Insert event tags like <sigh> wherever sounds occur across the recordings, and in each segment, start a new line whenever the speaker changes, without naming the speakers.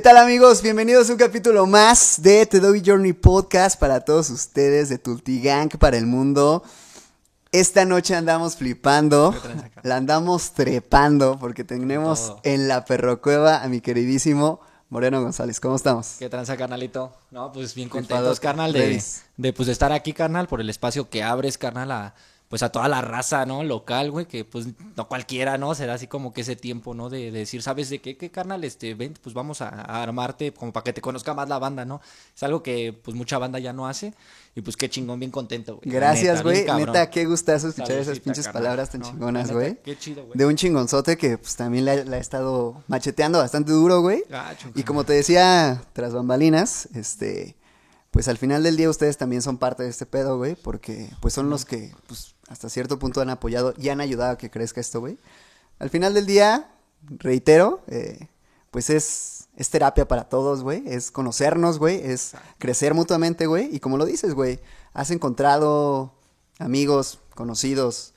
¿Qué tal amigos? Bienvenidos a un capítulo más de The Doggy Journey Podcast para todos ustedes de Tultigang para el mundo. Esta noche andamos flipando, la andamos trepando porque tenemos
Todo.
en la perrocueva a mi queridísimo Moreno González. ¿Cómo estamos?
¿Qué tranza, carnalito? No, pues bien contentos, carnal, de, de pues de estar aquí, carnal, por el espacio que abres, carnal, a pues a toda la raza, ¿no? Local, güey, que pues no cualquiera, ¿no? Será así como que ese tiempo, ¿no? De, de decir, ¿sabes de qué, qué, carnal? Este, ven, pues vamos a, a armarte como para que te conozca más la banda, ¿no? Es algo que pues mucha banda ya no hace y pues qué chingón, bien contento, güey.
Gracias,
neta,
güey.
cabrón.
Neta, qué gustazo escuchar esas pinches
carnal.
palabras tan
No,
chingonas, güey.
neta, Qué chido, güey.
De un chingonzote que pues también la, la he estado macheteando bastante duro, güey.
Gacho,
Y como te decía, tras bambalinas, este, pues al final del día ustedes también son parte de este pedo, güey, porque pues son los que, pues, hasta cierto punto han apoyado y han ayudado a que crezca esto, güey. Al final del día, reitero, eh, pues es, es terapia para todos, güey, es conocernos, güey, es crecer mutuamente, güey, y como lo dices, güey, has encontrado amigos, conocidos,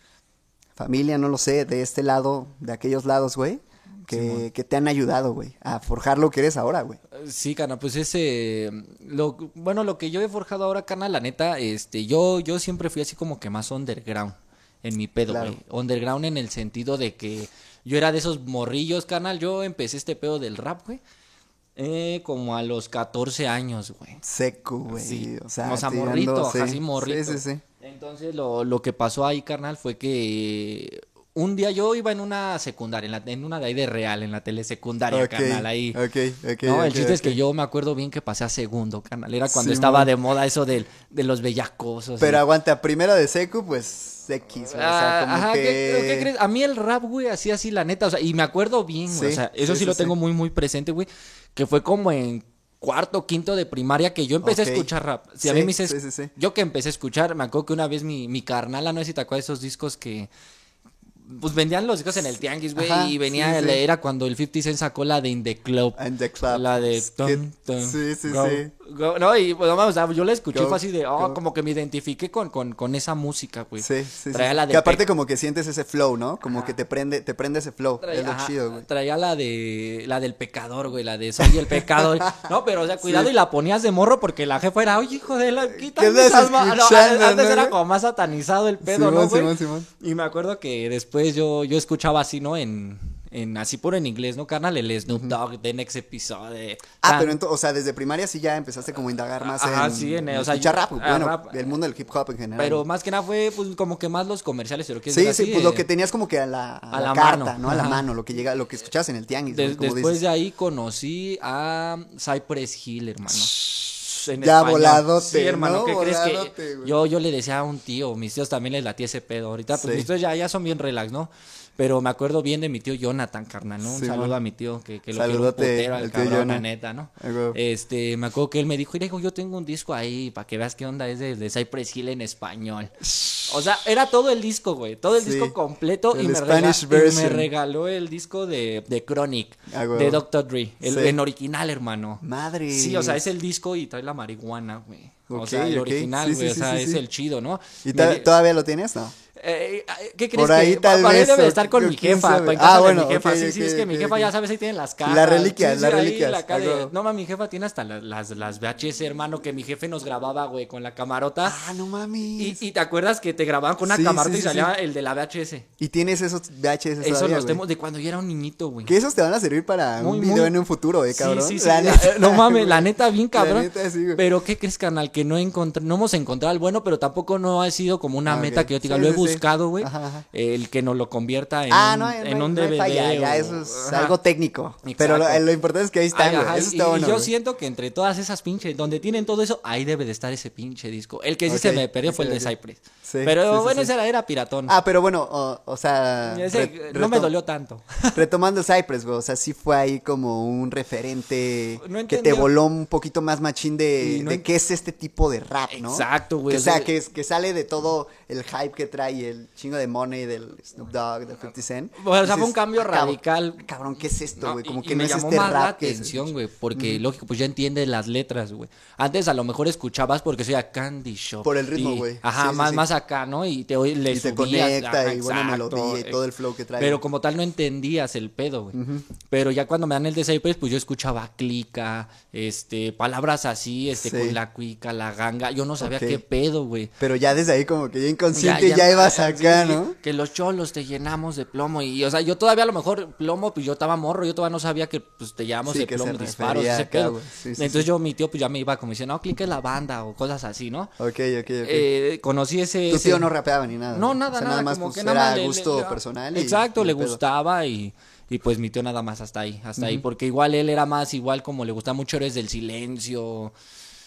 familia, no lo sé, de este lado, de aquellos lados, güey, que, que te han ayudado, güey, a forjar lo que eres ahora, güey.
Sí, carnal, pues ese, lo, bueno, lo que yo he forjado ahora, carnal, la neta, este, yo, yo siempre fui así como que más underground en mi pedo,
Claro.
güey. Underground en el sentido de que yo era de esos morrillos, carnal, yo empecé este pedo del rap, güey, eh, como a los 14 años, güey.
Seco, güey.
Sí,
O sea,
o sea, morrito,
sí,
así morrito.
Sí, sí, sí.
Entonces lo, lo que pasó ahí, carnal, fue que un día yo iba en una secundaria, en, la- en una de ahí de real, en la telesecundaria,
Ok,
carnal, ahí.
Ok, ok.
No, el chiste es que yo me acuerdo bien que pasé a segundo, carnal. Era cuando estaba de moda eso del- de, los bellacosos.
Pero
y-
aguanta, primero de seco, pues X, güey. O sea,
Ah,
como
ajá,
que...
¿qué, crees? A mí el rap, güey, así, así, la neta, o sea, y me acuerdo bien, güey,
Sí,
o sea, eso
sí,
lo tengo muy, muy presente, güey, que fue como en cuarto, quinto de primaria que yo empecé a escuchar rap. Si a mí me dices,
sí, sí, sí.
yo que empecé a escuchar, me acuerdo que una vez mi, mi carnala, no sé si te acuerdas de esos discos que... Pues vendían los discos en el tianguis, güey, y venía,
sí, sí.
era cuando el 50 Cent sacó la de In The Club.
And the club.
La de tum,
Sí, sí,
go,
sí.
go. No, y pues, no o sea, yo la escuché
Go,
fue así de, oh, como que me identifiqué con, con, con esa música, güey.
Sí, sí.
Traía
sí.
la de
Que aparte
Pe-
como que sientes ese flow, ¿no? Como que te prende, te prende ese flow.
Traía,
es lo
ajá,
chido, güey.
traía la de la del pecador, güey, la de soy el pecador. <laughs> no, pero o sea, cuidado
Sí.
y la ponías de morro porque la jefa era, oye, hijo de la
¿Qué
quítame
andas
esas ma-". No, antes
no,
era como más satanizado el pedo,
Simón,
¿no, güey?
Simón, Simón.
Y me acuerdo que después yo, yo escuchaba así, ¿no? En, en así puro en inglés, ¿no, carnal? El Snoop Dogg, The Next Episode.
Ah,
Tan-
pero entonces, o sea, desde primaria sí ya empezaste como a indagar más
Ajá,
en,
sí, en-
en
o sea,
escuchar
ah,
bueno,
rap.
el mundo del hip hop en general.
Pero más que nada fue, pues, como que más los comerciales, pero
Sí, sí, pues lo que tenías como que a la, a
a
la
la
carta,
mano,
¿no? A la
ajá.
mano, lo que llega, lo que escuchabas en el tianguis, como
después
dices.
de ahí conocí a Cypress Hill, hermano. En
Ya
español.
voladote,
Sí, hermano,
¿no?
¿qué crees
Voladote,
que yo, yo le decía a un tío, mis tíos también les latía ese pedo. Ahorita, pues
Sí.
mis tíos ya, ya son bien relax, ¿no? Pero me acuerdo bien de mi tío Jonathan, carnal, ¿no? Un saludo a mi tío, que, que lo
Saludote
putero al cabrón, la neta, ¿no? Este, me acuerdo que él me dijo, mira, hijo, yo tengo un disco ahí para que veas qué onda es de, de Cypress Hill en español. O sea, era todo el disco, güey, todo el
Sí.
disco completo y
El
me, rega-
Spanish
y me regaló el disco de, de Chronic,
Ah,
de Dr. Dre, el,
Sí.
en original, hermano.
Madre.
Sí, o sea, es el disco y trae la marihuana, güey. O sea, el original, güey, o sea, es el chido, ¿no?
¿Y
Me
todavía lo tienes? No.
Eh, ¿Qué crees
Por ahí
que
tal vez,
debe estar con mi jefa,
sabe. Ah, bueno,
mi jefa.
ok,
sí, sí, es que mi jefa ya sabes ahí tiene las cajas.
Las reliquias,
Sí,
las
sí,
reliquias,
la
ah, huevo.
No, mames, mi jefa tiene hasta la- las, las VHS, hermano, que mi jefe nos grababa, güey, con la camarota.
Ah, no mames.
Y, y te acuerdas que te grababan con una
Sí,
camarota y salía el de la VHS.
Y tienes esos VHS
Eso
todavía,
los tenemos de cuando yo era un niñito, güey.
Que esos te van a servir para
Muy,
un video
muy-
en un futuro, eh, cabrón.
sí, sí.
La <laughs>
La-
neta,
no mames, la neta, bien cabrón.
La
pero, ¿qué crees, canal? Que no, no hemos encontrado el bueno, pero tampoco no ha sido como una meta que yo te diga. Buscado, güey. El que nos lo convierta en,
Ah,
un,
no,
en un
no
DVD.
falla, ya
o-
eso es algo técnico. Pero lo, importante es que ahí
Ay, ajá,
Eso está
y
bueno.
yo siento que entre todas esas pinches, donde tienen todo eso, ahí debe de estar ese pinche disco. El que sí se me perdió fue el de. Cypress.
Sí,
pero
sí,
bueno, ese era, era piratón.
Ah, pero bueno, o, o sea.
Ese no me dolió tanto. <laughs>
Retomando Cypress, güey. O sea, sí fue ahí como un referente que te voló un poquito más machín de,
en-
qué es este tipo de rap, ¿no?
Exacto, güey, o
sea, que sale de todo el hype que trae el chingo de money del Snoop Dogg, del 50 Cent.
Bueno, o sea, fue un cambio
"Ah, cabrón,
radical".
Cabrón, ¿qué es esto, güey? Como
y-
que
y
no
me
es
llamó
este
más la
rap
atención, güey, porque lógico, pues ya entiendes las letras, güey. Antes a lo mejor escuchabas porque soy a Candy Shop.
Por el ritmo, güey.
Ajá,
Sí,
más,
sí.
más acá, ¿no? Y te, le
Y te
subías,
conecta,
ajá,
y buena
exacto,
melodía, y
eh,
todo el flow que trae.
Pero como tal no entendías el pedo, güey. Pero ya cuando me dan el de Cypress, pues yo escuchaba clica, este, palabras así, este,
Sí.
con la cuica, la ganga. Yo no sabía qué pedo, güey.
Pero ya desde ahí como que ya inconsciente ya, ibas
sí,
acá,
sí,
¿no?
Que los cholos te llenamos de plomo. Y, o sea, yo todavía a lo mejor plomo, pues yo estaba morro, yo todavía no sabía que pues te llamamos
Sí,
de plomo, disparos, ese pedo. Entonces yo, mi tío, pues ya me iba como diciendo, no, clique la banda o cosas así, ¿no?
Ok, ok, ok.
Eh, conocí ese.
tu
ese-
tío no rapeaba ni nada.
No, nada,
O sea,
nada,
más
como
pues,
que nada
era
le-
gusto
le-
personal.
Exacto,
y
le gustaba y, y pues mi tío nada más hasta ahí, hasta ahí, porque igual él era más igual como le gusta mucho Héroes del Silencio,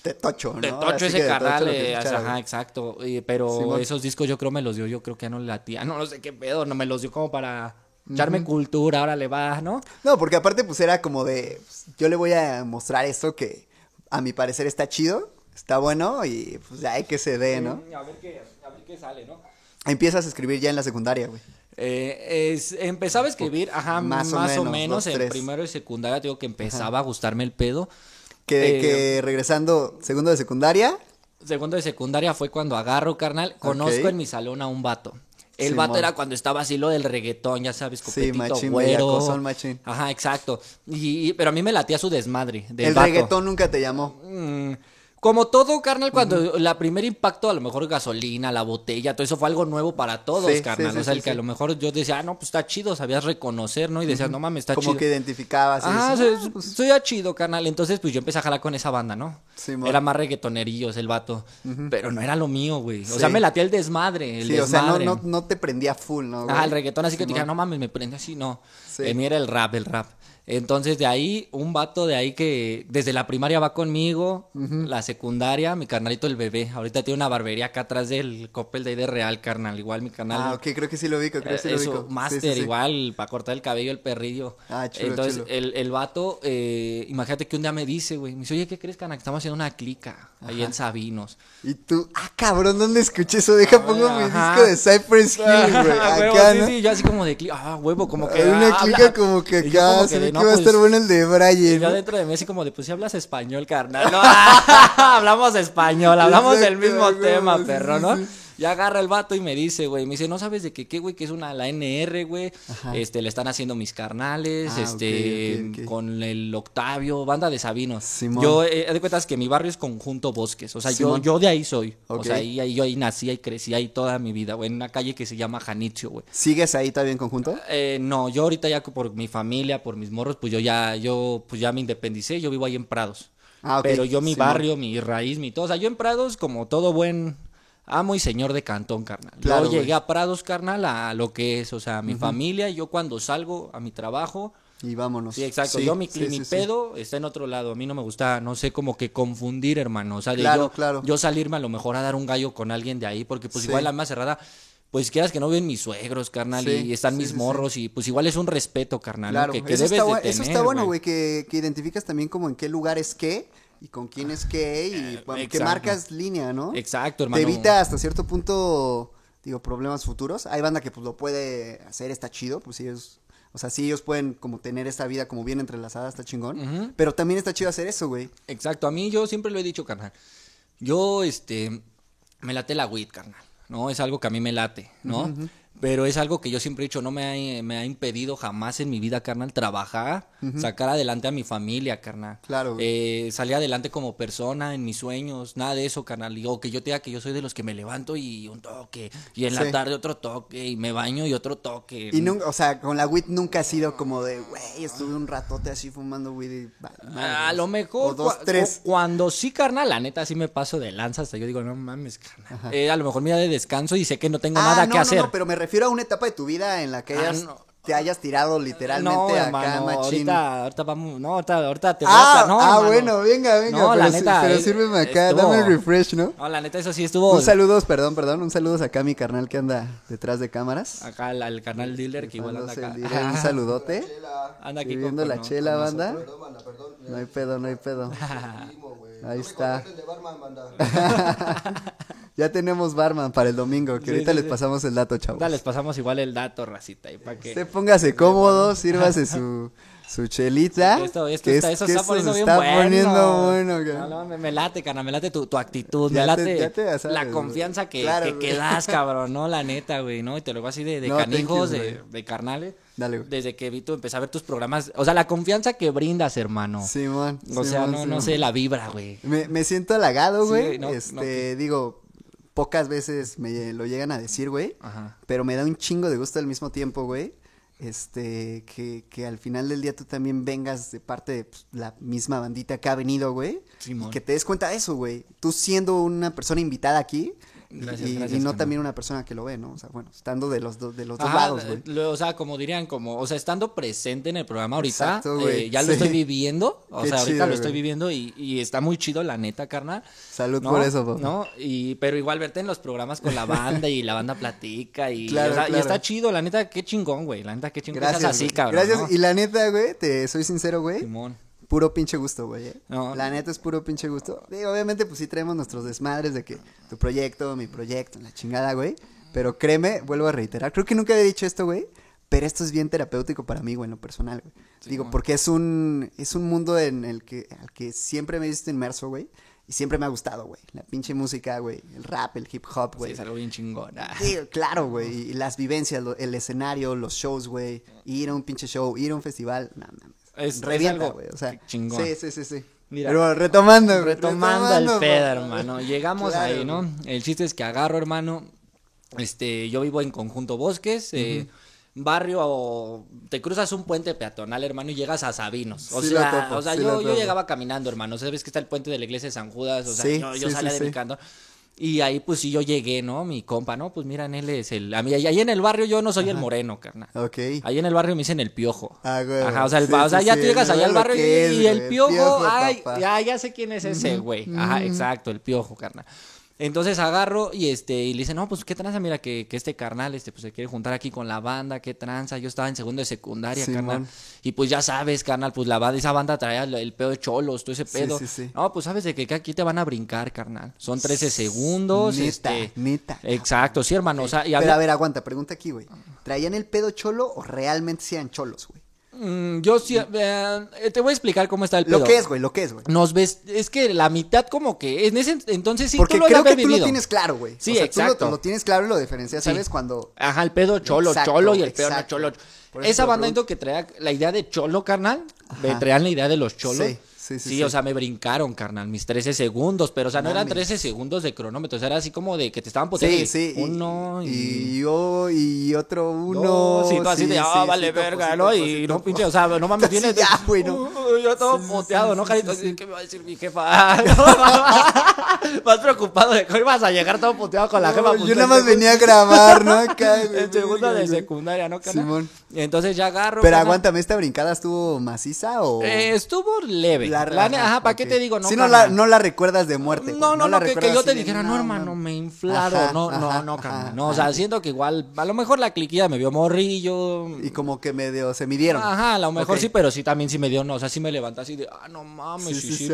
De tocho, ¿no?
de tocho ese carnal, eh, ajá, exacto, pero
Simón.
esos discos yo creo me los dio, yo creo que ya no le latía, <laughs> no, no sé qué pedo, no me los dio como para echarme cultura, ahora le va, ¿no?
No, porque aparte pues era como de, pues, yo le voy a mostrar esto que a mi parecer está chido, está bueno y pues ya hay que se dé, ¿no?
A ver qué, a ver qué sale, ¿no?
Empiezas a escribir ya en la secundaria, güey.
Eh, es- empezaba a escribir, ajá,
Más
más,
o
o
menos,
menos,
dos,
en
tres.
primero y secundaria, digo que empezaba a gustarme el pedo.
Que,
Eh,
que regresando segundo de secundaria,
Segundo de secundaria fue cuando agarro, carnal. Conozco en mi salón a un vato. El
Simón.
vato era cuando estaba así lo del reggaetón, ya sabes, copetito,
machín,
güero.
bellacosón, machín.
Ajá, exacto. Y, y- pero a mí me latía su desmadre. Del
el
vato.
reggaetón nunca te llamó.
Mm, como todo, carnal, cuando la primer impacto, a lo mejor gasolina, la botella, todo eso fue algo nuevo para todos,
Sí, sí,
carnal.
sí,
o sea,
sí,
el que
sí.
a lo mejor yo decía, ah, no, pues está chido, sabías reconocer, ¿no? Y decías, no mames, está
Como
chido.
que identificabas.
Ah,
"Ah, pues,
soy a chido, carnal. Entonces, pues yo empecé a jalar con esa banda, ¿no?
Simón.
Era más reggaetonerillos el vato. Pero no era lo mío, güey. O
Sí.
sea, me latía el desmadre. El
sí, o sea, no,
desmadre.
no, no te prendía full, ¿no? güey?
Ah, el reggaetón, así que te dije, no mames, me prende así, no.
Sí.
El mío era el rap, el rap. Entonces, de ahí, un vato de ahí que desde la primaria va conmigo, la secundaria, mi carnalito el bebé. Ahorita tiene una barbería acá atrás del Coppel de ahí de Real, carnal. Igual mi canal.
Ah, ok, creo que sí lo ubico, creo que sí lo ubico. Sí,
Máster,
sí, sí.
igual, para cortar el cabello, el perrillo.
Ah, chulo,
Entonces,
chulo.
El, el vato, eh, imagínate que un día me dice, güey, me dice, oye, ¿qué crees, cana? Que estamos haciendo una clica ahí en Sabinos.
Y tú, ah, cabrón, ¿dónde escuché eso? Deja, pongo mi disco de Cypress <laughs> Hill, güey.
Huevo,
Acá,
sí,
¿no?
sí, yo así como de clica, ah, huevo, como que.
Hay una
ah,
clica <laughs> como que acá, ve que
no,
va a estar
pues,
bueno el de Brian.
yo
¿no?
dentro de así como de, pues si hablas español, carnal. No, <laughs> hablamos español, hablamos del
Exacto,
mismo
huevo,
tema,
sí,
perro,
sí,
¿no?
sí.
Y agarra el vato y me dice, güey, me dice, ¿no sabes de qué, qué, güey? Que es una, la NR, güey. Este, le están haciendo mis carnales,
Ah,
este, con el Octavio, banda de Sabinos.
Simón.
Yo, eh, de cuentas que mi barrio es conjunto bosques, o sea, yo,
Simón.
yo de ahí soy. O sea, ahí, ahí, yo ahí nací, ahí crecí, ahí toda mi vida, güey, en una calle que se llama Janitzio, güey.
¿Sigues ahí todavía en conjunto?
Eh, no, yo ahorita ya por mi familia, por mis morros, pues yo ya, yo, pues ya me independicé, yo vivo ahí en Prados.
Ah, ok.
Pero yo mi barrio, mi raíz, mi todo, o sea, yo en Prados como todo buen amo y señor de cantón, carnal.
Claro,
yo llegué a Prados, carnal, a lo que es, o sea, mi familia, yo cuando salgo a mi trabajo,
Y vámonos.
sí, exacto,
Sí,
yo mi,
sí,
mi
sí, sí.
pedo está en otro lado, a mí no me gusta, no sé, como que confundir, hermano, o sea,
Claro,
yo,
claro.
yo salirme a lo mejor a dar un gallo con alguien de ahí, porque pues igual la más cerrada... Pues quieras que no ven mis suegros, carnal,
Sí,
y están
sí,
mis
sí,
morros, y pues igual es un respeto, carnal.
Claro,
que, que
eso,
debes
está,
de
bu- eso
tener,
está bueno, güey, que, que identificas también como en qué lugar es qué y con quién es qué y bueno, que
exacto.
marcas línea, ¿no?
Exacto,
Te
hermano.
evita hasta cierto punto, digo, problemas futuros. Hay banda que pues lo puede hacer, está chido, pues ellos, o sea, sí ellos pueden como tener esta vida como bien entrelazada, está chingón. Pero también está chido hacer eso, güey.
Exacto, a mí yo siempre lo he dicho, carnal. Yo, este, me late la weed, carnal, ¿no? Es algo que a mí me late, ¿no? Pero es algo que yo siempre he dicho, no me ha, me ha impedido jamás en mi vida, carnal, trabajar, sacar adelante a mi familia, carnal.
Claro.
Eh, salir adelante como persona, en mis sueños, nada de eso, carnal. O que yo te diga que yo soy de los que me levanto y un toque, y en
Sí.
la tarde otro toque, y me baño y otro toque.
Y nunca, o sea, con la weed nunca ha sido como de, güey, estuve un ratote así fumando weed y...
A
madres".
lo mejor
O dos, tres.
cu- cuando sí, carnal, la neta sí me paso de lanza hasta yo digo, no mames, carnal. Eh, a lo mejor mira de descanso y sé que no tengo
Ah,
nada
no,
que
no,
hacer.
no, pero me refiero a una etapa de tu vida en la que
Ah,
hayas,
no.
te hayas tirado literalmente
no,
acá,
hermano,
machín.
ahorita, ahorita vamos, no, ahorita, ahorita te voy a
Ah,
pla- no,
ah
hermano.
bueno, venga, venga,
No,
pero,
la
sí-
neta,
pero
eh,
sírveme acá,
estuvo-
dame el refresh, ¿no?
No, la neta, eso sí estuvo
Un saludos, perdón, perdón, un saludos acá a mi carnal que anda detrás de cámaras.
acá al, al canal dealer que igual anda acá.
un saludote. <laughs>
anda aquí
Viviendo
con-
la chela,
con
banda.
nosotros.
No hay pedo, no hay pedo. <laughs> Ahí está. <laughs> ya tenemos barman para el domingo, que
Sí,
ahorita
sí,
les
sí.
pasamos el dato, chavos.
Ahorita les pasamos igual el dato, racita, y para que...
Usted póngase cómodo, sírvase su, su chelita.
Esto, esto
que
está,
es-
eso
que
está poniendo bien
está
bueno.
poniendo bueno.
No, no, me, me late, carnal, me late tu, tu actitud,
Ya
me
te-
late
ya te la sabes,
la
güey.
confianza que,
Claro,
que, que das, <laughs> cabrón, ¿no? La neta, güey, ¿no? Y te lo digo así de, de
No,
canijos,
you,
de, de carnales.
Dale, güey.
Desde que vi tú empecé a ver tus programas, o sea, la confianza que brindas, hermano.
Simón.
o sea, no, no sé, la vibra, güey.
Me, me siento halagado,
Sí,
güey.
no,
este, digo, pocas veces me lo llegan a decir, güey.
Ajá.
Pero me da un chingo de gusto al mismo tiempo, güey. Este, que, que al final del día tú también vengas de parte de pues, la misma bandita que ha venido, güey.
Simón.
Y que te des cuenta de eso, güey. Tú siendo una persona invitada aquí. Y-
Gracias,
y, y
gracias,
no
carnal.
también una persona que lo ve, ¿no? O sea, bueno, estando de los, dos de los dos lados, güey.
o sea, como dirían, como, o sea, estando presente en el programa ahorita,
Exacto,
eh, ya lo
sí.
estoy viviendo, o
Qué
sea, ahorita
chido,
lo estoy viviendo y, y está muy chido, la neta, carnal.
Salud
¿no?
por eso.
¿No? Y, pero igual verte en los programas con la banda y la banda platica y,
Claro,
o sea, y
claro.
está chido, la neta, qué chingón, güey, la neta, qué chingón
Gracias.
así, cabrón,
Gracias.
¿no?
Y la neta, güey, te soy sincero, güey.
Simón.
Puro pinche gusto, güey. ¿eh?
No.
La neta es puro pinche gusto. Digo, obviamente, pues sí traemos nuestros desmadres de que tu proyecto, mi proyecto, la chingada, güey. Pero créeme, vuelvo a reiterar. Creo que nunca había dicho esto, güey. Pero esto es bien terapéutico para mí, güey, en lo personal, güey.
Sí,
Digo, porque es un, es un mundo en el que, al que siempre me he visto inmerso, güey. Y siempre me ha gustado, güey. La pinche música, güey. El rap, el hip hop,
Sí,
güey.
es algo bien chingón. ah.
Sí, claro, güey. Y las vivencias, lo- el escenario, los shows, güey. Ir a un pinche show, ir a un festival. No, no.
Es- es
Revienta,
algo
güey. O sea,
chingón.
sí, sí, sí, sí.
Mira,
Pero retomando, güey,
Retomando el
retomando,
pedo, hermano. Llegamos
Claro,
ahí, ¿no? El chiste es que agarro, hermano. Este, yo vivo en Conjunto Bosques, eh, barrio, o- te cruzas un puente peatonal, hermano, y llegas a Sabinos. O
Sí
sea,
topo,
o sea
sí
yo, yo llegaba caminando, hermano. Sabes que está el puente de la iglesia de San Judas, o sea,
Sí,
yo, yo salía de mi canto. Y ahí, pues sí, yo llegué, ¿no? Mi compa, ¿no? Pues miran, él es el. A mí, ahí en el barrio yo no soy el moreno, carnal.
Ok.
Ahí en el barrio me dicen el piojo.
Ah, güey.
Ajá, o sea, el,
Sí,
o sea
sí,
ya
sí,
tú llegas allá al barrio y,
que es,
y el piojo,
piojo,
ay,
papá.
ya, ya sé quién es ese, güey. Ajá, exacto, el piojo, carnal. Entonces agarro y este, y le dicen, no, pues qué tranza, mira que, que este carnal, este, pues se quiere juntar aquí con la banda, qué tranza. Yo estaba en segundo de secundaria, carnal. Y pues ya sabes, carnal, pues la banda, esa banda traía el, el pedo de cholos, todo ese pedo.
sí, sí.
No, pues sabes de que aquí te van a brincar, carnal. Son 13 segundos,
Neta,
este.
neta.
Exacto, sí, hermano. O sea, y
Pero
había-
a ver, aguanta, pregunta aquí, güey. ¿Traían el pedo cholo o realmente sean cholos, güey?
Mm, yo sí, eh, te voy a explicar cómo está el pedo.
Lo que es, güey, lo que es, güey.
Nos ves, es que la mitad como que, en ese entonces sí
Porque
tú lo
creo que tú lo tienes claro, güey.
Sí,
o sea, tú
exacto.
lo, lo tienes claro y lo diferencias,
Sí.
¿sabes? Cuando...
Ajá, el pedo cholo,
Exacto,
cholo y el pedo no cholo. Esa banda que traía la idea de cholo, carnal. Me traían la idea de los cholos.
Sí, sí, sí,
Sí, o sea, me brincaron, carnal, mis 13 segundos. Pero, o sea, no eran
Mames.
13 segundos de cronómetro. O sea, era así como de que te estaban puteando.
Sí, sí.
Uno y...
y yo y otro uno.
No, sí, tú así de, ah,
sí,
vale, verga,
sí,
¿no? y
sí,
no, pinche, o sea, no mames, <laughs> tienes.
ya, güey, no.
Uh, yo todo
sí,
¿no, Carito?
sí,
Así,
sí.
¿Qué me va a decir mi jefa? <laughs> <laughs> Más preocupado de que ibas a llegar todo puteado con la jefa.
No,
pues,
yo
en
nada más venía a grabar, ¿no? <laughs> Acá,
En segundo de secundaria, ¿no?
Simón.
Entonces ya agarro.
Pero aguántame, ¿esta brincada estuvo maciza o...?
Eh, estuvo leve.
La-
La ajá, ¿para qué te digo? No,
Si no la, no la recuerdas de muerte.
No, no,
la
no, que, yo te dijera, no, hermano, me inflaron.
Ajá,
no, no,
ajá,
no, No, o sea, siento que igual, a lo mejor la cliquilla me vio morrillo.
Y como que medio se midieron.
Ajá, a lo mejor sí, pero sí también sí me dio, no, o sea, sí me levanté así de, ah, no mames,
Sí,
sí,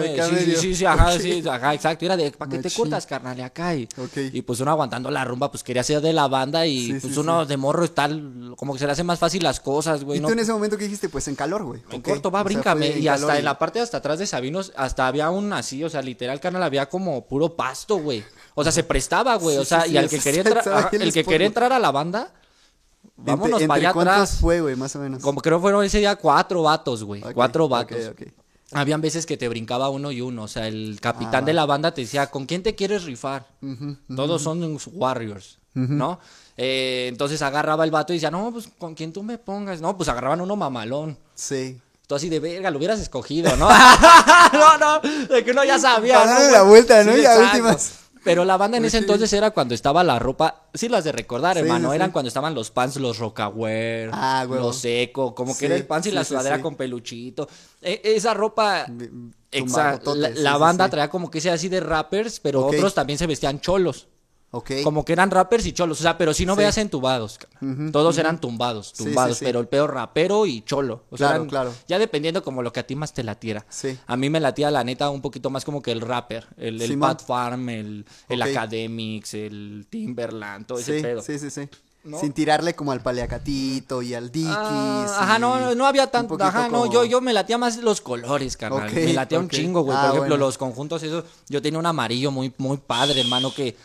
sí,
sí, ajá, sí, ajá, exacto, era de, ¿para qué te cortas, carnal? Y acá, y,
Ok.
y pues uno aguantando la rumba, pues quería ser de la banda y
Sí,
pues
sí,
uno
sí.
de morro está, como que se le hace más fácil las cosas, güey,
¿Y
¿no?
tú en ese momento qué dijiste? Pues en calor, güey.
En corto, va,
O
bríncame. y hasta
calor
en la parte de hasta atrás de Sabinos, hasta había un así, o sea, literal, canal, había como puro pasto, güey. O sea, se prestaba, güey. O sea, y al <laughs> que quería entrar,
el
que quería entrar a la banda, vámonos
¿Entre,
para
entre
atrás.
fue, güey, más o menos?
Como creo fueron ese día cuatro vatos, güey. Cuatro vatos.
ok.
Habían veces que te brincaba uno y uno. O sea, el capitán
Ah,
de la banda te decía, ¿con quién te quieres rifar? Todos son uns Warriors, ¿no? Eh, entonces agarraba el vato y decía, no, pues con quien tú me pongas. No, pues agarraban uno mamalón.
Sí.
Tú así de verga, lo hubieras escogido, ¿no? <laughs> <laughs> no, no, de que uno ya sabía.
La vuelta, ¿no?
Sí,
últimas.
Pero la banda en
Pues
ese
sí.
entonces era cuando estaba la ropa, sí las de recordar,
Sí,
hermano,
sí,
eran cuando estaban los pants, los rocawear,
Ah,
los seco, como que era el pants y la sudadera con peluchito. E- esa ropa, exacto, la, la banda traía como que sea así de rappers, pero otros también se vestían cholos. Como que eran rappers y cholos. O sea, pero si no
Sí.
veas entubados.
Ujú,
Todos eran tumbados,
sí,
tumbados.
sí.
Pero el pedo rapero y cholo. O sea,
Claro,
eran-
claro.
Ya dependiendo como lo que a ti más te latiera. A mí me latía la neta un poquito más como que el rapper. El, el. Pat Farm, el, el. Academics, el Timberland, todo ese pedo.
sí, sí, sí.
¿No?
Sin tirarle como al paleacatito y al Dickies.
Ah, ajá, no, no, había tanto. Ajá, no, yo, yo me latía más los colores, carnal.
Ok,
me latía un chingo, güey.
Ah,
Por ejemplo,
bueno.
los conjuntos, esos. Yo tenía un amarillo muy, muy padre, hermano, que.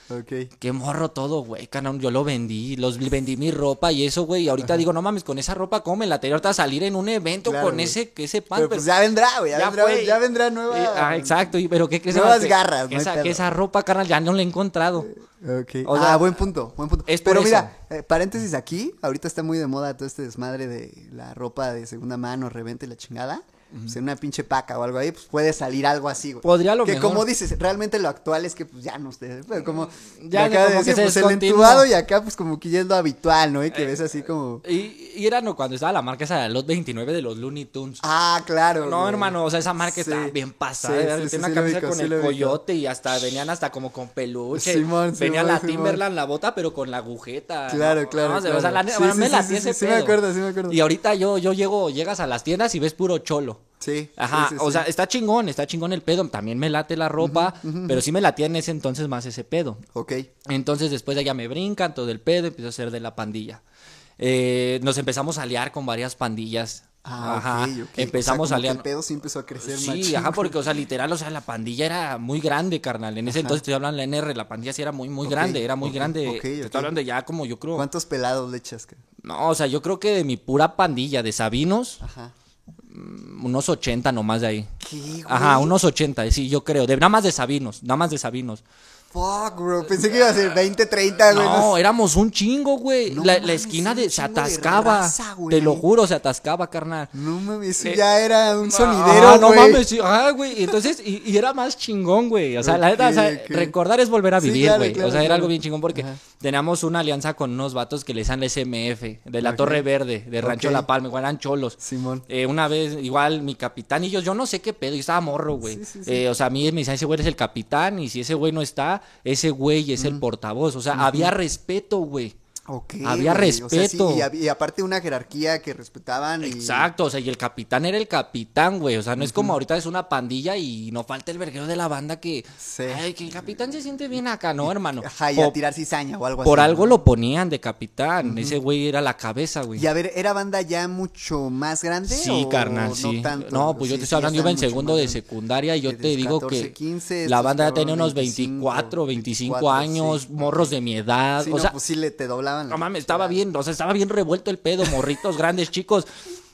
Qué morro todo, güey, carnal. Yo lo vendí, los vendí mi ropa y eso, güey. Y ahorita digo, no mames, con esa ropa, ¿cómo me latería ahorita salir en un evento
Claro,
con
güey.
ese, ese pan?
Pero pues ya vendrá, güey. Ya,
ya
vendrá,
fue.
ya vendrá nueva.
Eh, ah, exacto, y- pero ¿qué crees?
Nuevas
Que-
garras,
que
no
esa, que esa ropa, carnal, ya no la he encontrado.
Ok.
O sea,
ah, buen punto, buen punto.
es
Pero
eso.
mira, eh, paréntesis aquí, ahorita está muy de moda todo este desmadre de la ropa de segunda mano, reventa y la chingada. Pues en una pinche paca o algo ahí, pues puede salir algo así, güey.
Podría lo
Que
mejor.
como dices, realmente lo actual es que pues ya no ustedes, pero como
Ya
de acá
como que
decir,
se
pues el entubado y acá pues como que ya es lo habitual, ¿no? Y que ves así como
Y, y era no, cuando estaba la marca esa de los 29 de los Looney Tunes.
Ah, claro.
No,
güey.
hermano, o sea, esa marca
Sí.
estaba bien pasada.
Sí, sí, sí,
Tenía
sí,
una camisa con el coyote y hasta venían hasta como con peluche.
Simón,
Venía
Simón,
la
Simón.
Timberland, la bota, pero con la agujeta.
Claro,
¿no?
claro,
No, sea,
claro.
O sea, la me la
sí, me acuerdo, sí me acuerdo.
Y ahorita yo, yo llego, llegas a las tiendas y ves puro cholo.
Sí.
Ajá,
sí, sí,
o
sí.
sea, está chingón, está chingón el pedo. También me late la ropa, pero sí me latía en ese entonces más ese pedo.
Ok.
Entonces después de allá me brincan todo el pedo, empiezo a ser de la pandilla. Eh, nos empezamos a aliar con varias pandillas.
Ah,
ajá. Empezamos
o sea,
a aliar.
El pedo sí empezó a crecer
Sí,
machín.
ajá, porque, o sea, <laughs> literal, o sea, la pandilla era muy grande, carnal. En ese entonces estoy hablando de la NR, la pandilla sí era muy, muy grande, era muy grande.
ok,
Te estoy hablando de ya como yo creo.
¿Cuántos pelados le echas?
No, o sea, yo creo que de mi pura pandilla de Sabinos,
Ajá.
Unos 80 nomás de ahí.
¿Qué, güey?
Ajá, unos 80, sí, yo creo. De, nada más de Sabinos, nada más de Sabinos.
Fuck, bro. Pensé que iba a ser 20, 30, güey.
No,
no
éramos un chingo, güey.
No
la, la esquina de se
de
atascaba.
raza,
te lo juro, se atascaba, carnal.
No mames, eso
Eh,
ya era un sonidero,
Ah, no
güey.
mames, sí, ah, güey. Entonces, y, y era más chingón, güey. O sea, la neta, o sea, recordar es volver a
Sí,
vivir,
claro,
güey.
claro,
o sea, era algo bien chingón porque
Ajá.
Teníamos una alianza con unos vatos que les dan la SMF, de la. Torre Verde, de Rancho. La Palma, igual eran cholos.
Simón.
Eh, una vez, igual, mi capitán y yo, yo no sé qué pedo, yo estaba morro, güey.
Sí, sí, sí.
Eh, o sea, a mí me decían, ese güey es el capitán, y si ese güey no está, ese güey es el portavoz. O sea, había respeto, güey. Había
güey, o sea, sí,
respeto.
y, aparte una jerarquía que respetaban. Y...
Exacto, o sea, y el capitán era el capitán, güey. O sea, no es como ahorita es una pandilla y no falta el verguero de la banda que.
Sí.
Ay, que el capitán se siente bien acá, ¿no, hermano?
Ajá, y a tirar cizaña o algo así.
por algo
¿no?
lo ponían de capitán. Ese güey era la cabeza, güey.
Y a ver, ¿era banda ya mucho más grande?
Sí,
o
carnal,
no
sí.
tanto?
No, pues yo te estoy hablando, yo iba en segundo de secundaria y yo te digo
14,
que
15,
la banda ya tenía unos 24, 25
24,
años,
sí.
morros de mi edad. O
no,
sea,
pues sí le te doblaban.
No mames, estaba bien, o sea, estaba bien revuelto el pedo, morritos grandes, chicos.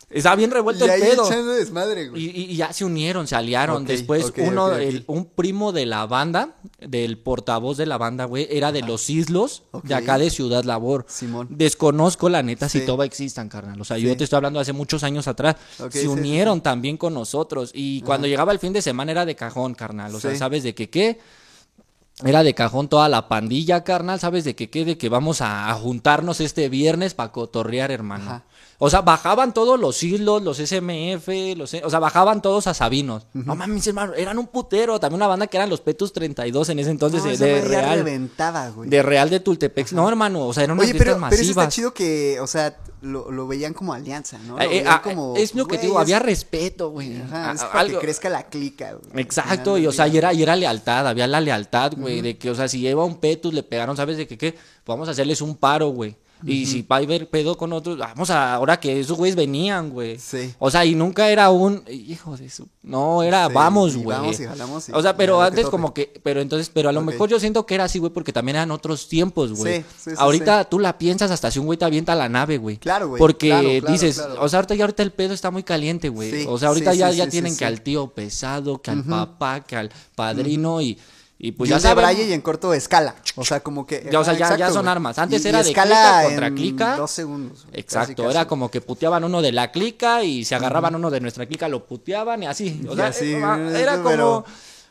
Estaba bien revuelto
Y
el
ahí
pedo.
echando desmadre, güey.
Y, ya se unieron, se aliaron. Después, uno, el- un primo de la banda, del portavoz de la banda, güey, era de los islos, de acá de Ciudad Labor.
Simón.
Desconozco, la neta, si todavía existan, carnal. O sea,
Sí.
yo te estoy hablando hace muchos años atrás. Se
sí,
unieron también con nosotros. Y cuando llegaba el fin de semana era de cajón, carnal. O sea. ¿sabes de qué qué? Era de cajón toda la pandilla, carnal. ¿Sabes de qué qué? De que vamos a, a juntarnos este viernes para cotorrear, hermano.
Ajá.
O sea, bajaban todos los islos, los SMF, los, o sea, bajaban todos a Sabinos. No mames, hermano, eran un putero. También una banda que eran los Petus 32 en ese entonces
No,
de, de Real.
reventaba, güey.
De Real de Tultepec. No, hermano, o sea, eran unas
Oye, pero,
fiestas
pero eso está
masivas.
chido que, o sea, lo, lo veían como alianza, ¿no? Lo
Eh, eh, ah,
como,
es lo que te digo, había
es-
respeto, güey.
Ajá, es para
algo-
que crezca la clica, güey.
Exacto, y o sea, y era, y era lealtad, había la lealtad, güey, de que, o sea, si lleva un petus, le pegaron, ¿sabes de qué? qué? Vamos a hacerles un paro, güey. Y si va a haber pedo con otros, vamos a, ahora que esos güeyes venían, güey.
Sí.
O sea, y nunca era un, hijo de su, no, era,
Sí,
vamos, güey.
vamos y jalamos y
O sea, pero
que
antes como que, pero entonces, pero a lo mejor yo siento que era así, güey, porque también eran otros tiempos, güey.
Sí, sí, sí,
ahorita tú la piensas hasta si un güey te avienta la nave, güey.
Claro, güey,
Porque
claro, claro,
dices,
claro.
o sea, ahorita ya ahorita el pedo está muy caliente, güey.
Sí,
o sea, ahorita ya, ya tienen que al tío pesado, que al papá, que al padrino y, y pues
y
ya
de
saben.
braille y en corto escala. O sea, como que.
Ya, o sea,
ajá,
ya- ya son armas. Antes
Y-
era
y
de
escala
clica contra
en
clica.
Dos segundos.
Exacto,
casi,
era como que puteaban uno de la clica y se agarraban uno de nuestra clica, lo puteaban y así. O sea,
así,
era,
güey,
era como
pero-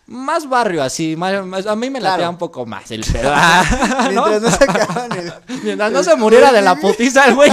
más barrio así. más- más- a mí me
Claro.
latea un poco más el <laughs> pedo. <laughs> ¿no?
Mientras no sacaban el. <laughs>
Mientras no se muriera de la putiza el güey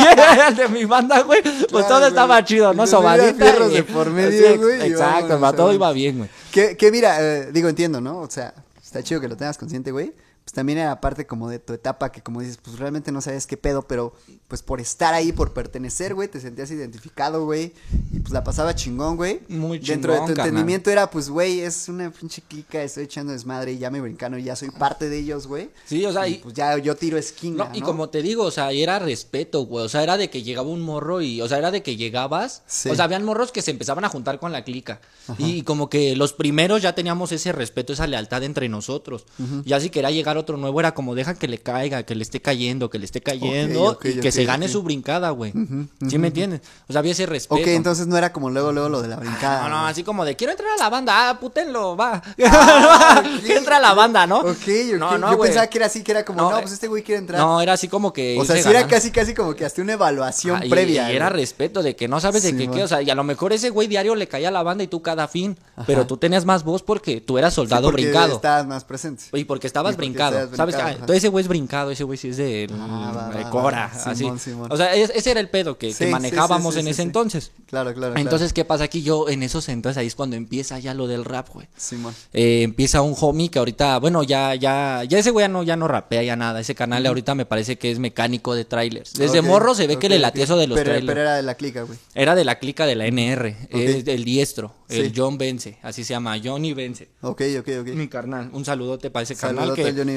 el de mi banda, güey, pues
Claro,
todo
güey.
estaba chido, ¿no? Sobadita. y-
de por medio,
Sí,
güey,
Exacto, va, todo iba bien, güey.
Que, que mira, eh, digo, entiendo, ¿no? O sea, está chido que lo tengas consciente, güey. Pues también era parte como de tu etapa que como dices, pues realmente no sabes qué pedo, pero pues por estar ahí, por pertenecer, güey, te sentías identificado, güey, y pues la pasaba chingón, güey.
Muy
Dentro de
chingón,
tu entendimiento era, pues, güey, es una pinche clica, estoy echando desmadre y ya me brincano y ya soy parte de ellos, güey.
Sí, o sea,
y,
y-
pues ya yo tiro esquina,
No,
¿no?
y como te digo, o sea, era respeto, güey. O sea, era de que llegaba un morro y, o sea, era de que llegabas.
Sí.
O sea, habían morros que se empezaban a juntar con la clica. Y como que los primeros ya teníamos ese respeto, esa lealtad entre nosotros. Ya si quería llegar otro nuevo, era como deja que le caiga, que le esté cayendo, que le esté cayendo y que se gane su brincada, güey. ¿Sí me entiendes? O sea, había ese respeto.
Ok, entonces no era como luego, luego lo de la brincada.
No, no, así como de quiero entrar a la banda, ah, putenlo, va.
Ah, <laughs>
que entra a la banda, ¿no?
Ok.
No, no,
yo pensaba que era así, que era como,
No,
no,
eh,
pues este güey quiere entrar.
No, era así como que.
o sea,
irse
sí era casi, casi como que hasta una evaluación
Ah,
previa.
Y, era respeto de que no sabes de qué, qué, o sea, y a lo mejor ese güey diario le caía a la banda y tú cada fin, pero tú tenías más voz porque tú eras
Sí,
soldado
porque
brincado.
Estabas más presente.
Y porque estabas
Y porque
brincado, ¿sabes?
brincado,
Ah, entonces ese güey es brincado, ese güey sí es de,
Ah,
de Cora, así.
Simón.
O sea, es- ese era el pedo que,
Sí,
que
sí,
manejábamos
sí, sí,
en ese entonces.
Claro, claro. claro.
Entonces, ¿qué pasa aquí? Yo en esos entonces ahí es cuando empieza ya lo del rap, güey.
Simón.
Eh, empieza un homie que ahorita, bueno, ya, ya, ya ese güey ya no, ya no rapea ya nada. Ese canal ahorita me parece que es mecánico de trailers. Desde morro se ve que le latía eso de los
pero,
trailers.
Pero era de la clica, güey.
Era de la clica de la NR, el diestro, el John Vence, así se llama, Johnny Vence.
Ok, ok, ok.
Mi carnal, un saludote para ese carnal
Saludote
que
Johnny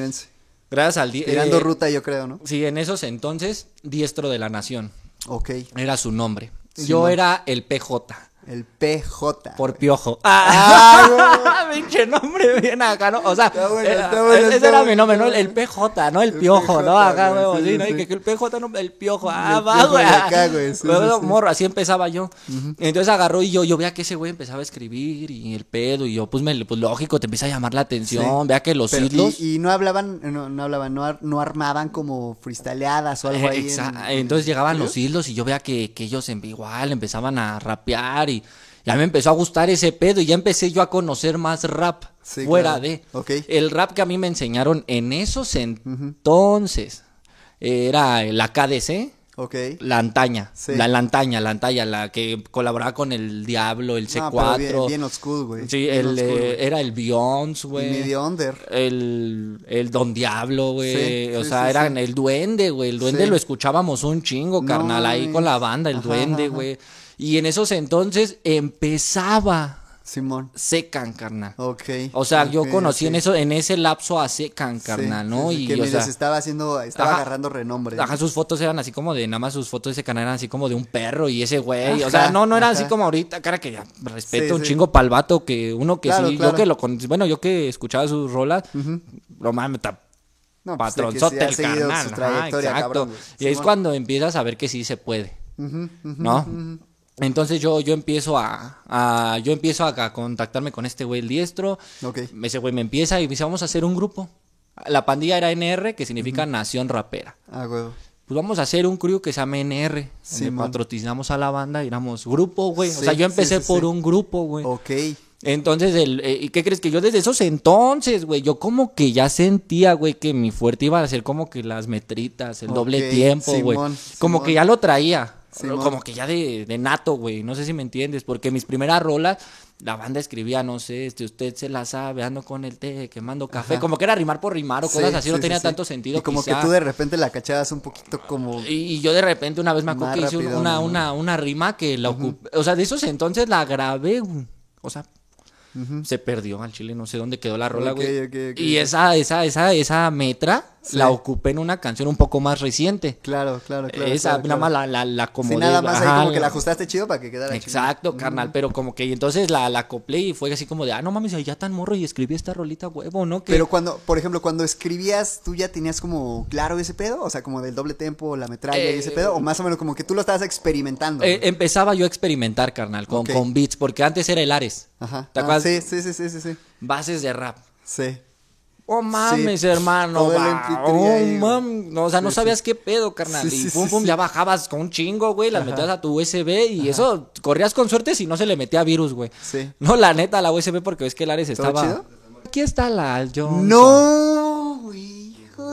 Gracias al
Tirando
eh,
ruta, yo creo, ¿no?
Sí, en esos entonces, diestro de la nación,
Ok.
era su nombre.
Sí,
Yo era el PJ,
El PJ.
por piojo. <laughs>
Ah,
pinche nombre bien acá, ¿no? O sea,
Está bueno, está bueno,
ese
está
era
bueno,
mi nombre, ¿no? El. PJ, ¿no? El
El
piojo, ¿no?
PJ,
Acá,
güey,
güey,
sí,
sí, ¿no? Y
sí.
que, que el PJ, no, el piojo, ah,
El
va, güey.
acá, güey, <laughs>
Luego, morro, así empezaba yo. Entonces agarró y yo, yo veía que ese güey empezaba a escribir y el pedo y yo, pues, me, pues lógico, te empieza a llamar la atención, vea que los
Pero- y, y no hablaban, no, no hablaban, no, ar- no armaban como freestyleadas o algo ahí.
Exa-
en-
Entonces llegaban
¿Sí?
los hilos y yo veía que, que ellos en, igual empezaban a rapear y ya me empezó a gustar ese pedo y ya empecé yo a conocer más rap
Sí,
fuera
claro.
de. El rap que a mí me enseñaron en esos entonces era la KDC.
Ok.
La antaña,
Sí.
la, la antaña, la antaña, la que colaboraba con el Diablo, el
No,
C4.
pero bien, bien school, güey.
sí,
Bien
el, eh,
güey.
era el Beyonce,
Y
güey. El, el Don Diablo, güey.
Sí,
o sea, eran el duende, güey. El duende lo escuchábamos un chingo,
No
carnal, ahí con la banda, el
Ajá,
duende, güey. Y en esos entonces empezaba
Simón.
Secan, carnal.
Ok.
O sea, yo conocí en eso, en ese lapso a Secan, carnal,
sí,
¿no?
sí,
y
que
o sea,
se estaba haciendo, estaba
Ajá.
agarrando renombre.
Ajá, sus fotos eran así como de, nada más sus fotos de ese canal eran así como de un perro y ese güey. O sea, no, no era así como ahorita, cara que ya respeto un chingo pa'l vato que uno que
Claro,
sí,
claro.
yo que lo con, bueno, yo que escuchaba sus rolas, no mames, está
No, pues,
patronzote el carnal.
su
ajá, exacto.
cabrón,
y es
Simón.
cuando empiezas a ver que sí se puede,
Ujú, ujú,
¿no? Entonces yo, yo empiezo a, a- yo empiezo a, a contactarme con este güey el diestro.
Ok.
Ese güey me empieza y me dice, vamos a hacer un grupo. La pandilla era NR, que significa Nación Rapera.
Ah, huevo.
Pues vamos a hacer un crew que se llama NR.
Sí,
donde patrocinamos a la banda y éramos grupo, güey. o
Sí,
sea, yo empecé
sí,
por un grupo, güey.
Ok.
Entonces, el, eh, ¿y qué crees que yo desde esos entonces, güey? Yo como que ya sentía, güey, que mi fuerte iba a ser como que las metritas, el doble tiempo, güey. Como
Simón.
que ya lo traía. Como que ya de, de nato, güey. No sé si me entiendes. Porque mis primeras rolas, la banda escribía, no sé, este, usted se la sabe, ando con el té, quemando café.
Ajá.
Como que era rimar por rimar o
Sí,
cosas así. no tenía tanto sentido.
Y como
quizá.
que tú de repente la cachabas un poquito como.
Y, y yo de repente una vez me acuerdo que hice
rápido,
una,
¿no?
una, una rima que la ocupé. O sea, de esos entonces la grabé. O sea, se perdió al chile, no sé dónde quedó la rola, güey. y esa, esa, esa, esa metra
Sí.
la ocupé en una canción un poco más reciente.
Claro, claro, claro.
esa,
claro,
nada
claro.
más la, la, la acomodé.
Sí, nada más ahí como que la ajustaste chido para que quedara chido.
Exacto, carnal, pero como que y entonces la, la acoplé y fue así como de, ah, no mames, ya tan morro y escribí esta rolita huevo, ¿no? Que
Pero cuando, por ejemplo, cuando escribías, ¿tú ya tenías como claro ese pedo? O sea, como del doble tempo, la metralla y ese
Eh,
pedo. O más o menos como que tú lo estabas experimentando.
eh, empezaba yo a experimentar, carnal, con, con beats, porque antes era el Ares.
Ajá.
¿te
Ah,
acuerdas?
sí, sí, sí, sí, sí.
Bases de rap.
Sí.
Oh mames,
Sí,
hermano.
todo el
va,
MP3
oh, no, o sea, no
Sí,
sabías qué pedo, carnal. Y pum, pum, ya bajabas con un chingo, güey. Las metías a tu USB y eso corrías con suerte si no se le metía virus, güey.
Sí. <laughs>
No, la neta, la USB porque ves que el Ares
¿Todo
estaba.
chido?
Aquí está la Johnson.
No, güey,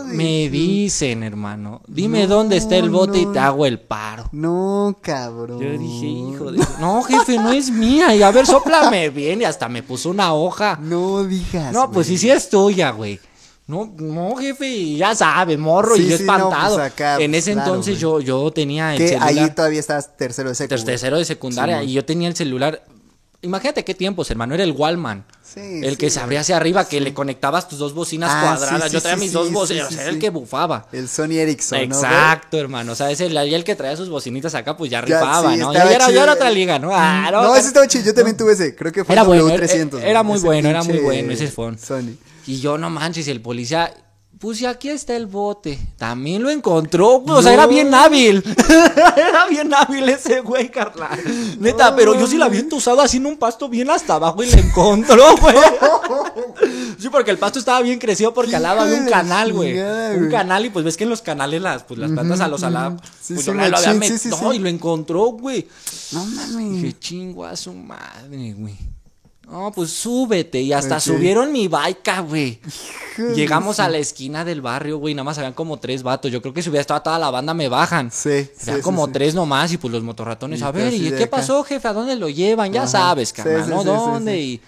de
Me dicen, hermano. Dime
No,
dónde está el bote y
no.
te hago el paro.
No, cabrón.
Yo dije, hijo de. No, jefe, no es mía. Y a ver, sóplame bien. Y hasta me puso una hoja.
No digas.
No, pues sí, sí es tuya, güey. No, no, jefe, ya sabes, morro,
Sí,
y yo
sí, no,
espantado.
pues acá,
en ese
claro,
entonces yo, yo tenía el
Que
celular.
ahí todavía estabas tercero de güey.
tercero de secundaria y yo tenía el celular. Imagínate qué tiempos, hermano. Era el Wallman.
Sí,
el que se abría hacia arriba, que le conectabas tus dos bocinas
Ah,
cuadradas. yo traía mis dos bocinas. era el que bufaba.
El Sony Ericsson, ¿no?
Exacto, hermano. O sea, ese, el que traía sus bocinitas acá, pues ya
Ya,
rifaba, ¿no? Ya era, ya era otra liga, ¿no? Ah,
No, ese estaba chido. Yo también tuve ese. Creo que fue
Era
el
bueno,
W300.
era- muy bueno, era muy bueno ese phone.
Sony.
Y yo, no manches, el policía, pues y aquí está el bote. También lo encontró, güey. O sea, era bien hábil. <laughs> era bien hábil ese güey, Carla. Neta,
No,
pero yo sí la vi entusado así en un pasto bien hasta abajo y la encontró, <laughs> güey. <laughs> sí, porque el pasto estaba bien crecido porque al lado
Hijo
había
de
un canal, güey. Un canal y pues ves que en los canales las, pues, las plantas a los alados.
Sí,
pues
sí,
yo la- lo había
sí, sí.
y lo encontró, güey.
No mames.
Dije, chingo a su madre, güey. No, pues súbete. Y hasta subieron mi baica, güey. Llegamos a la esquina del barrio, güey. Nada más habían como tres vatos. Yo creo que si hubiera estado toda la banda, me bajan.
Sí,
Habían
sí,
como
sí.
tres nomás. Y pues los motorratones,
Y
a ver, ¿y qué
acá.
pasó, jefe? ¿A dónde lo llevan? Ya sabes, carnal, ¿no? ¿Dónde? Y,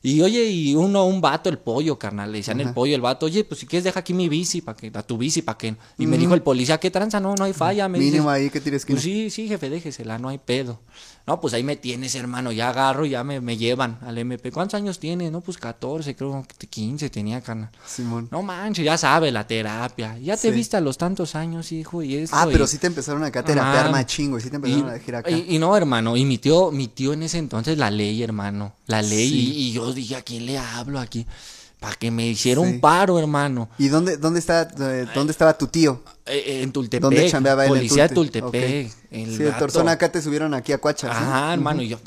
y oye, y uno, un vato, el pollo, carnal. Le decían el pollo, el vato, oye, pues si quieres, deja aquí mi bici, para que, a tu bici, para que. Y me dijo el policía, ¿qué tranza? No, no hay falla. Me dice,
Mínimo ahí que tires que
pues sí, sí, jefe, déjesela, no hay pedo. No, pues ahí me tienes, hermano, ya agarro y ya me, me llevan al MP. ¿Cuántos años tiene? No, pues 14, creo que 15 tenía, carnal.
Simón.
No manches, ya sabe la terapia. Ya te
Sí.
viste a los tantos años, hijo, y esto.
Ah, pero
y-
sí te empezaron acá a terapear machín, güey. Sí te empezaron a decir acá.
y, y no, hermano, y mi tío, mi tío en ese entonces la ley, hermano, la ley,
Sí.
y, y yo dije, ¿a quién le hablo aquí? Para que me hiciera
Sí.
un paro, hermano.
¿Y dónde, dónde, está, eh, dónde estaba tu tío?
Eh, en Tultepec.
¿Dónde chambeaba él? en
Policía de
Tulte?
Tultepec. El
sí, de. Torzón acá te subieron aquí a Cuacha. ¿sí?
Ajá, hermano, y yo,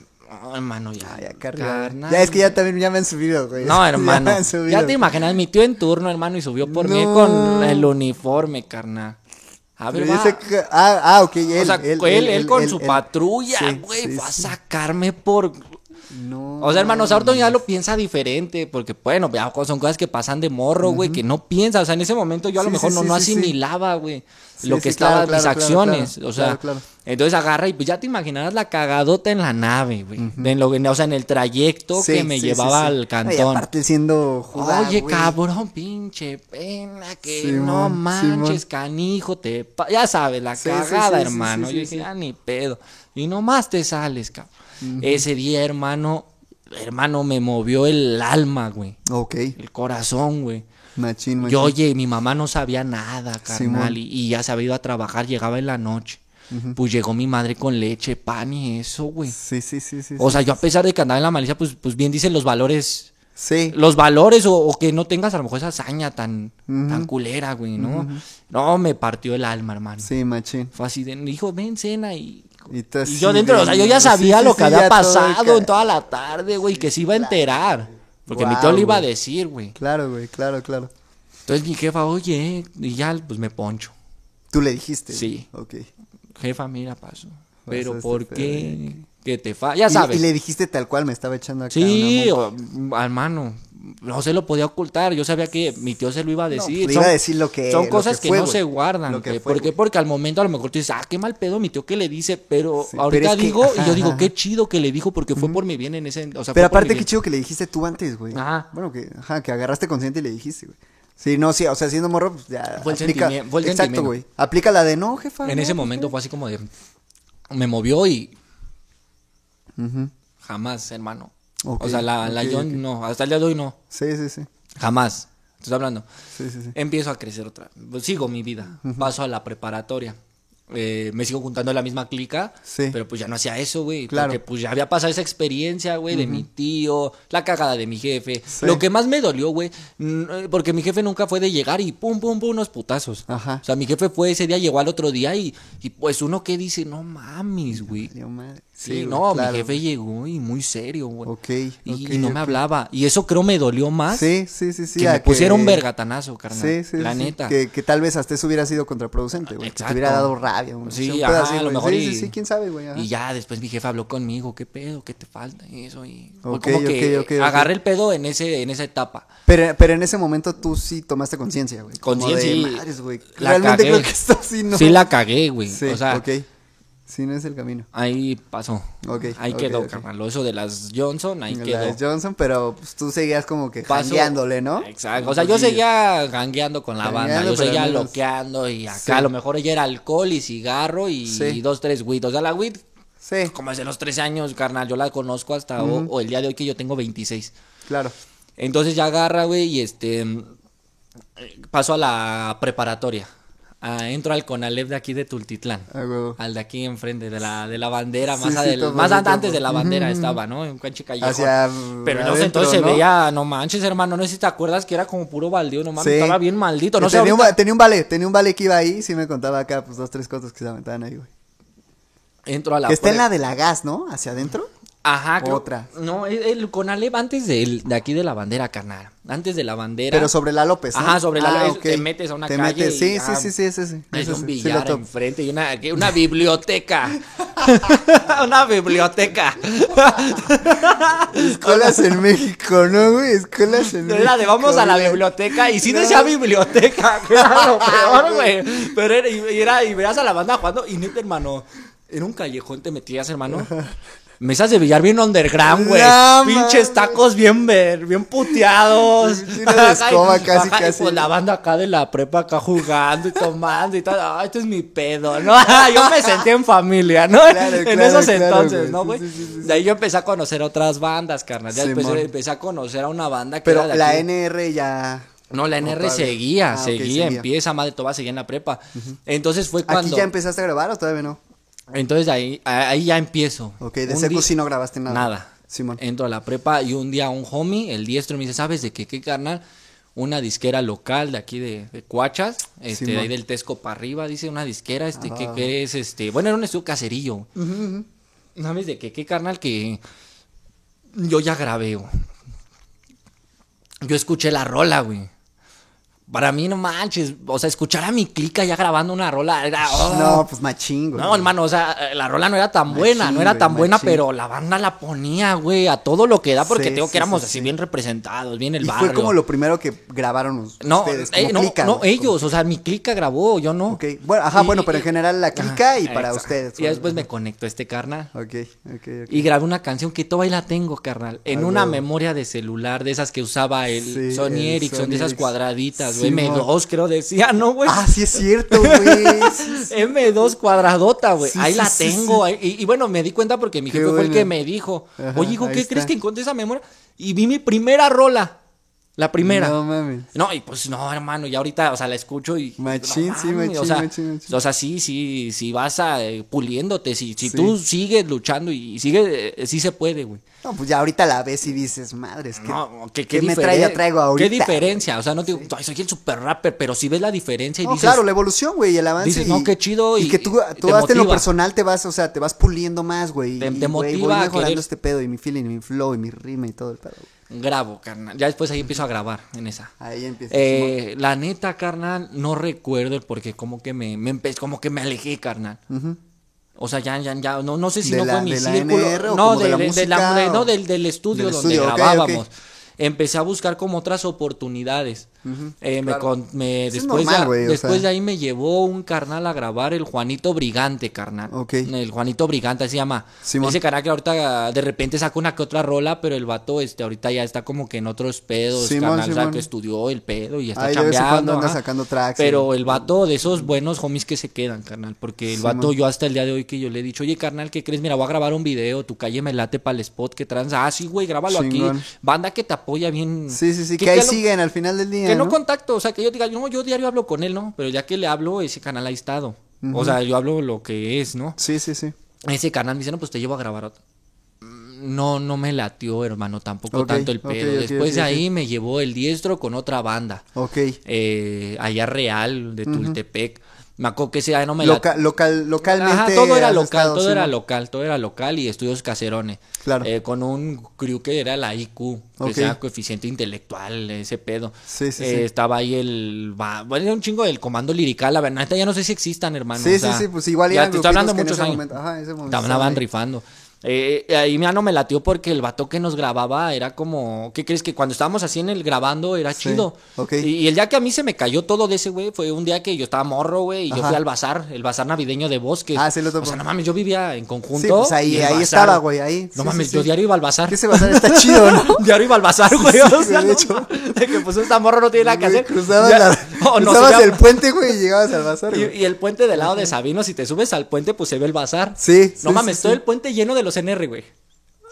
no, hermano, ya.
Ay,
carnal.
Ya es que ya también ya me han subido, güey.
No, <laughs> hermano. Ya, te imaginas, mi tío en turno, hermano, y subió por mí con el uniforme, carnal. A ver,
Pero
va.
dice que- ah, ah, ok, él.
o sea, él, él, con su patrulla, güey,
sí,
fue a sacarme por...
No.
O sea, hermano, ahorita ya lo piensa diferente, porque, bueno, ya son cosas que pasan de morro, güey, que no piensa. O sea, en ese momento yo a lo mejor
sí,
no,
sí,
no asimilaba, güey, lo que estaba,
claro,
mis
claro,
acciones.
claro,
o sea, entonces agarra y pues ya te imaginarás la cagadota en la nave, güey. lo que- o sea, en el trayecto que me llevaba al cantón.
aparte siendo jugada,
Oye, cabrón, pinche pena, que no manches, canijo, te... Ya sabes, la cagada, hermano. Yo dije, ah, ni pedo. Y nomás te sales, cabrón. Ese día, hermano, hermano, me movió el alma, güey.
Ok,
El corazón, güey.
machín, machín.
Yo, oye, mi mamá no sabía nada, carnal, y, y ya se había ido a trabajar, llegaba en la noche. Pues llegó mi madre con leche, pan y eso, güey.
Sí, sí, sí, sí.
O
sí.
sea, yo a pesar de que andaba en la malicia, pues, pues bien dicen los valores
Sí.
los valores o, o que no tengas a lo mejor esa hazaña tan, tan culera, güey, ¿no? No, me partió el alma, hermano.
Sí, machín.
Fue así de, dijo, ven, cena y...
Y,
yo dentro,
de-
o sea, yo ya sabía
sí,
lo
sí,
que había pasado en toda la tarde, güey, que se iba a enterar. Porque mi tío le iba a decir, güey.
Claro, güey, claro, claro.
Entonces mi jefa, oye, y ya, pues me poncho.
Tú le dijiste.
Sí.
Ok.
Jefa, mira, paso. Pero
Pasaste,
¿por qué? Que te fa... Ya sabes.
Y, le dijiste tal cual, me estaba echando acá
Sí,
una
o- hermano, no se lo podía ocultar. Yo sabía que mi tío se lo iba a
No,
decir.
le iba a decir lo que-
Son cosas
que
que,
fue,
no se guardan.
Que fue,
¿Por qué? Porque al momento a lo mejor tú dices, ah, qué mal pedo mi tío que le dice, pero
Sí, pero
ahorita
que-
digo,
ajá,
y yo digo, qué chido que le dijo porque fue por mi bien en ese. O sea,
Pero aparte, qué
bien.
chido que le dijiste tú antes, güey.
Ajá.
Bueno, que, ajá, que agarraste consciente y le dijiste, güey. Sí, no, sí, o sea, siendo morro, pues ya.
Fue el
aplica.
sentimiento- fue el
Exacto, güey. Aplica la de no, jefa.
En
no,
ese
pues,
momento fue así como de. Me movió y jamás, hermano. O sea, la, la
ok,
yo
ok.
no, hasta el día de hoy no.
Sí, sí, sí.
Jamás. Estoy hablando.
Sí, sí, sí.
Empiezo a crecer otra. pues, sigo mi vida. Paso a la preparatoria. Eh, me sigo juntando en la misma clica.
Sí.
Pero pues ya no hacía eso, güey.
Claro.
Porque pues ya había pasado esa experiencia, güey, de mi tío, la cagada de mi jefe.
Sí.
Lo que más me dolió, güey, eh, porque mi jefe nunca fue de llegar y pum, pum, pum, unos putazos.
Ajá.
O sea, mi jefe fue ese día, llegó al otro día y, y pues uno que dice, no mames, güey. Sí, no,
claro.
mi jefe llegó y muy serio, güey.
Ok,
Y, no me hablaba. Y eso creo me dolió más
Sí, sí, sí, sí.
que me pusiera un vergatanazo, carnal.
Sí, sí,
la
sí,
neta.
Que, que tal vez hasta eso hubiera sido contraproducente, güey. Que te hubiera dado rabia. güey.
Sí,
un
ajá, a lo mejor
Sí,
y-
sí, sí, quién sabe, güey.
Y ya después mi jefe habló conmigo, ¿qué pedo? ¿Qué te falta? Y eso, y como que agarré el pedo en ese, en esa etapa.
Pero, pero en ese momento tú sí tomaste conciencia, güey.
Conciencia,
Realmente
cagué.
creo que esto sí no.
Sí la cagué, güey. O sea.
Sí, no es el camino.
Ahí pasó.
Ok,
Ahí quedó, carnal. Eso de las Johnson, ahí
La
quedó.
Johnson, pero pues, tú seguías como que jangueándole, ¿no?
Exacto. O sea, yo seguía gangueando con la banda. Yo seguía
menos-
loqueando y acá
Sí.
a lo mejor ella era alcohol y cigarro y,
Sí.
y dos, tres weed. O sea, la weed,
Sí,
como desde los 13 años, carnal, yo la conozco hasta o- o el día de hoy que yo tengo 26.
claro.
Entonces ya agarra, güey, y este. mm, Paso a la preparatoria. Ah, entro al Conalep de aquí de Tultitlán.
A huevo.
Al de aquí enfrente de la, de la bandera,
Sí,
más,
sí,
adel- más antes de la bandera estaba, ¿no? En Canche Callejón.
Hacia
Pero
adentro,
entonces se
¿no?
veía, no manches, hermano, no sé si te acuerdas que era como puro baldío, no mames,
Sí.
estaba bien maldito, no sé,
tenía, un,
ahorita
tenía un vale, tenía un vale que iba ahí, sí me contaba acá, pues dos, tres cosas que se aventaban ahí, güey.
entro a la
Que está en la de la gas, ¿no? Hacia adentro.
Ajá,
Otra.
No, el, el Conalep antes del- de, aquí de la bandera, carnal. Antes de la bandera.
Pero sobre la López.
Ajá, sobre la
Ah,
López, te metes a una
Te
calle
metes,
y
sí, sí, sí, sí, sí. Ese
un
sí,
billar enfrente y una, una <laughs> biblioteca. <laughs> una biblioteca.
Escuelas en México, ¿no, güey? Escuelas en México.
Era de vamos a la biblioteca y sí
No.
decía biblioteca, <laughs> que era lo peor, güey. Pero era, y, era, y veías a la banda jugando y neta, hermano, en un callejón te metías, hermano. Mesas de billar bien underground, güey. Pinches tacos bien ver, bien puteados.
Una escoba casi,
y
casi.
Pues la banda acá de la prepa acá jugando y tomando y tal. Ay, esto es mi pedo, ¿no? <laughs> Yo me sentí en familia, ¿no?
Claro,
en
claro,
esos
claro,
entonces,
güey.
¿no, güey?
sí, sí, sí, sí.
De ahí yo empecé a conocer otras bandas, carnal. Ya empecé a conocer a una banda que
Pero
era de
la
aquí.
NR ya.
No, la
¿O
NR seguía,
Ah,
seguía,
seguía.
empieza, madre, toda seguía en la prepa. Entonces fue cuando.
¿Aquí ya empezaste a grabar o todavía no?
Entonces ahí, ahí ya empiezo.
Ok, de seco sí no grabaste nada.
Nada.
Simón.
Entro a la prepa y un día un homie, el diestro, me dice, ¿sabes de qué, qué carnal? Una disquera local de aquí de, de Cuachas, este,
Simón.
ahí del Tesco para arriba, dice una disquera, este, ¿qué
Ah.
querés? Este, bueno, era un estudio caserillo. ¿Sabes de qué, qué carnal? Que yo ya grabé, güey. Yo escuché la rola, güey. Para mí, no manches, o sea, escuchar a mi clica ya grabando una rola era... oh.
No, pues machín, güey.
No, hermano, o sea, la rola no era tan buena,
Machín,
no era
güey,
tan buena,
machín.
pero la banda la ponía, güey, a todo lo que da, porque
Sí,
tengo
sí,
que éramos
sí,
así
sí.
bien representados, bien el
Y
barrio.
fue como lo primero que grabaron
No,
ustedes.
eh, no,
clica,
no,
güey,
ellos, o sea, mi clica grabó, yo no.
Ok, bueno, ajá,
Y-
bueno, pero en general la clica y para
exacto.
ustedes.
Y después me conectó este carnal.
Ok, ok, ok.
Y grabé una canción que todavía la tengo, carnal. En
Ah,
una memoria de celular, de esas que usaba el Sony
el
Ericsson,
Sony
de esas cuadraditas, güey.
Simón.
M2, creo decía, ¿no, güey?
Ah, sí es cierto, güey. <laughs> Sí, sí.
M2 cuadradota, güey. Ahí la tengo. ahí- Y, y bueno, me di cuenta porque mi jefe fue el
bueno.
que me dijo,
Ajá,
oye, hijo, ¿qué
está.
crees que encontré esa memoria? Y vi mi primera rola. La primera.
No
No.
mames.
y pues no, hermano, ya ahorita, o sea, la escucho y.
Machín,
no
sí, machín,
o sea,
machín, machín.
O sea, sí, sí, sí vas a, eh, puliéndote. Si, si
Sí.
tú sigues luchando y sigues, eh, sí se puede, güey.
No, pues ya ahorita la ves y dices, madres, que.
No, ¿qué,
¿qué
qué
me trae- traigo ahorita?
¿Qué diferencia? O sea, no te digo, "Ay, soy el super rapper, pero si ves la diferencia y
No,
dices.
claro, la evolución, güey, y el avance.
dices,
y,
no, qué chido,
Y,
y-
que tú, tú
te
hasta en lo personal te vas, o sea, te vas puliendo más, güey.
Te-
y,
te motiva
voy
a
mejorando
querer-
este pedo y mi feeling, y mi flow, y mi rima y todo el pedo.
Grabo, carnal. Ya después ahí empiezo a grabar en esa.
Ahí empieza.
Eh, la neta, carnal, no recuerdo el porque como que me, me como que me alejé, carnal. O sea, ya, ya, ya, no, no sé si
¿De
no
la-
fue mi
de la
círculo.
NR o
no,
como de la
de
música
de-
o-
no, del, del estudio
Del
donde
estudio,
grabábamos. Empecé a buscar como otras oportunidades. Eh, me
claro.
me- después
normal,
de,
o
después
sea.
de ahí me llevó un carnal a grabar el Juanito Brigante, carnal.
Ok.
El Juanito Brigante se llama.
Simón.
Ese canal que ahorita de repente saca una que otra rola, pero el vato este ahorita ya está como que en otros pedos,
Simón,
carnal, o sea,
Simón.
que estudió el pedo y está
anda sacando tracks.
Pero
y-
el vato de esos buenos homies que se quedan, carnal. Porque el vato, yo hasta el día de hoy que yo le he dicho, oye, carnal, ¿qué crees? Mira, voy a grabar un video, tu calle me late para el spot que trans. Ah, sí, güey, grábalo
Chingón.
aquí. Banda que te apoya bien.
Sí, sí, sí, que, ahí
lo-
siguen al final del día.
Que no
¿no?
contacto, o sea, que yo diga, no, yo diario hablo con él, ¿no? Pero ya que le hablo, ese canal ha estado. O sea, yo hablo lo que es, ¿no?
Sí, sí, sí.
Ese canal me dice, no, pues te llevo a grabar otro. Mm, No, no me latió, hermano, tampoco tanto el pedo. Después de ahí me llevó el diestro con otra banda.
Ok.
Eh, allá real, de Tultepec. Me acuerdo que ese día no me
Loca-
latió.
local, localmente.
Ajá, todo era local,
estado,
todo era
Simón.
local, todo era local y estudios caserones.
Claro.
Eh, con un crew que era la IQ, que
Ok.
sea coeficiente intelectual, ese pedo.
Sí, sí,
Eh,
sí.
Estaba ahí el. Bueno, era un chingo del comando lirical, la verdad. ya no sé si existan, hermano.
Sí,
o sea,
sí, sí, pues igual
ya te estoy hablando muchos
que en ese
años.
momento- ajá, ese momento
Estaban rifando. Eh, ahí ya no me latió porque el vato que nos grababa era como, ¿qué crees? Que cuando estábamos así en el grabando era
Sí,
chido. Y, y el día que a mí se me cayó todo de ese, güey, fue un día que yo estaba morro, güey, y yo fui al bazar, el bazar navideño de bosque.
Ah, sí, lo
O
topo.
sea, no mames, yo vivía en conjunto.
Sí, pues ahí-
bazar-
estaba, güey, ahí.
No
Sí,
mames,
sí,
yo diario iba al bazar.
Ese bazar está chido, ¿no? <laughs>
Diario iba al bazar, güey. o sea,
de hecho.
de que pues esta morra no tiene nada que hacer.
Cruzabas,
Ya-
la- <laughs>
o no,
cruzabas el puente, güey, y llegabas al bazar,
y, y el puente del lado de Sabino, si te subes al puente, pues se ve el bazar.
Sí,
No mames, todo el puente lleno de los NR, güey.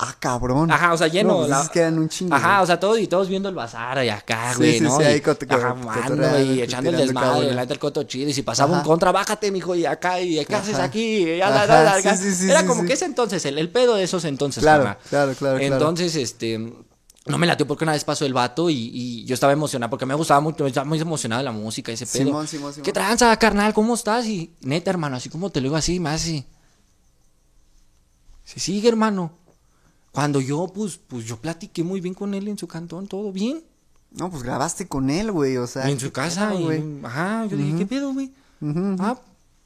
Ah, cabrón.
Ajá, o sea, lleno.
No, pues
la-
es que eran un chingo.
Ajá,
güey.
o sea, todos y todos viendo el bazar y acá,
Sí,
güey,
sí,
¿no?
sí,
y,
ahí coto-
ajá, y echando el desmadre, y la el coto chido. Y si pasaba
Ajá.
un contra, bájate, mijo, y acá, y ¿qué haces aquí? Y ya, da, da,
sí, sí, sí,
Era
sí,
como
sí.
que ese entonces, el, el pedo de esos entonces,
Claro,
carnal.
claro, claro, claro.
Entonces, este. No me latió porque una vez pasó el vato y, y yo estaba emocionado porque me gustaba mucho, estaba muy emocionado de la música, ese pedo.
Simón, Simón, Simón.
¿Qué tranza, carnal? ¿Cómo estás? Y neta, hermano, así como te lo digo así, más así. Se sigue, hermano. Cuando yo, pues, pues yo platiqué muy bien con él en su cantón, todo bien.
No, pues grabaste con él, güey, o sea.
en su casa,
güey.
ajá, yo dije, ¿qué pedo, güey? Ah,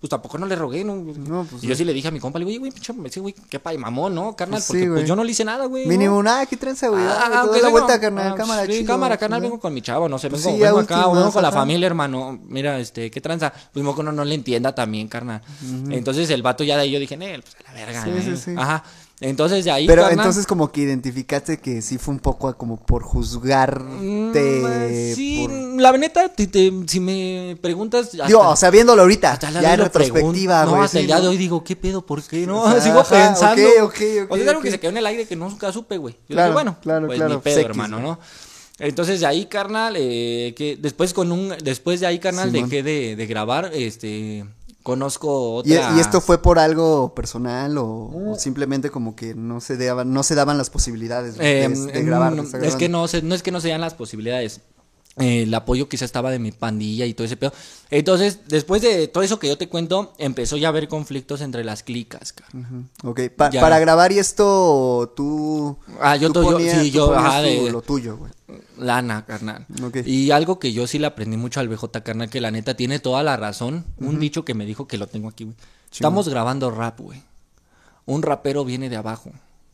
pues tampoco no le rogué, ¿no?
No, pues
y yo sí le dije a mi compa, le digo, oye, güey, ese güey, qué pa' mamón, ¿no, carnal?
Pues sí,
Porque pues yo no le hice nada, güey. ¿no?
Mínimo, nada, qué tranza, güey. Ah,
Ah, aunque
la vuelta, carnal,
ah,
cámara,
sí,
chido,
cámara, carnal,
chingada.
vengo con mi chavo, no sé,
Pues
vengo,
sí,
vengo acá, vengo con la familia, hermano. Mira, este, qué tranza. Pues moco no, no le entienda también, carnal. Entonces el vato ya de ahí yo dije, "Nel, pues a la verga,
Sí,
eh".
sí, sí.
Ajá. Entonces de ahí,
Pero
carnal,
entonces como que identificaste que sí fue un poco como por juzgarte.
mm, sí,
por-
la neta, te- te- si me preguntas. hasta-
Digo, o sea, viéndolo ahorita,
hasta
ya en retrospectiva, güey.
No, hasta
sí, ¿no?
de hoy digo, ¿qué pedo? ¿Por qué? No, sigo pensando.
ok, ok, ok,
o sea, es algo que se quedó en el aire que nunca supe, güey. Yo
Claro,
dije, bueno,
claro,
pues
claro,
ni pedo,
X,
hermano. ¿no? Entonces de ahí, carnal, eh, que después con un, después de ahí, carnal,
Simón.
dejé de, de grabar, este, conozco
¿Y,
otra.
y esto fue por algo personal o, o simplemente como que no se daban, no se daban las posibilidades de,
Eh,
de grabar?
no, es que no, se- no es que no se dan las posibilidades. Eh, el apoyo quizá estaba de mi pandilla y todo ese pedo. Entonces, después de todo eso que yo te cuento, empezó ya a haber conflictos entre las clicas, cara.
Ok, pa-
Ya.
para grabar y esto tú...
Ah, yo
tú
to- yo-
ponías-
sí,
tú
yo,
ponías
ajá,
tu-
de-
lo tuyo, güey.
Lana, carnal.
Ok.
Y algo que yo sí le aprendí mucho al BJ, carnal, que la neta tiene toda la razón. Un dicho que me dijo que lo tengo aquí, güey. Estamos grabando rap, güey. Un rapero viene de abajo.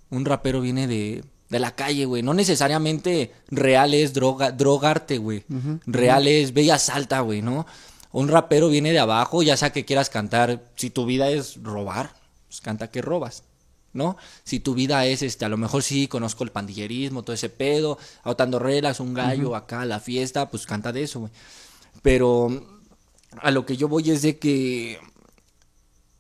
Un rapero viene de, de la calle, güey. No necesariamente real es droga, drogarte, güey. Real es bella salta, güey, ¿no? Un rapero viene de abajo, ya sea que quieras cantar. Si tu vida es robar, pues canta que robas. ¿no? Si tu vida es, este, a lo mejor sí, conozco el pandillerismo, todo ese pedo, autando relax, un gallo acá, la fiesta, pues canta de eso, güey. Pero a lo que yo voy es de que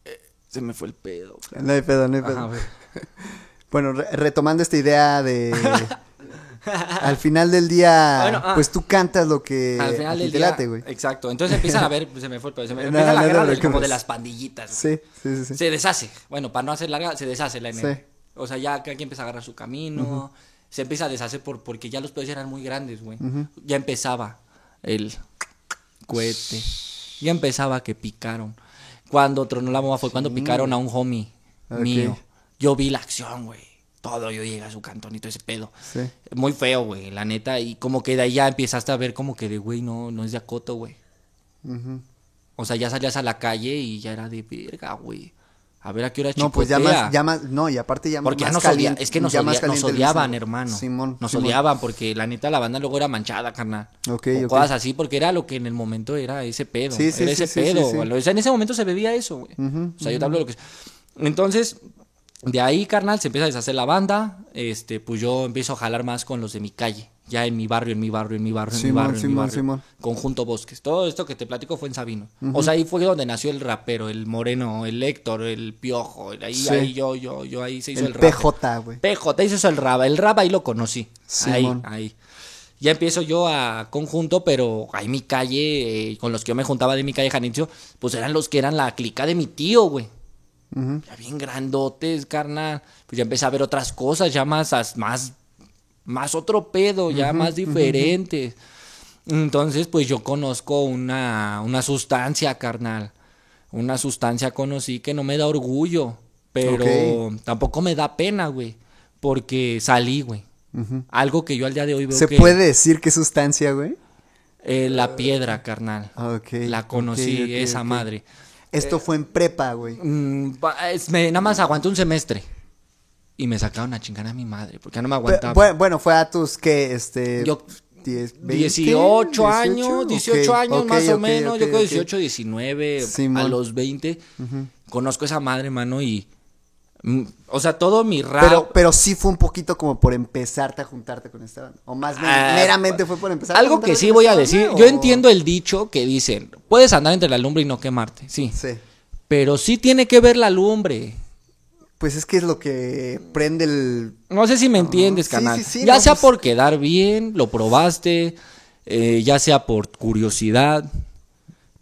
eh, se me fue el pedo. cara.
No hay pedo, no hay pedo.
Ajá, güey. <laughs>
Bueno, re- retomando esta idea de... <laughs> al final del día,
Bueno, ah.
pues tú cantas lo que
Al final del
te late, güey.
exacto. Entonces empiezan a ver, pues, se me fue el pedo, se me <laughs>
No,
empieza la
no
guerra de- como de las pandillitas. güey.
Sí, sí, sí. sí.
Se deshace. Bueno, para no hacer larga, se deshace la NR.
Sí.
O sea, ya cada quien empieza a agarrar su camino. Se empieza a deshacer por, porque ya los pedos eran muy grandes, güey. Ya empezaba el cohete. Ya empezaba que picaron. Cuando tronó la bomba fue cuando picaron a un homie
Ok.
mío. Yo vi la acción, güey. Todo, yo llegué a su cantón y todo ese pedo.
Sí.
Muy feo, güey, la neta. Y como que de ahí ya empezaste a ver como que de, güey, no, no es de acoto, güey.
Ujú.
O sea, ya salías a la calle y ya era de verga, güey. A ver a qué hora
No, pues ya más, ya más, no, y aparte ya
Porque ya
más
nos, odia-
caliente.
es que nos,
ya más
nos odiaban, hermano.
Simón.
nos
Simón.
odiaban porque la neta la banda luego era manchada, carnal.
Ok,
o
ok.
cosas así, porque era lo que en el momento era ese pedo.
Sí, sí,
era
sí,
ese pedo. O sea, en ese momento se bebía eso, güey. O sea, yo te hablo de lo que... Entonces, de ahí, carnal, se empieza a deshacer la banda. Este, pues yo empiezo a jalar más con los de mi calle. Ya en mi barrio, en mi barrio, en mi barrio, en mi
Simón,
barrio, en mi
Simón,
barrio.
Simón.
Conjunto Bosques. Todo esto que te platico fue en Sabino. O sea, ahí fue donde nació el rapero, el moreno, el Héctor, el piojo. Ahí,
Sí.
ahí yo, yo, yo, ahí se hizo el,
El
rap.
PJ, güey.
PJ, hizo el rap. El rap ahí lo conocí.
Simón.
Ahí, ahí. Ya empiezo yo a conjunto, pero ahí mi calle, eh, con los que yo me juntaba de mi calle Janicio, pues eran los que eran la clica de mi tío, güey. Ya bien grandotes, carnal. Pues ya empecé a ver otras cosas, ya más, más, más otro pedo, ya más diferentes. Entonces, pues yo conozco una, una sustancia, carnal. Una sustancia conocí que no me da orgullo, pero tampoco me da pena, güey. Porque salí, güey. Algo que yo al día de hoy veo
¿Se
que...
puede decir qué sustancia, güey?
eh, la piedra, carnal.
Ok.
La conocí, esa madre.
Esto fue en prepa, güey.
Mm, me- nada más aguanté un semestre. y me sacaron a chingar a mi madre, porque ya no me aguantaba.
bue- bueno, fue a tus que, este...
Yo-
10, 20,
18 años, 18
Ok,
años
ok,
más o
ok,
menos, yo creo
ok.
18, 19, a
Simón.
los 20. Conozco esa madre, mano, y... mm, O sea, todo mi rap...
Pero, pero sí fue un poquito como por empezarte a juntarte con esta banda. O más bien,
Ah,
meramente fue por empezar
Algo que sí voy a decir,
banda,
yo entiendo el dicho que dicen, puedes andar entre la lumbre y no quemarte, sí,
Sí.
pero sí tiene que ver la lumbre.
Pues es que es lo que prende el.
No sé si me entiendes, canal.
sí, sí,
ya
no,
sea
pues-
por quedar bien, lo probaste, eh, ya sea por curiosidad,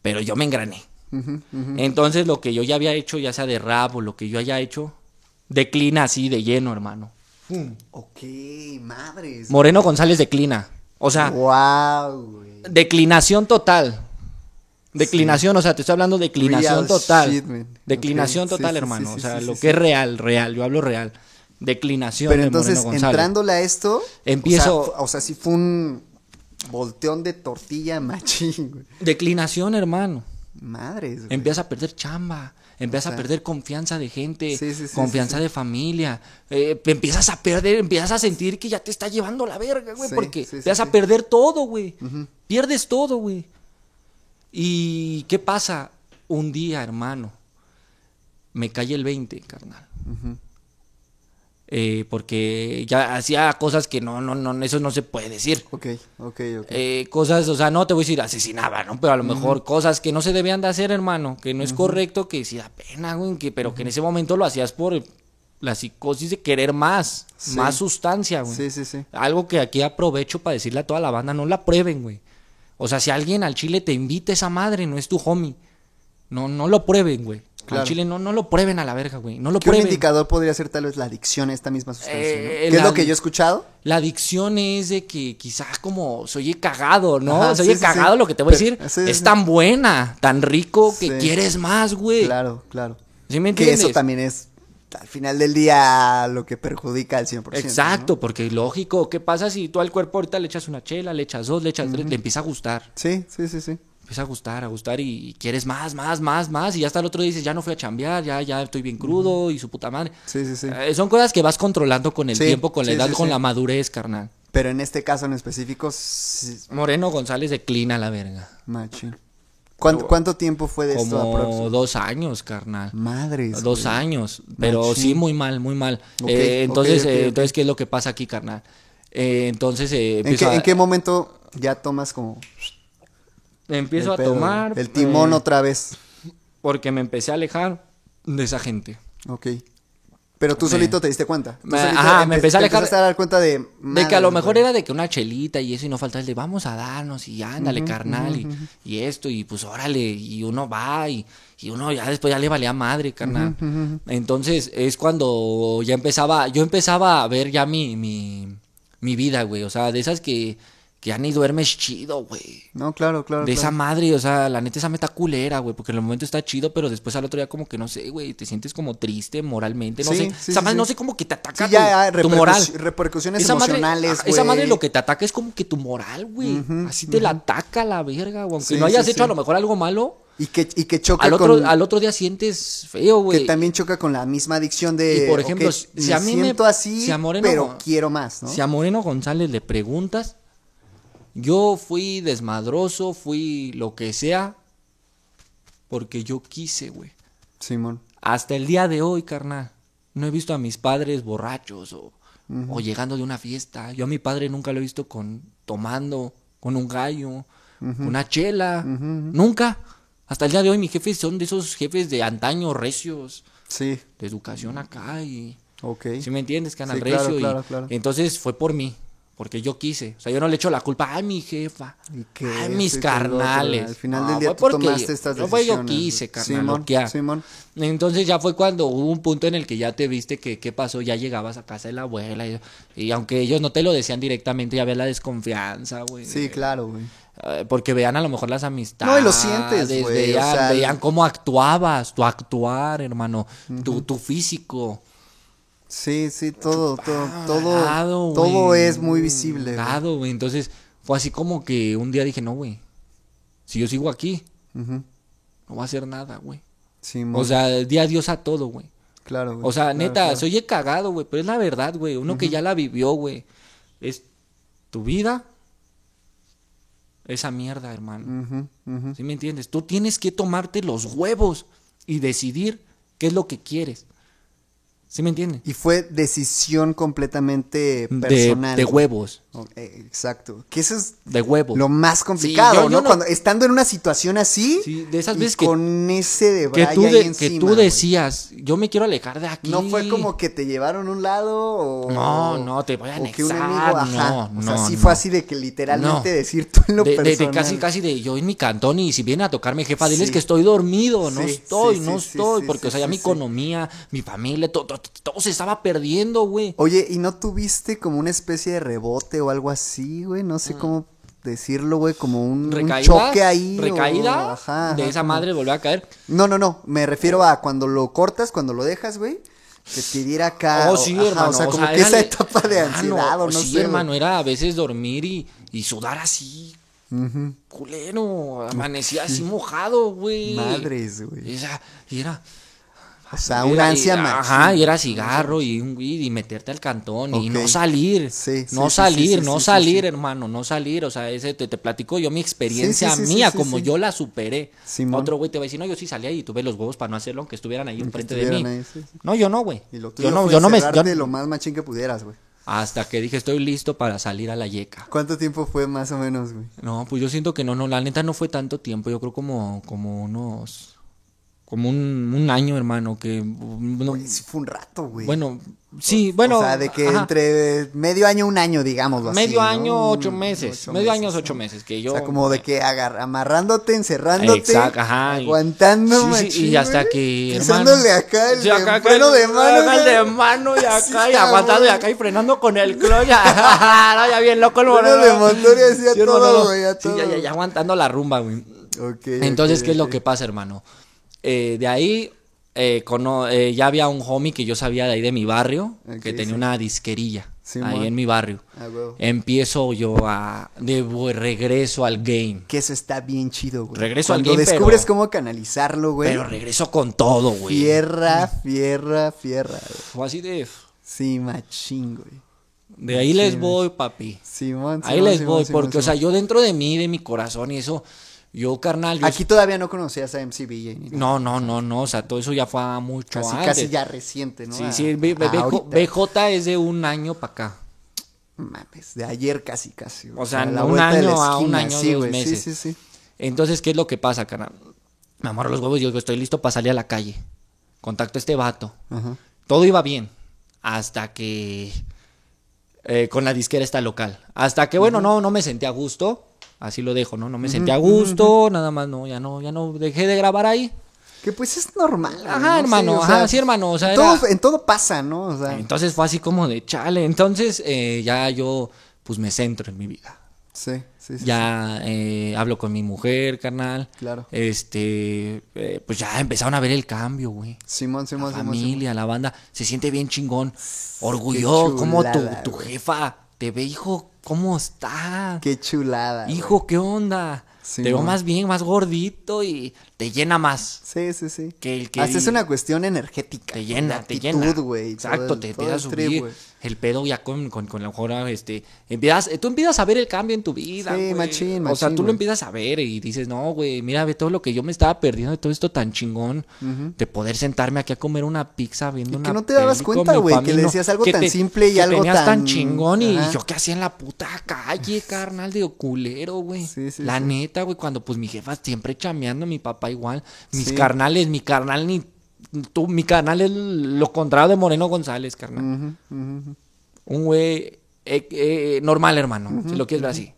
pero yo me engrané. Entonces lo que yo ya había hecho, ya sea de rap o lo que yo haya hecho, declina así de lleno, hermano.
Ok, madres.
Moreno González declina. O sea,
Wow, güey.
declinación total. Declinación, o sea, te estoy hablando de declinación
Real
total.
shit, man.
declinación total,
sí,
hermano.
sí,
o sea,
sí,
lo
sí,
que
sí.
es real, real. Yo hablo real. Declinación
Pero
de
entonces,
Moreno
entrándole a esto.
Empiezo-
O sea, o sea, sí fue un volteón de tortilla machín, güey.
Declinación, hermano.
Madres, güey.
Empiezas a perder chamba, empiezas
O sea,
a perder confianza de gente,
Sí, sí, sí,
confianza de familia, eh, empiezas a perder, empiezas a sentir que ya te está llevando la verga, güey, porque empiezas a perder todo, güey, pierdes todo, güey. ¿Y qué pasa? Un día, hermano, me cae el 20, carnal. Eh, porque ya hacía cosas que no, no, no, eso no se puede decir.
Ok, ok, ok.
Eh, cosas, o sea, no te voy a decir asesinaba, ¿no? Pero a lo mejor cosas que no se debían de hacer, hermano, que no es correcto, que sí da pena, güey, que, pero que en ese momento lo hacías por la psicosis de querer más,
Sí.
más sustancia, güey.
sí, sí, sí.
Algo que aquí aprovecho para decirle a toda la banda, no la prueben, güey. O sea, si alguien al chile te invita esa madre, no es tu homie. No, no lo prueben, güey.
Claro.
Al chile no, no lo prueben a la verga, güey. No lo
Que un
prueben.
indicador podría ser tal vez la adicción a esta misma sustancia,
Eh,
¿no? ¿Qué es lo que yo he escuchado?
La adicción es de que quizás como soy cagado, ¿no?
Ajá,
soy
sí,
cagado,
sí.
lo que te voy a decir.
sí,
es tan buena, tan rico que quieres más, güey.
Claro, claro.
¿Sí me
Que
entiendes?
eso también es, al final del día, lo que perjudica al 100%.
Exacto,
¿no?
porque lógico, ¿qué pasa si tú al cuerpo ahorita le echas una chela, le echas dos, le echas tres, le empieza a gustar?
Sí, sí, sí, sí.
Empieza a gustar, a gustar y, y quieres más, más, más, más. Y ya hasta el otro día dices, ya no fui a chambear, ya, ya estoy bien crudo y su puta madre.
Sí, sí, sí.
Eh, son cosas que vas controlando con el
Sí,
tiempo, con la
sí,
edad,
sí,
con la madurez, carnal.
Pero en este caso en específico, sí,
Moreno González declina la verga.
machín. ¿Cuánto, cuánto tiempo fue de esto
Como dos años, carnal.
Madres.
Dos
güey.
años, pero
Machín.
sí muy mal, muy mal. Eh, entonces, eh, entonces, ¿qué es lo que pasa aquí, carnal? Eh, entonces, eh,
¿En qué,
a,
en qué momento ya tomas como
empiezo
el
a tomar
el timón
eh,
otra vez?
porque me empecé a alejar de esa gente.
Ok. Pero tú solito te diste cuenta. Tú
ajá, me
empe-
empecé a alejar-
empezaste a dar cuenta de.
De que a lo mejor era de que una chelita y eso y no falta el de vamos a darnos y ándale, carnal, y, y esto, y pues órale, y uno va y, y uno ya después ya le valía madre, carnal. Entonces es cuando ya empezaba, yo empezaba a ver ya mi, mi, mi vida, güey, o sea, de esas que, que ya ni duermes chido, güey.
No, claro, claro.
De esa madre, o sea, la neta esa meta culera, güey, porque en el momento está chido, pero después al otro día como que no sé, güey, te sientes como triste moralmente, no
Sí,
sé,
sí,
esa
sí,
madre no sé como que te ataca
Sí, ya,
tu, tu moral.
repercus- repercusiones
Esa madre,
emocionales,
ajá, esa madre lo que te ataca es como que tu moral, güey. Así te la ataca la verga, güey. Aunque no hayas hecho a lo mejor algo malo,
Y que, y que choca
al otro,
con.
al otro día sientes feo, güey.
que también choca con la misma adicción de.
Y, por ejemplo, si a mí me-
siento así,
si a Moreno-
pero quiero más, ¿no?
Si a Moreno González le preguntas, yo fui desmadroso, fui lo que sea, porque yo quise, güey.
Simón.
Hasta el día de hoy, carnal, no he visto a mis padres borrachos o, o llegando de una fiesta. Yo a mi padre nunca lo he visto con tomando, con un gallo, con una chela. Nunca. Hasta el día de hoy mis jefes son de esos jefes de antaño recios,
Sí,
de educación acá y...
ok.
¿Sí me entiendes, canal
Sí, claro,
recio? y-
claro, claro.
entonces fue por mí, porque yo quise. O sea, yo no le echo la culpa a mi jefa, a mis carnales.
Al final
No,
del día tú
porque
tomaste estas
no fue yo quise, carnal.
Simón, Simón.
Entonces ya fue cuando hubo un punto en el que ya te viste que qué pasó, ya llegabas a casa de la abuela y, y aunque ellos no te lo decían directamente, ya ves la desconfianza, güey.
Sí, claro, güey.
Eh, Porque vean a lo mejor las amistades.
No, y lo sientes, güey, o
Vean,
sea,
vean cómo actuabas, tu actuar, hermano, tu, tu físico.
Sí, sí, todo, todo, todo, todo es muy visible.
Entonces, fue así como que un día dije, no, güey. Si yo sigo aquí, no va a hacer nada, güey. O sea, di adiós a todo, güey.
Claro, güey.
O sea,
claro,
neta,
claro.
se oye cagado, güey, pero es la verdad, güey. Uno que ya la vivió, güey. Es tu vida. Esa mierda, hermano.
Ujú.
¿Sí me entiendes? Tú tienes que tomarte los huevos y decidir qué es lo que quieres. ¿Sí me entiendes?
Y fue decisión completamente
De,
personal.
de
güey.
huevos.
Exacto. Que eso es
De huevos.
lo más complicado,
yo- yo
¿no?
no-
Cuando estando en una situación así.
Sí, de esas
y
veces que-
con ese de
que tú,
ahí
de-
encima,
que tú decías, yo me quiero alejar de aquí.
No fue como que te llevaron a un lado o.
No, no, te voy a
o que un
anexar,
enemigo, ajá.
no,
o sea,
no,
sí fue así de que literalmente
No.
decir tú en lo
de, de- de
personal.
casi, casi de yo en mi cantón y si vienen a tocarme jefa, diles
Sí.
que estoy dormido, no estoy, no estoy, porque o sea, ya mi economía, mi familia, todo, todo, todo se estaba perdiendo, güey.
Oye, ¿y no tuviste como una especie de rebote o algo así, güey? No sé cómo decirlo, güey, como un, un choque ahí. o-
recaída
ajá,
de
ajá,
esa madre volvió a caer.
No, no, no, me refiero a cuando lo cortas, cuando lo dejas, güey, que te diera acá.
Oh,
o-
sí,
ajá,
hermano.
O sea, como que esa etapa de
Hermano,
ansiedad o no
sí,
sé.
hermano, era a veces dormir y, y sudar así, culero, <laughs> amanecía así mojado, güey.
Madres, güey.
Y era, y era,
O sea, una ansia machín.
Ajá, y era cigarro y un weed y meterte al cantón y no salir.
Sí, sí,
no salir,
sí,
no salir, hermano, no salir. O sea, ese te, te platico yo mi experiencia mía, como yo la superé.
Simón.
Otro güey te va a decir, no, yo sí salía y tuve los huevos para no hacerlo, aunque estuvieran ahí enfrente de mí.
ahí.
No, yo no, güey.
Y lo tuyo
Yo no, yo no me. yo-
lo más machín que pudieras, güey.
hasta que dije, estoy listo para salir a la yeca.
¿Cuánto tiempo fue más o menos, güey?
No, pues yo siento que no, no, la neta no fue tanto tiempo, yo creo como, como unos, como un, un año, hermano, que, no-
Güey, sí fue un rato, güey.
bueno, sí, bueno.
O sea, de que
ajá,
entre medio año, un año, digámoslo así.
Medio
¿no?
año, ocho
Un-
meses,
ocho
medio
meses,
año, ocho
¿no?
meses, que yo.
O sea, como de que amarrándote, encerrándote,
Exacto, ajá,
aguantando,
Sí, sí,
machín,
y hasta
güey,
que, hermano,
acá el
sí, acá,
freno
el-
de mano,
acá el de mano y <laughs> acá,
Sí,
y aguantando y acá y frenando con el clutch, ya, <laughs> no, ya bien loco el moreno.
de motor y así a
Sí,
todo,
no.
güey, a
Sí,
todo.
ya, ya, ya aguantando la rumba, güey.
Ok,
Entonces,
ok,
¿qué es lo que pasa, hermano? Eh, de ahí, eh, cono- eh, ya había un homie que yo sabía de ahí de mi barrio, que tenía
sí.
una disquerilla
Sí,
ahí en mi barrio.
Ah.
Empiezo yo a... De regreso al game.
Que eso está bien chido, güey.
Regreso al
Cuando
game,
descubres
pero-
cómo canalizarlo, güey.
Pero regreso con todo, güey.
Fierra, fierra, fierra.
Fue así de...
Sí, machín, güey.
De ahí les voy, papi.
Simón,
Ahí
Simón,
les
Simón,
voy, porque, o sea, yo dentro de mí, de mi corazón y eso, yo, carnal, yo...
Aquí todavía no conocías a MCB, ni.
No, no, no, no, o sea, todo eso ya fue mucho
Casi,
antes.
casi ya reciente, ¿no?
Sí,
A-
sí, B- B- BJ es de un año para acá.
Mames, de ayer casi, casi.
O sea,
la
un año a un año,
sí,
dos meses.
Sí, sí, sí.
Entonces, ¿qué es lo que pasa, carnal? Me amarro los huevos y digo, estoy listo para salir a la calle. Contacto a este vato.
Ajá.
Todo iba bien. Hasta que. eh, con la disquera esta local. Hasta que, bueno, no, no me sentí a gusto. Así lo dejo, ¿no? No me sentí a gusto. Nada más, no, ya no, ya no dejé de grabar ahí.
Que pues es normal.
Ajá,
no sé,
hermano,
o
ajá,
sea,
sí, hermano. O sea,
en,
era-
todo, en todo pasa, ¿no? O sea,
Entonces fue así como de chale. Entonces, eh, ya yo, pues me centro en mi vida.
sí, sí, sí.
Ya eh, hablo con mi mujer, carnal.
Claro.
Este, eh, pues ya empezaron a ver el cambio, güey.
Simón,
La
Simón, Simón, Simón.
familia, la banda, se siente bien chingón. Orgullo, como tu, tu jefa te ve, hijo, ¿cómo está?
Qué chulada. güey.
Hijo, ¿qué onda?
Sí,
te veo más bien, más gordito y te llena más.
Sí, sí, sí.
Que el que
Hasta es una cuestión energética.
Te llena,
de
te
actitud,
llena.
todo
Exacto,
el-
te empieza a
trip,
subir
güey.
El pedo ya con, con, con la mejor, este, empiezas, tú empiezas a ver el cambio en tu vida,
Sí,
güey.
machín,
O sea,
machín,
tú lo
güey.
empiezas a ver y dices, no, güey, mira, ve todo lo que yo me estaba perdiendo de todo esto tan chingón, de poder sentarme aquí a comer una pizza viendo
Y
una
que no te dabas cuenta, güey, que le decías algo tan
te-
simple y
que
algo
tenías tan
tan-
chingón y
Ajá.
yo qué hacía en la puta calle, <laughs> carnal, digo, culero, güey.
Sí, sí,
la
sí.
neta, güey, cuando pues mi jefa siempre chameando, mi papá igual, mis carnales, mi carnal ni tú, mi carnal es lo contrario de Moreno González, carnal. Un güey eh, eh, normal, hermano, si lo quieres ver así.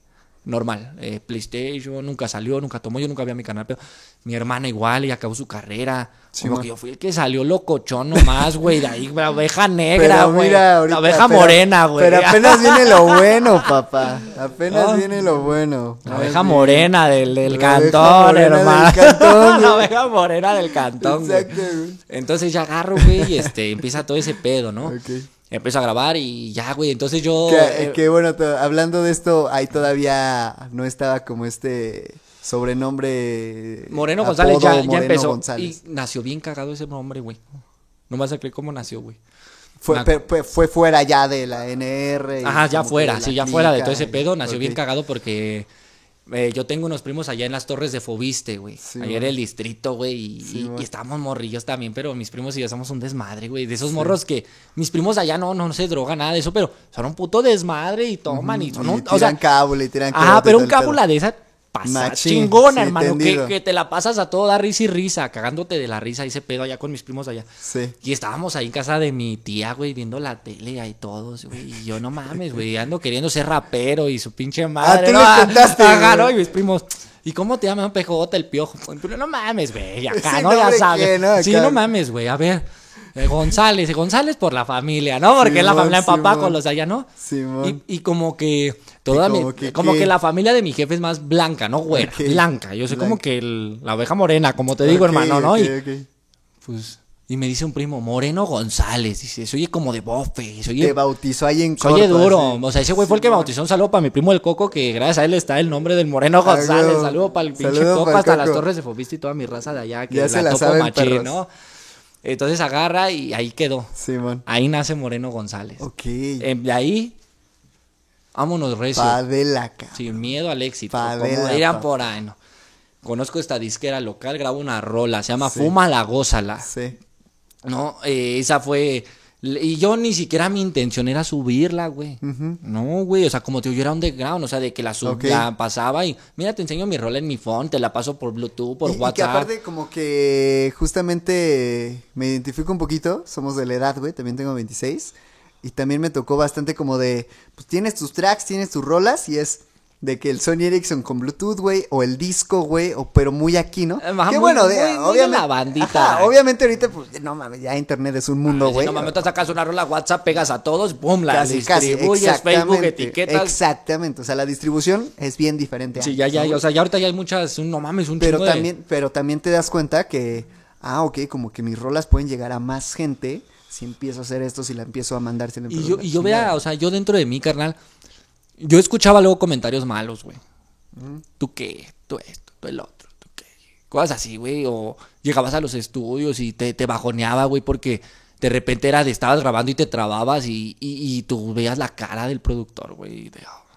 Normal, eh, PlayStation, nunca salió, nunca tomó, yo nunca vi a mi canal, pero mi hermana igual, y acabó su carrera.
Sí,
como
man.
que yo fui el que salió locochón nomás, güey, de ahí, la oveja negra, güey.
mira, ahorita,
La oveja
pero-
morena, güey.
Pero apenas <laughs> viene lo bueno, papá. Apenas
Ah.
viene lo bueno.
La oveja
bien.
morena del, del
La
cantón, hermano. <laughs> la oveja morena del cantón, güey.
Exacto, güey.
Entonces ya agarro, güey, y este, empieza todo ese pedo, ¿no?
Ok.
Empiezo a grabar y ya, güey, entonces yo...
Que,
eh,
que bueno, hablando de esto, ahí todavía no estaba como este sobrenombre.
Moreno
apodo
González ya, ya
Moreno
empezó.
González.
Y nació bien cagado ese nombre, güey. No vas a creer cómo nació, güey.
Fue,
Me
fue fuera ya de la NR.
Ajá, ya fuera, sí, ya fuera de todo ese pedo. Nació bien cagado porque eh, yo tengo unos primos allá en las torres de Fobiste, güey.
Sí,
allá en el distrito, güey. Y,
Sí,
y-
man.
y estábamos morrillos también, pero mis primos y yo somos un desmadre, güey. De esos morros que mis primos allá no, no, se droga nada de eso, pero son un puto desmadre y toman y son
Y
un.
tiran
O sea,
y tiran
Ajá, pero un cábula de esa pasa
Machín,
chingona,
sí,
hermano. Que, te la pasas a todo, da risa y risa, cagándote de la risa, ese pedo allá con mis primos allá.
Sí.
Y estábamos ahí en casa de mi tía, güey, viendo la tele ahí todos, güey. Y yo no mames, güey, ando queriendo ser rapero y su pinche madre.
tú
¿no? Ah,
contaste,
Ajá. ¿no? Y mis primos. ¿Y cómo te llaman PJ el piojo? Pero no mames, güey, acá,
Sí,
¿no? Ya sabes.
¿no?
Sí, no mames, güey, a ver. González, González por la familia, ¿no? Porque es la familia de papá con los de allá, ¿no?
Simón.
Y, y como que toda
Y
mi-
como que
como que la familia de mi jefe es más blanca, no güera, blanca. Yo soy como que el- la oveja morena, como te digo, hermano, ¿no?
ok,
Y, pues, y me dice un primo, Moreno González, dice, se oye como de bofe, se
Te bautizó ahí en corto,
duro.
así.
O sea, ese güey fue el que bautizó un saludo para mi primo el Coco, que gracias a él está el nombre del Moreno González. Saludo para el pinche Coco, hasta las torres de Fobiste y toda mi raza de allá, que
Ya
la,
se la
topo
saben,
machín. ¿no? Entonces agarra y ahí quedó.
Simón.
Ahí nace Moreno González.
Ok.
Eh, de ahí, vámonos recio.
Pa de la ca-
Sin miedo al éxito.
Favela,
como dirán
papá.
por ahí, ¿no? Conozco esta disquera local, grabo una rola, se llama
Sí.
Fuma la Gózala.
Sí.
No, eh, esa fue. Y yo ni siquiera mi intención era subirla, güey. No, güey. O sea, como te digo, yo era underground. O sea, de que la, sub, la pasaba y. Mira, te enseño mi rola en mi phone, te la paso por Bluetooth, por
y, y que
WhatsApp.
aparte como que justamente me identifico un poquito, somos de la edad, güey, también tengo 26 y también me tocó bastante como de, pues tienes tus tracks, tienes tus rolas y es de que el Sony Ericsson con Bluetooth, güey, o el disco, güey, o pero muy aquí, ¿no?
Ajá,
Qué
muy-
bueno, de-
muy- muy de
obviamente,
la bandita.
Ajá, obviamente ahorita pues no mames, ya internet es un mundo,
Si
güey.
no mames, te sacas una rola WhatsApp, pegas a todos, pum, la
Casi, casi,
distribuyes, Facebook,
exactamente,
etiquetas.
Exactamente, o sea, la distribución es bien diferente.
Sí,
antes,
ya, ya,
¿no?
o sea, ya ahorita ya hay muchas, no mames, un
pero
chingo de-
también, pero también te das cuenta que, ah, ok, como que mis rolas pueden llegar a más gente si empiezo a hacer esto, si la empiezo a mandar. Si la
Y
empiezo
yo,
a
y yo vea, o sea, yo dentro de mí, carnal, yo escuchaba luego comentarios malos, güey. ¿Tú qué? ¿Tú esto? ¿Tú el otro? ¿Tú qué? Cosas así, güey. O llegabas a los estudios y te, te bajoneaba, güey, porque de repente era de estabas grabando y te trababas y, y, y tú veías la cara del productor, güey. oh,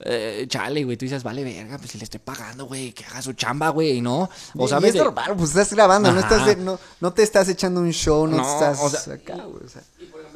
eh, chale, güey, tú dices, vale, verga, pues si le estoy pagando, güey, que haga su chamba, güey, ¿no? O
y
sabes
es
de-
normal, pues estás grabando, no estás no, no te estás echando un show, no,
No,
te estás
o sea,
acá, güey, o sea.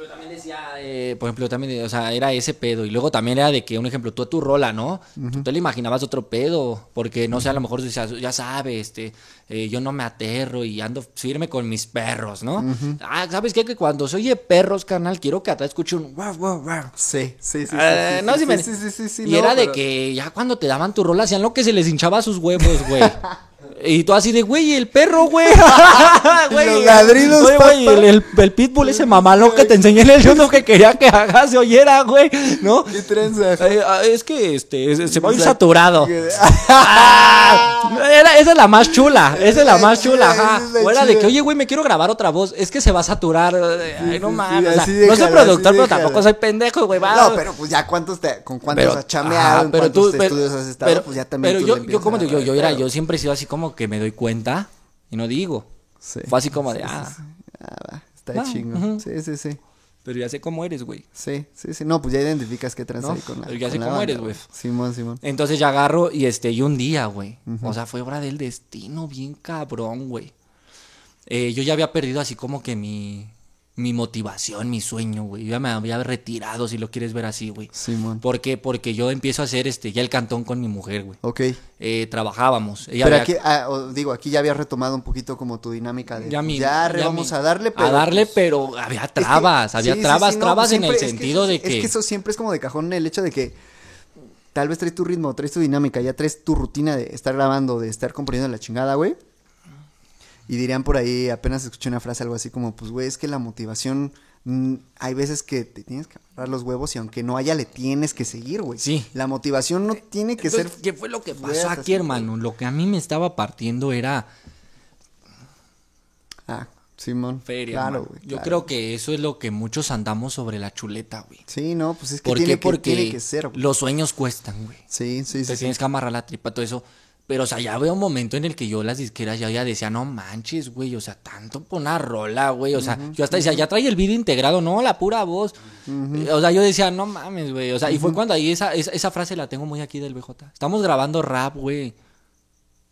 Ejemplo, también decía, eh, por ejemplo, también, o sea, era ese pedo. Y luego también era de que, un ejemplo, tú a tu rola, ¿no? Tú te le imaginabas otro pedo. Porque, no sé, a lo mejor decías, ya sabes, este, eh, yo no me aterro y ando firme con mis perros, ¿no? Ah, ¿sabes qué? Que cuando se oye perros, carnal, quiero que atrás escuche un wow, wow, wow.
Sí, sí, sí, sí,
no,
sí, sí, sí,
y
no,
era de que ya cuando te daban tu rola hacían lo que se les hinchaba sus huevos, güey. <laughs> Y tú así de, güey, el perro, güey. <laughs> <laughs> Güey,
los ladridos,
Oye, güey, el, el, el pitbull ese mamalón que te enseñé en el YouTube que quería que hagas se oyera, güey. ¿No?
¿Qué trenza?
Eh, ah, es que este se- se va a ir saturado. <laughs> Ah, era- esa es la más chula, esa es la más chula, ajá.
es la
O era de que, oye, güey, me quiero grabar otra voz, es que se va a saturar. Ay, no
sí, sí,
mames, o sea, no soy productor, pero tampoco soy pendejo, güey. va.
No, pero pues ya cuántos te, con cuántos
Pero-
has
ajá, pero
cuántos
tú- pero-
estudios has estado,
pero-
pues ya también
Pero
tú
yo, yo como digo, yo
el
era, yo siempre he sido así como que me doy cuenta y no digo.
Sí.
Fue así como de,
Sí,
ah,
sí. Ah, está
Va,
chingo. Sí, sí, sí.
pero ya sé cómo eres, güey.
Sí, sí, sí. No, pues ya identificas qué
No,
ahí con la.
pero ya sé cómo
banda,
eres, güey.
Simón, Simón.
Entonces ya agarro y este, y un día, güey. O sea, fue obra del destino, bien cabrón, güey. Eh, yo ya había perdido así como que mi, mi motivación, mi sueño, güey. Yo ya me había retirado, si lo quieres ver así, güey.
Simón.
¿Por qué? Porque yo empiezo a hacer este, ya el cantón con mi mujer, güey.
Ok.
Eh, trabajábamos. Ella
Pero
había-
aquí, ah, digo, aquí ya habías retomado un poquito como tu dinámica de.
Ya mi-
ya,
ya
vamos
mi-
a darle, pero.
a darle,
pues,
pero había
es que-
trabas, había
sí, sí,
trabas,
sí,
trabas en el
es que
sentido de
Es
que...
que eso siempre es como de cajón el hecho de que tal vez traes tu ritmo, traes tu dinámica, ya traes tu rutina de estar grabando, de estar componiendo la chingada, güey. Y dirían por ahí, apenas escuché una frase algo así como, pues, güey, es que la motivación, mm, hay veces que te tienes que agarrar los huevos y aunque no haya, le tienes que seguir, güey.
Sí.
La motivación no tiene que
Entonces,
ser...
¿Qué fue lo que pasó aquí,
así,
hermano? Lo que a mí me estaba partiendo era
Ah, Simón.
feria,
Claro, güey.
Yo
claro.
creo que eso es lo que muchos andamos sobre la chuleta, güey.
Sí, no, pues es que
¿Por
tiene que,
Porque
tiene que ser, güey.
los sueños cuestan, güey.
Sí, sí, sí.
Te
sí.
tienes que amarrar la tripa, todo eso. Pero, o sea, ya veo un momento en el que yo las disqueras ya, ya decía, no manches, güey, o sea, tanto por una rola, güey. O sea, yo hasta decía, ya trae el vídeo integrado, no, la pura voz. O sea, yo decía, no mames, güey. O sea, y fue cuando ahí esa, esa, esa frase la tengo muy aquí del BJ. Estamos grabando rap, güey.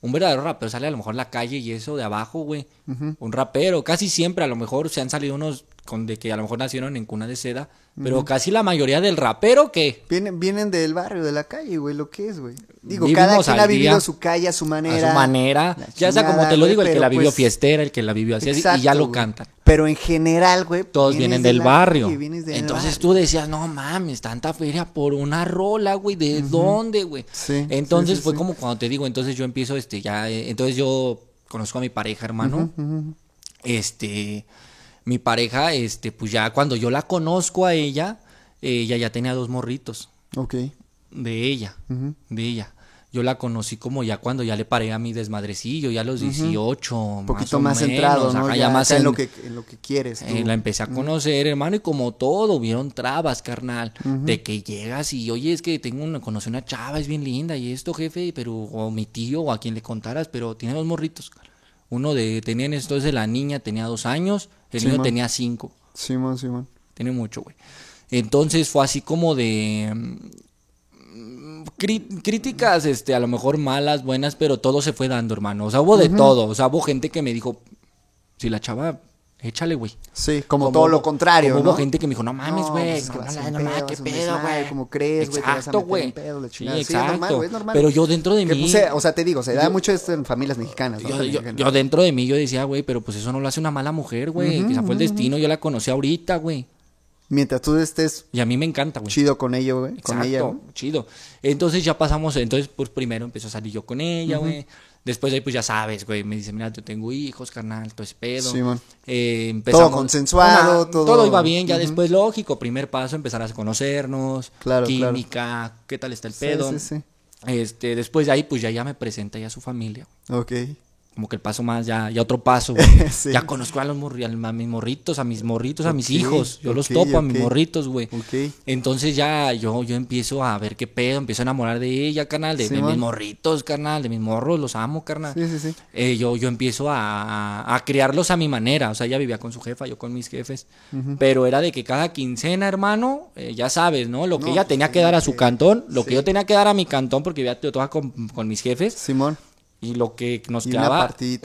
Un verdadero rapero sale a lo mejor en la calle y eso de abajo, güey. Un rapero. Casi siempre, a lo mejor se han salido unos con de que a lo mejor nacieron en cuna de seda. Pero casi la mayoría del rapero, ¿qué?
Vienen, vienen del barrio, de la calle, güey, lo que es, güey. Digo,
Vivimos
cada quien ha vivido
día,
su calle a su manera.
a su manera. Ya sea como te lo digo, el que la vivió
pues,
fiestera, el que la vivió así, así, y ya
exacto,
lo cantan.
Pero en general, güey.
Todos vienen
de
del barrio.
calle, del
Entonces
barrio.
tú decías, no mames, tanta feria por una rola, güey, ¿de dónde, güey?
Sí,
Entonces
sí, sí,
fue como cuando te digo, entonces yo empiezo, este, ya, eh, entonces yo conozco a mi pareja, hermano. Este, mi pareja, este, pues ya cuando yo la conozco a ella, ella ya tenía dos morritos
Ok.
de ella, de ella. Yo la conocí como ya cuando ya le paré a mi desmadrecillo, ya a los 18,
Un poquito más, centrado, ¿no?
ajá,
Ya,
ya más
en,
en-
lo que, en lo que quieres.
eh, la empecé a conocer, hermano, y como todo, hubieron trabas, carnal. De que llegas y, oye, es que tengo una, conocí una chava, es bien linda, y esto, jefe, pero, o mi tío, o a quien le contaras, pero tiene dos morritos. Uno de, tenían entonces la niña tenía dos años, el niño tenía cinco.
Simón, Simón.
Tiene mucho, güey. Entonces fue así como de. mm, crí- críticas, este, a lo mejor malas, buenas, pero todo se fue dando, hermano. O sea, hubo de todo. O sea, hubo gente que me dijo, si la chava, échale, güey.
Sí, como,
Como
todo
hubo-
lo contrario,
como
¿no?
hubo gente que me dijo, no mames, güey,
pues,
no,
pedo,
qué pedo, güey.
¿cómo crees, güey?
Exacto, güey. Sí.
Sí, es
exacto.
normal, güey, es normal.
Pero yo dentro de
Que
mí...
o sea, te digo, se da
yo-
mucho esto en familias mexicanas.
Yo, dentro de mí yo decía, güey, pero pues eso no lo hace una mala mujer, güey. Quizá fue el destino, yo la conocí ahorita, güey.
Mientras tú estés
Y a mí me encanta, güey.
chido con ello, güey. Con
Exacto,
ella,
chido. Entonces ya pasamos, entonces pues primero empezó a salir yo con ella, güey. Después de ahí pues ya sabes, güey, me dice, mira, yo tengo hijos, carnal, todo ese pedo.
Simón.
Eh, empezamos-
consensuado, todo-
Todo iba bien, ya después lógico, primer paso, empezar a conocernos,
Claro,
química, qué tal está el
Sí,
pedo.
sí, sí.
Este, después de ahí pues ya, ya me presenta ya su familia.
Ok.
Como que el paso más, ya, ya otro paso, güey. <laughs>
Sí.
Ya conozco a los morri- a mis morritos, a mis morritos, a mis hijos. Yo los topo a mis morritos, güey. Entonces ya yo, yo empiezo a ver qué pedo, empiezo a enamorar de ella, carnal, de, mis morritos, carnal, de mis morros, los amo, carnal.
Sí, sí, sí.
Eh, yo, yo empiezo a, a, a criarlos a mi manera, o sea, ella vivía con su jefa, yo con mis jefes, pero era de que cada quincena, hermano, eh, ya sabes, ¿no? Lo que
No,
ella
pues,
tenía que
tenía
dar a su
que-
cantón, lo que yo tenía que dar a mi cantón, porque ya yo estaba con, con mis jefes,
Simón.
Y lo que nos quedaba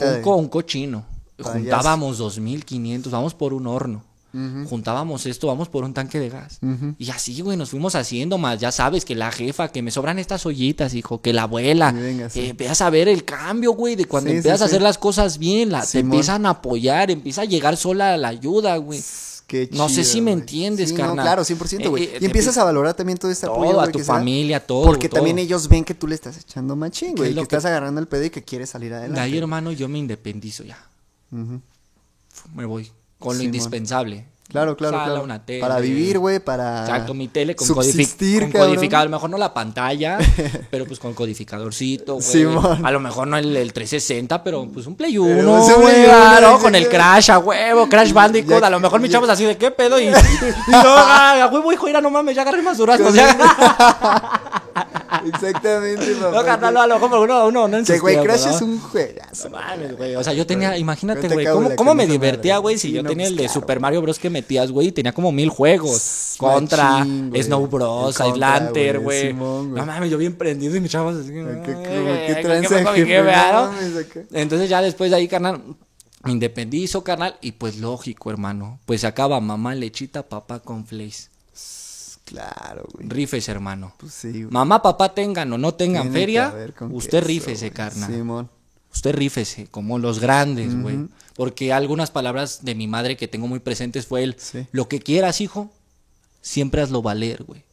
un,
de-
co- un cochino.
Payaso.
Juntábamos 2.500, vamos por un horno. Juntábamos esto, vamos por un tanque de gas. Y así, güey, nos fuimos haciendo más. Ya sabes que la jefa, que me sobran estas ollitas, hijo, que la abuela.
Venga, sí.
empiezas a ver el cambio, güey, de cuando
Sí, sí,
empiezas a hacer las cosas bien, la, te empiezan a apoyar, empieza a llegar sola la ayuda, güey.
Qué
No sé si me entiendes,
Sí, no,
carnal.
claro, 100%, güey.
Eh, eh,
y empiezas a valorar también todo este apoyo,
a tu familia, todo.
Porque
todo.
también ellos ven que tú le estás echando machín,
¿Qué
güey.
es
Que,
que-
estás agarrando el pedo y que quieres salir
De
adelante.
ahí, hermano, yo me independizo ya. Me voy con lo indispensable.
Claro, claro,
Sala,
claro.
una tele.
Para vivir, güey, para
Exacto, mi tele con,
subsistir,
codific con codificador. A lo mejor no la pantalla, <laughs> pero pues con codificadorcito, güey.
Simón.
A lo mejor no el, el 360, pero pues un Play
Pero
1,
pues un
güey, claro, con el Crash a huevo, Crash Bandicoot.
Ya
a lo mejor mi chavos así de qué pedo y, <laughs> y yo, ah, a huevo, hijo, mira, no mames, ya agarré más duraznos. Ya. <laughs>
Exactamente, <laughs> papá.
No, carnal, a lo mejor uno, uno no en
Que,
sus
güey, Crash es un juegazo.
Mames, güey. O sea, yo tenía, imagínate, güey, ¿cómo, cómo me divertía, güey? Si yo tenía
pues,
el de. Super Mario Bros. que metías, güey, y tenía como mil juegos. Contra. Snow Bros, Islanter,
güey.
No mames, yo bien prendido y mis chavos así.
¿Qué, mames, acá.
Entonces ya después de ahí, carnal, me independizo, carnal, y pues lógico, hermano. Pues acaba mamá lechita, papá con flays.
Claro, güey.
Rifes, hermano.
Pues sí, güey.
Mamá, papá tengan o no tengan
Tiene
feria, usted
queso,
rífese,
güey.
carnal.
Simón.
Usted rífese, como los grandes, güey. Porque algunas palabras de mi madre que tengo muy presentes fue el,
Sí.
lo que quieras, hijo, siempre hazlo valer, güey.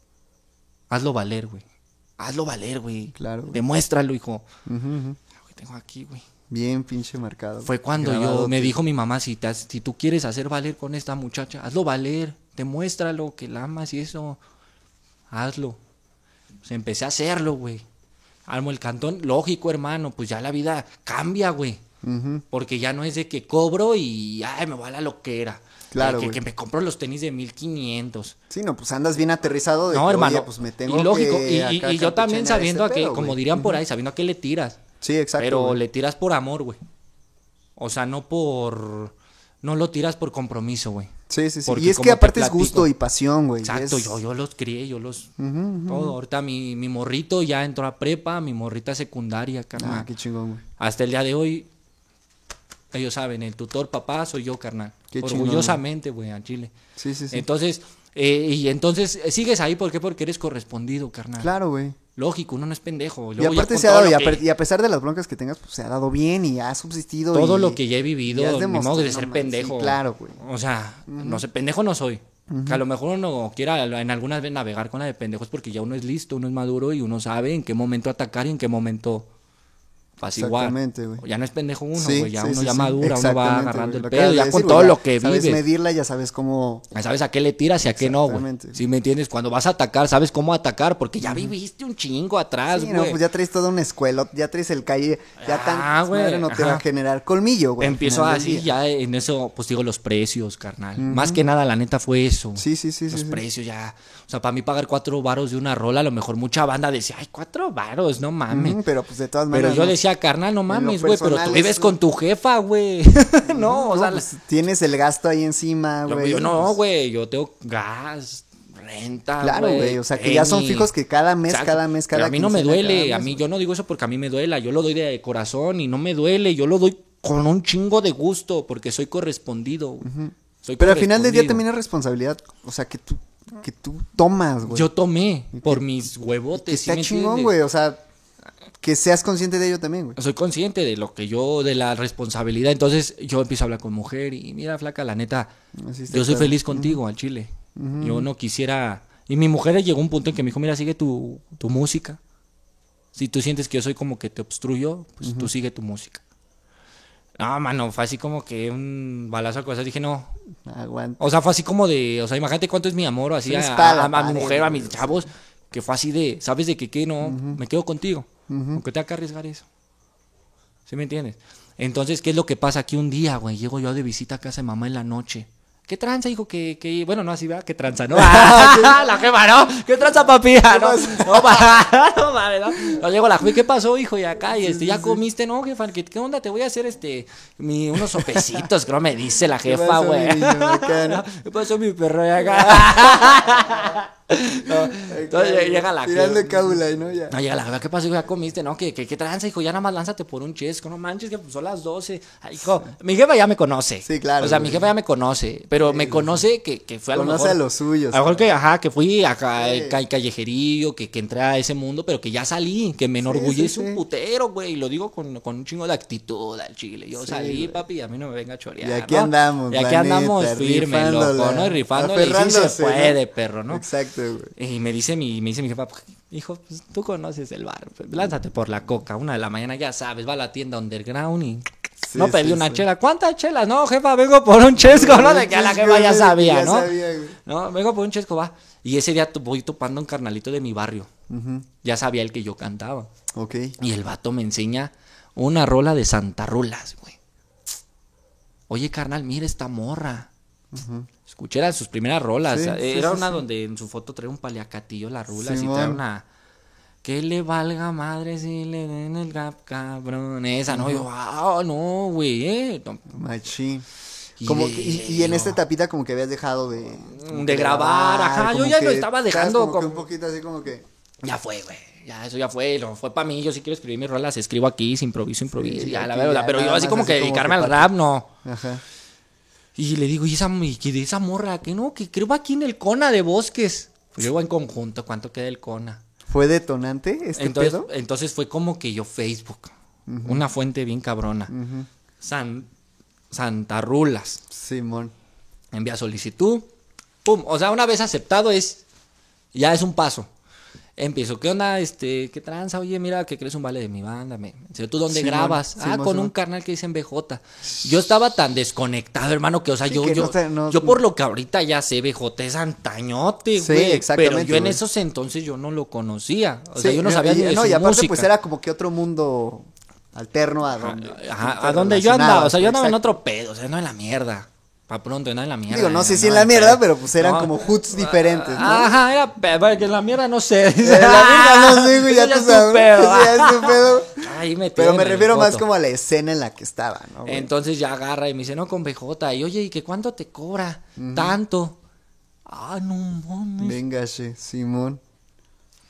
Hazlo valer, güey. Hazlo valer, güey.
Claro, güey.
Demuéstralo, hijo. Tengo aquí, güey.
Bien pinche marcado.
Fue cuando yo me dijo mi mamá, si, te si tú quieres hacer valer con esta muchacha, hazlo valer, demuéstralo, que la amas y eso, hazlo. Pues empecé a hacerlo, güey. Armo el cantón, lógico, hermano, pues ya la vida cambia, güey. Porque ya no es de que cobro y, ay, me voy a la loquera.
Claro,
que, que me compro los tenis de 1500.
Sí, no, pues andas bien aterrizado de
No,
que,
hermano.
pues me tengo
y lógico,
que
y, y-
acá
y yo también
campechanear
sabiendo a
pedo,
como
güey.
dirían por ahí, sabiendo a qué le tiras.
Sí, exacto.
Pero
güey.
le tiras por amor, güey. O sea, no por. No lo tiras por compromiso, güey.
Sí, sí, sí. Y es que
te
aparte es gusto y pasión, güey.
Exacto,
es-
yo, yo los crié, yo los. Todo. Ahorita mi, mi morrito ya entró a prepa, mi morrita secundaria, carnal.
Ah, qué chingón, güey.
Hasta el día de hoy, ellos saben, el tutor papá soy yo, carnal.
Qué
Orgullosamente, güey, a Chile.
Sí, sí, sí.
Entonces, eh, y entonces eh, sigues ahí, ¿por qué? Porque eres correspondido, carnal.
Claro, güey.
Lógico, uno no es pendejo.
Y
Luego
aparte se ha dado, y a,
que-
y a pesar de las broncas que tengas, pues se ha dado bien y ha subsistido.
todo
y-
lo que ya he vivido,
demostrado-
modo de
no
ser
sí,
pendejo.
claro, güey.
O sea, no sé, pendejo no soy. Que a lo mejor uno quiera en algunas veces navegar con la de pendejos porque ya uno es listo, uno es maduro y uno sabe en qué momento atacar y en qué momento apaciguar.
Exactamente, güey.
Ya no es pendejo uno,
Sí,
güey. Ya
sí,
uno
sí,
ya
sí.
madura, uno va agarrando el pedo, ya
decir,
con todo lo que
Sabes
vives.
medirla, ya sabes cómo.
Ya sabes a qué le tiras y a qué no, güey.
Exactamente.
¿Sí me entiendes? Cuando vas a atacar, sabes cómo atacar porque ya viviste un chingo atrás,
Sí,
güey.
no, pues ya traes toda una escuela, ya traes el calle, ya tan
Ah, güey,
madre no te va a generar colmillo, güey.
Empiezo así, ya en eso, pues digo, los precios, carnal. Más que nada, la neta fue eso.
Sí, sí, sí, sí,
Los
sí.
precios ya. O sea, para mí pagar cuatro varos de una rola, a lo mejor mucha banda decía, ay, cuatro varos, no mames.
Pero pues de todas
Pero
maneras.
yo
¿no?
Carnal, no mames, güey, pero tú vives
es-
con tu jefa, güey. <laughs> no, o sea,
pues, tienes el gasto ahí encima, güey.
yo no,
pues,
güey, yo tengo gas, renta,
Claro, güey, o sea, que ya son fijos que cada mes, cada mes, cada
Pero a mí no me duele, a
mes,
mí yo no digo eso porque a mí me duela, yo lo doy de corazón y no me duele, yo lo doy con un chingo de gusto porque soy correspondido. Soy
Pero al final del día también es responsabilidad, o sea, que tú, que tú tomas, güey.
Yo tomé por mis huevotes. ¿sí
Está
me
chingón, güey, o sea, que seas consciente de ello también, güey.
Soy consciente de lo que yo, de la responsabilidad. Entonces yo empiezo a hablar con mujer y mira, flaca, la neta, yo soy
claro.
feliz contigo al chile. Yo no quisiera. Y mi mujer llegó a un punto en que me dijo, mira, sigue tu, tu música. Si tú sientes que yo soy como que te obstruyo, pues tú sigue tu música. No, mano, fue así como que un balazo a cosas. Dije, no.
Aguanta.
O sea, fue así como de, o sea, imagínate cuánto es mi amor, así a, a- a mi mujer, a mis chavos, que fue así de, ¿sabes de qué? qué? No, me quedo contigo. Aunque tenga que arriesgar eso. ¿Sí me entiendes? Entonces, ¿qué es lo que pasa aquí un día, güey? Llego yo de visita a casa de mamá en la noche. ¿Qué tranza, hijo? Que, que... Bueno, no así, ¿verdad? ¿Qué tranza, no? <laughs> la jefa, ¿no? ¿Qué tranza, papi? Ah, No, no, pa- <laughs> no, mames, ¿no? No, llego a la jefa, ¿qué pasó, hijo? Y acá, y este, ¿ya comiste? No, jefa, ¿qué, qué onda? Te voy a hacer, este, mi, unos sopecitos, creo me dice la jefa, güey. <laughs> ¿Qué pasó, mi perro? Y acá. <laughs> No, Entonces llega la
Tirando y ¿no? Ya.
No, llega la jefa, ¿qué pasó? hijo? ¿Ya comiste? No, ¿qué, qué, qué tranza, hijo? Ya nada más lánzate por un chesco. No manches, que pues son las 12. Ay, hijo, mi jefa ya me conoce.
Sí, claro,
O sea,
güey.
mi jefa ya me conoce. Pero me conoce que, que fue a lo
Conoce
mejor.
a los suyos.
A lo mejor que, ajá, que fui a
Sí.
ca- callejerillo, que, que entré a ese mundo, pero que ya salí, que me enorgullece
sí,
un putero, güey. Y lo digo con, con un chingo de actitud al chile. Yo salí,
güey.
papi, y a mí no me venga a chorear.
Y aquí
¿no?
andamos,
Y aquí andamos firme, loco, ¿no? Y rifándole. Y sí se puede, perro, ¿no?
Exacto, güey.
Y me dice mi, me dice mi jefa, hijo, pues tú conoces el bar, pues, lánzate por la coca, una de la mañana, ya sabes, va a la tienda underground y
Sí,
no pedí
sí,
una
sí.
chela. ¿Cuántas chelas? No, jefa, vengo por un chesco, ¿no? De que a la jefa ya sabía,
Ya
¿no?
sabía.
No, vengo por un chesco, va. Y ese día voy topando un carnalito de mi barrio. Ya sabía el que yo cantaba.
Ok.
Y el vato me enseña una rola de Santa Rulas, güey. Oye, carnal, mira esta morra. Escuché eran sus primeras rolas.
Sí,
eh, Era
sí,
una
sí.
donde en su foto trae un paliacatillo las rulas y
Simón.
trae una. Que le valga madre si le den el rap, cabrón. Esa, no, yo, wow, no, güey, eh. No,
Machín.
Y
Como que- y, y en esta etapita como que habías dejado de...
De grabar, ajá, yo
como
ya lo estaba dejando
como que
como-
un poquito así como que...
Ya fue, güey. Ya, eso ya fue. No fue para mí. Yo sí quiero escribir mis rolas. Escribo aquí, si improviso, improviso.
Sí,
ya, la verdad. Pero yo así como
así
que
como
dedicarme
que
al rap, no.
Ajá.
Y le digo, ¿y esa, y de esa morra? Que no, que creo va aquí en el Cona de Bosques. Pues yo en conjunto, ¿cuánto queda el Cona?
¿Fue detonante este
Entonces,
pedo?
entonces fue como que yo Facebook. Una fuente bien cabrona. San, Santa Rulas.
Simón.
Envía solicitud. Pum. O sea, una vez aceptado es. Ya es un paso. Empiezo, ¿qué onda? Este, ¿qué tranza? Oye, mira, que crees un vale de mi banda. Me, ¿Tú dónde grabas? ah, con un carnal que dice en BJ. Yo estaba tan desconectado, hermano, que, o sea,
Sí,
yo, yo,
no te- no-
yo por lo que ahorita ya sé, BJ es antañote,
Sí,
güey.
exactamente,
Pero yo en esos entonces yo no lo conocía. O sea,
Sí,
yo no sabía
y,
ni de
no,
su
y aparte
música.
pues era como que otro mundo alterno a donde...
Ajá, a donde yo andaba, o sea, yo andaba en otro pedo, o sea, no en la mierda. Pa' pronto, en la mierda.
Digo, no sé si en la mierda, pero pues eran
No.
como hoods diferentes, ¿no?
Ajá, era pedo, que en la mierda no sé. <laughs>
La mierda no sé, güey, ya <laughs>
Eso
tú sabes.
pedo. <laughs>
Ya es tu pedo.
ahí metido
Pero me refiero más como a la escena en la que estaba, ¿no? güey?
Entonces ya agarra y me dice, no, con BJ. Y oye, ¿y qué cuánto te cobra? Tanto. Ah, no mames.
Venga, che, Simón.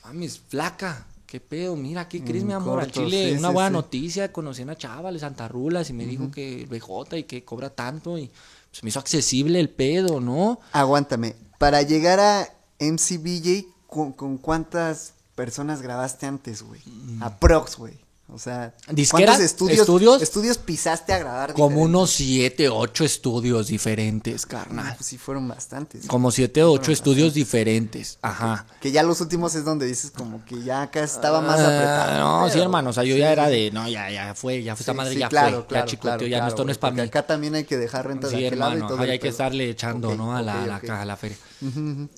Mames, flaca. ¿Qué pedo? Mira, ¿qué crees,
En
mi amor? Al Chile,
sí,
una
sí,
buena
sí.
noticia. Conocí a una chava de Santa Rulas y me dijo que BJ y que cobra tanto. Y se me hizo accesible el pedo, ¿no?
Aguántame. Para llegar a MCBJ, ¿con, con cuántas personas grabaste antes, güey? Aprox, güey. O sea. ¿cuántos estudios,
¿Estudios?
estudios pisaste a grabar?
Como
diferentes?
unos siete, ocho estudios diferentes, carnal.
Pues sí, fueron bastantes.
Como siete o ocho estudios diferentes. Ajá.
Que ya los últimos es donde dices como que ya acá estaba más
Ah,
apretado.
No, sí,
Pero-
hermano. O sea, yo ya era de. No, ya, ya fue. Ya fue esta
Sí,
madre,
sí,
ya
claro,
fue.
claro,
ya chicoteó,
claro,
ya no, esto no es para mí.
acá también hay que dejar rentas
Sí,
de aquel lado y
hermano.
todo el
hay que estarle echando,
Ok,
¿no? A la,
ok,
la
ok.
ca- a la feria.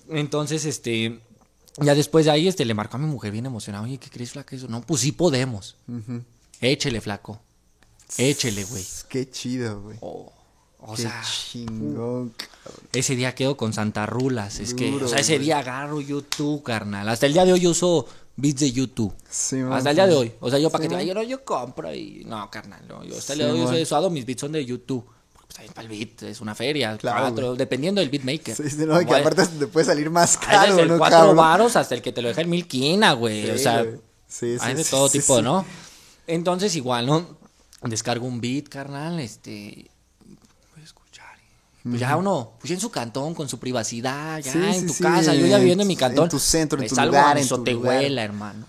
Entonces, este. Ya después de ahí, este, le marcó a mi mujer bien emocionada. Oye, ¿qué crees, flaca? Eso. No, pues sí podemos. Échele, flaco. Échele, güey.
Qué chido, güey.
Oh, o
Qué
sea,
chingón, cabrón.
ese día quedo con Santa Rulas. Es que, o sea, ese
güey.
día agarro YouTube, carnal. Hasta el día de hoy yo uso beats de YouTube.
Sí, man,
Hasta el día de hoy. O sea, yo para
Sí,
que te diga, yo, no, yo compro y. No, carnal. No, yo hasta el
Sí,
día de hoy yo
man.
soy usado, mis beats son de YouTube. Pues, también para el beat es una feria.
Claro,
cuatro,
güey.
dependiendo del beatmaker.
Sí, sí, no, y que aparte te puede salir más caro,
desde el
¿no,
cuatro
cabrón?
varos hasta el que te lo deja en mil quina, güey. o sea,
güey. Sí, sí,
hay de todo tipo. ¿no? Entonces, igual, ¿no? Descargo un beat, carnal, este. Voy a escuchar. Pues ya uno, pues ya en su cantón, con su privacidad, ya en tu casa, yo ya
en
viviendo en mi cantón.
en tu centro, en tu lugar, en tu lugar.
hermano.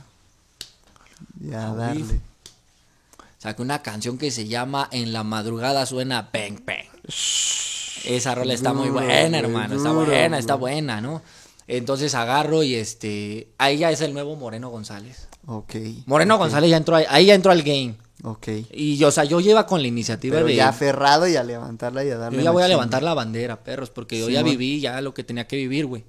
Ya, darle.
Saqué una canción que se llama En la madrugada suena Bang Bang. Esa rola está muy buena, hermano. Está buena, está buena, ¿no? Entonces agarro y este. Ahí ya es el nuevo Moreno González.
Ok.
Moreno González ya entró ahí, ahí ya entró al game.
Ok.
Y yo, o sea, yo lleva con la iniciativa
Pero
de.
ya aferrado y a levantarla y a darle
yo ya voy a levantar la bandera, perros, porque yo ya viví ya lo que tenía que vivir, güey.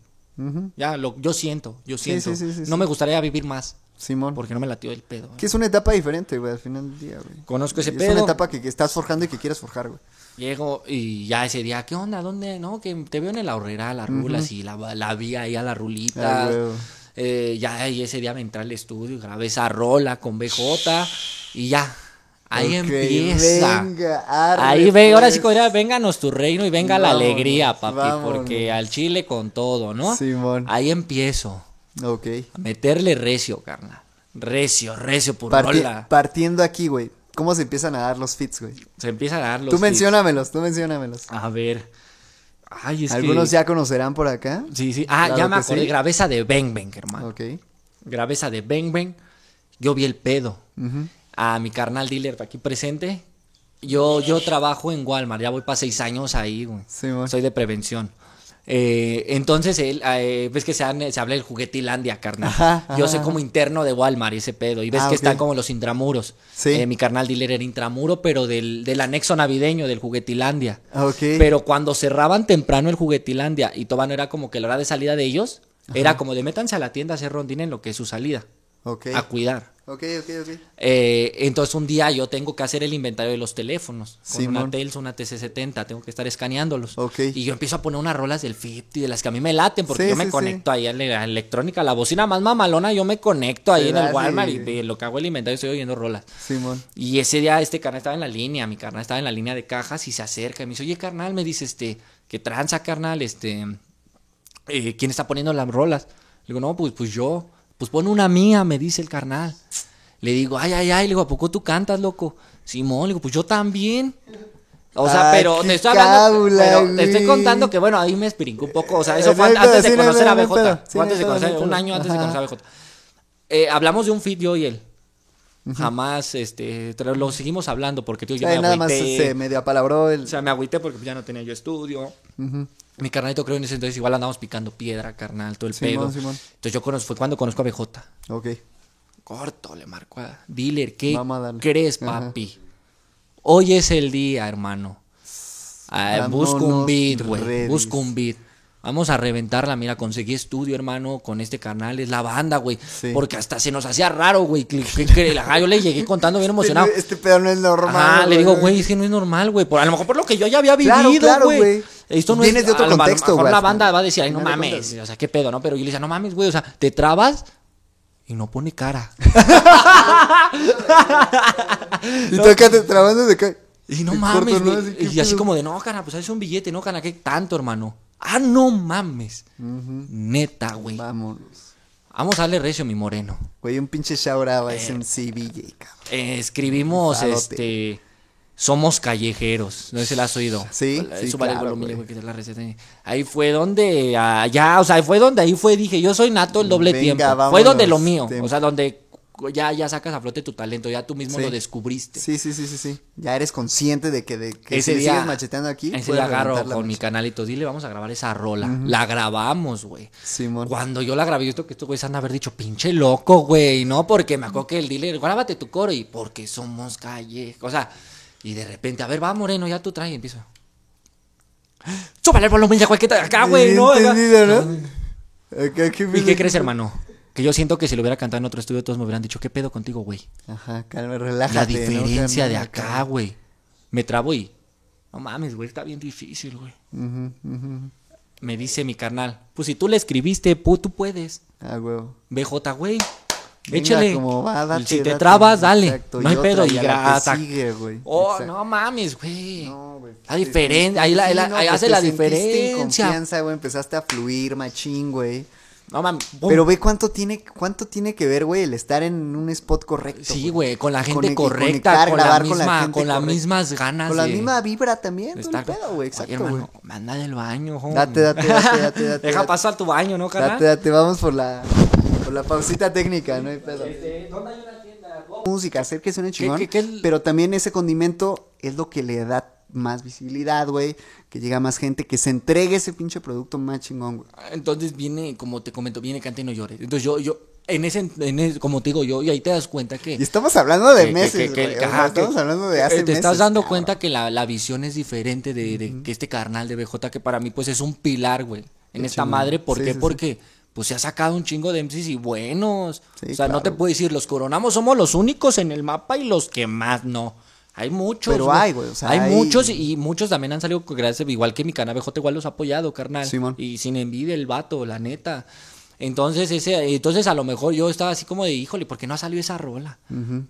Ya, lo, yo siento, yo siento.
sí, sí, sí,
no me gustaría vivir más,
Simón.
porque no me latió el pedo.
Que es una etapa diferente, güey, al final del día, güey.
Conozco ese
es
pedo.
una etapa que, que estás forjando y que quieres forjar, güey.
Llego y ya ese día, ¿qué onda? ¿Dónde? No, que te veo en el ahorrera, las rulas, y la, la vi ahí a la rulita.
Ay, güey.
Eh, ya y ese día me entré al estudio y grabé esa rola con BJ y ya. Ahí
Ok,
empieza.
Venga, arre,
Ahí ve, ahora sí
pues.
que vénganos tu reino y venga la alegría, papi,
vámonos.
porque al chile con todo, ¿no?
Simón.
Ahí empiezo
Ok.
a meterle recio, carnal. Recio, recio por
Parti-
rola.
partiendo aquí, güey. ¿Cómo se empiezan a dar los fits, güey?
Se empieza a dar los
Tú
hits.
menciónamelos, tú menciónamelos.
A ver. Ay, es
Algunos
que...
ya conocerán por acá.
Sí, sí. Ah,
Claro
ya me acordé.
sí.
Grabé esa de Bang Bang, hermano.
Ok.
Grabé esa de Bang Bang. Yo vi el pedo. A mi carnal dealer aquí presente. Yo, yo trabajo en Walmart. Ya voy para seis años ahí, güey.
Simón.
Soy de prevención. Eh, entonces, él, eh, ves que se, han- se habla del juguetilandia, carnal.
Ajá,
Yo
ajá, ajá.
como interno de Walmart y ese pedo. Y ves
Ah,
que están como los intramuros.
Sí.
Eh, mi carnal dealer era intramuro, pero del, del anexo navideño, del juguetilandia. Pero cuando cerraban temprano el juguetilandia y todavía no era como que la hora de salida de ellos, era como de métanse a la tienda a hacer rondín en lo que es su salida, a cuidar.
Ok, ok, ok.
Eh, entonces un día yo tengo que hacer el inventario de los teléfonos. Con
Simón.
una Tels, una TC70, tengo que estar escaneándolos.
Ok.
Y yo empiezo a poner unas rolas del 50, de las que a mí me laten, porque
Sí,
yo me
sí,
conecto ahí a la electrónica, la bocina más mamalona, yo me conecto ahí en el Walmart
y
lo que hago el inventario estoy oyendo rolas.
Simón.
Y ese día este carnal estaba en la línea, mi carnal estaba en la línea de cajas y se acerca y me dice, oye carnal, me dice este, que tranza carnal, este, eh, ¿quién está poniendo las rolas? Le digo, no, pues, pues yo, pues pon una mía, me dice el carnal. Le digo, ay, ay, ay, le digo, ¿a poco tú cantas, loco? Simón, le digo, pues yo también. O sea,
Ay,
pero te estoy hablando, pero te estoy contando que bueno, ahí me espirincó un poco, o sea, eso fue antes de conocer a BJ, antes de conocer, un año antes de conocer a BJ. Eh, hablamos de un fit yo y él. Jamás, este, lo seguimos hablando porque tío, yo
Ay,
me
nada más se medio apalabró el.
O sea, me agüité porque ya no tenía yo estudio. Mi carnalito creo en ese entonces igual andamos picando piedra, carnal, todo el
Simón,
pedo.
Simón.
Entonces yo conozco, fue cuando conozco a BJ.
Ok.
Corto, le marco a dealer, ¿qué crees,
Ajá.
papi? Hoy es el día, hermano. Ah, busco un beat, güey. Busco un beat. Vamos a reventarla, mira, conseguí estudio, hermano, con este canal, es la banda, güey.
Sí.
Porque hasta se nos hacía raro, güey. yo le llegué contando bien emocionado.
Este, este pedo no es normal.
Ajá, le digo, güey, es que no es normal, güey. A lo mejor por lo que yo ya había
Claro,
vivido,
claro,
güey.
güey.
Esto no
Vienes
es
de otro contexto, güey,
la banda va a decir, ay, no mames.
cuentas.
O sea, qué pedo, ¿no? Pero yo le decía, no mames, güey. O sea, te trabas Y no pone cara. <laughs>
Y tú acá te trabando de acá.
Y no mames,
corto, ¿no? ¿qué
Y así como de, no, cana, pues es un billete, no, cana, ¿qué tanto, hermano? Ah, no mames. Neta, güey.
Vámonos.
Vamos a darle recio, mi moreno.
Güey, un pinche shout out
Eh.
ese MCBJ, cabrón.
Eh, escribimos,
Fadote.
este... Somos callejeros, no sé si la has oído.
Sí,
Hola,
sí,
súbale el
claro,
volumen,
güey.
que la receta. Ahí fue donde, ah, ya, o sea, fue donde ahí fue, dije, yo soy nato el doble
Venga,
tiempo. Fue donde lo mío,
tiempo.
o sea, donde ya, ya sacas a flote tu talento, ya tú mismo
Sí.
lo descubriste.
Sí, sí, sí, sí, sí. Ya eres consciente de que, de que
ese
si
día,
sigues macheteando aquí,
ese día agarro con mi canalito, dile, vamos a grabar esa rola. La grabamos, güey.
Simón.
Cuando yo la grabé, yo creo que estos güeyes han de haber dicho, pinche loco, güey, ¿no? Porque me acuerdo que el dealer, grábate tu coro y porque somos calle. O sea, y de repente, a ver, va, Moreno, ya tú traes y empiezo. Súbale el volumen ya cualquiera acá, güey, ¿no?
Entendido, ¿no? Acá, ¿qué
¿Y qué crees, hermano? Que yo siento que si lo hubiera cantado en otro estudio, todos me hubieran dicho, ¿qué pedo contigo, güey?
Ajá, calma,
La
relájate. ¿no?
diferencia
Calma,
de acá, güey. Me trabo y. No mames, güey, está bien difícil, güey.
Ujú.
Me dice mi carnal, pues si tú le escribiste, pu- tú puedes.
Ah, huevo.
BJ, güey. Échale.
como va, date,
si te
date.
trabas, dale.
Exacto,
no hay pedo.
y
Y
a la que
grasa.
sigue, güey.
Oh,
Exacto.
no mames, güey.
No, güey.
La diferencia. Ahí, la,
Sí,
la-
no,
ahí hace la
en
diferencia.
confianza, güey, empezaste a fluir, machín, güey.
No mames. pum.
Pero ve cuánto tiene, cuánto tiene que ver, güey, el estar en un spot correcto.
Sí, güey, con la gente correcta,
conectar,
con la
grabar con la
misma,
gente
con las mismas ganas.
Con la
de-
misma vibra también,
de
todo el pedo, güey,
Oye,
exacto,
hermano, manda del baño, joven.
Date, date, date, date, <laughs> date,
Deja
date.
pasar tu baño, ¿no, carnal?
Date, date, vamos por la, por la pausita técnica, no hay pedo.
Este, ¿Dónde hay una tienda?
Música, hacer que suene chingón,
qué- qué es-
pero también ese condimento es lo que le da más visibilidad, güey, que llega más gente, que se entregue ese pinche producto más chingón, güey.
Entonces viene, como te comento, viene canta y no llores. Entonces yo, yo, en ese, en ese- como te digo yo, y ahí te das cuenta que...
Y estamos hablando de
que-
meses,
que- que- ajá,
estamos hablando de hace
Te
meses.
estás dando
cabrón.
cuenta que la, la visión es diferente de, de que este carnal de BJ, que para mí pues es un pilar, güey, en esta
chingón.
madre. ¿Por
Sí,
qué?
sí, sí.
Porque pues se ha sacado un chingo de MCs y buenos.
Sí,
o sea, no te puedo decir, los coronamos somos los únicos en el mapa y los que más no. Hay muchos.
Pero hay, güey, o sea,
hay,
hay-
muchos y muchos también han salido gracias, igual que mi canal BJ, igual los ha apoyado, carnal.
Simón.
Y sin envidia el vato, la neta. Entonces, ese, entonces a lo mejor yo estaba así como de, híjole, ¿por qué no ha salido esa rola?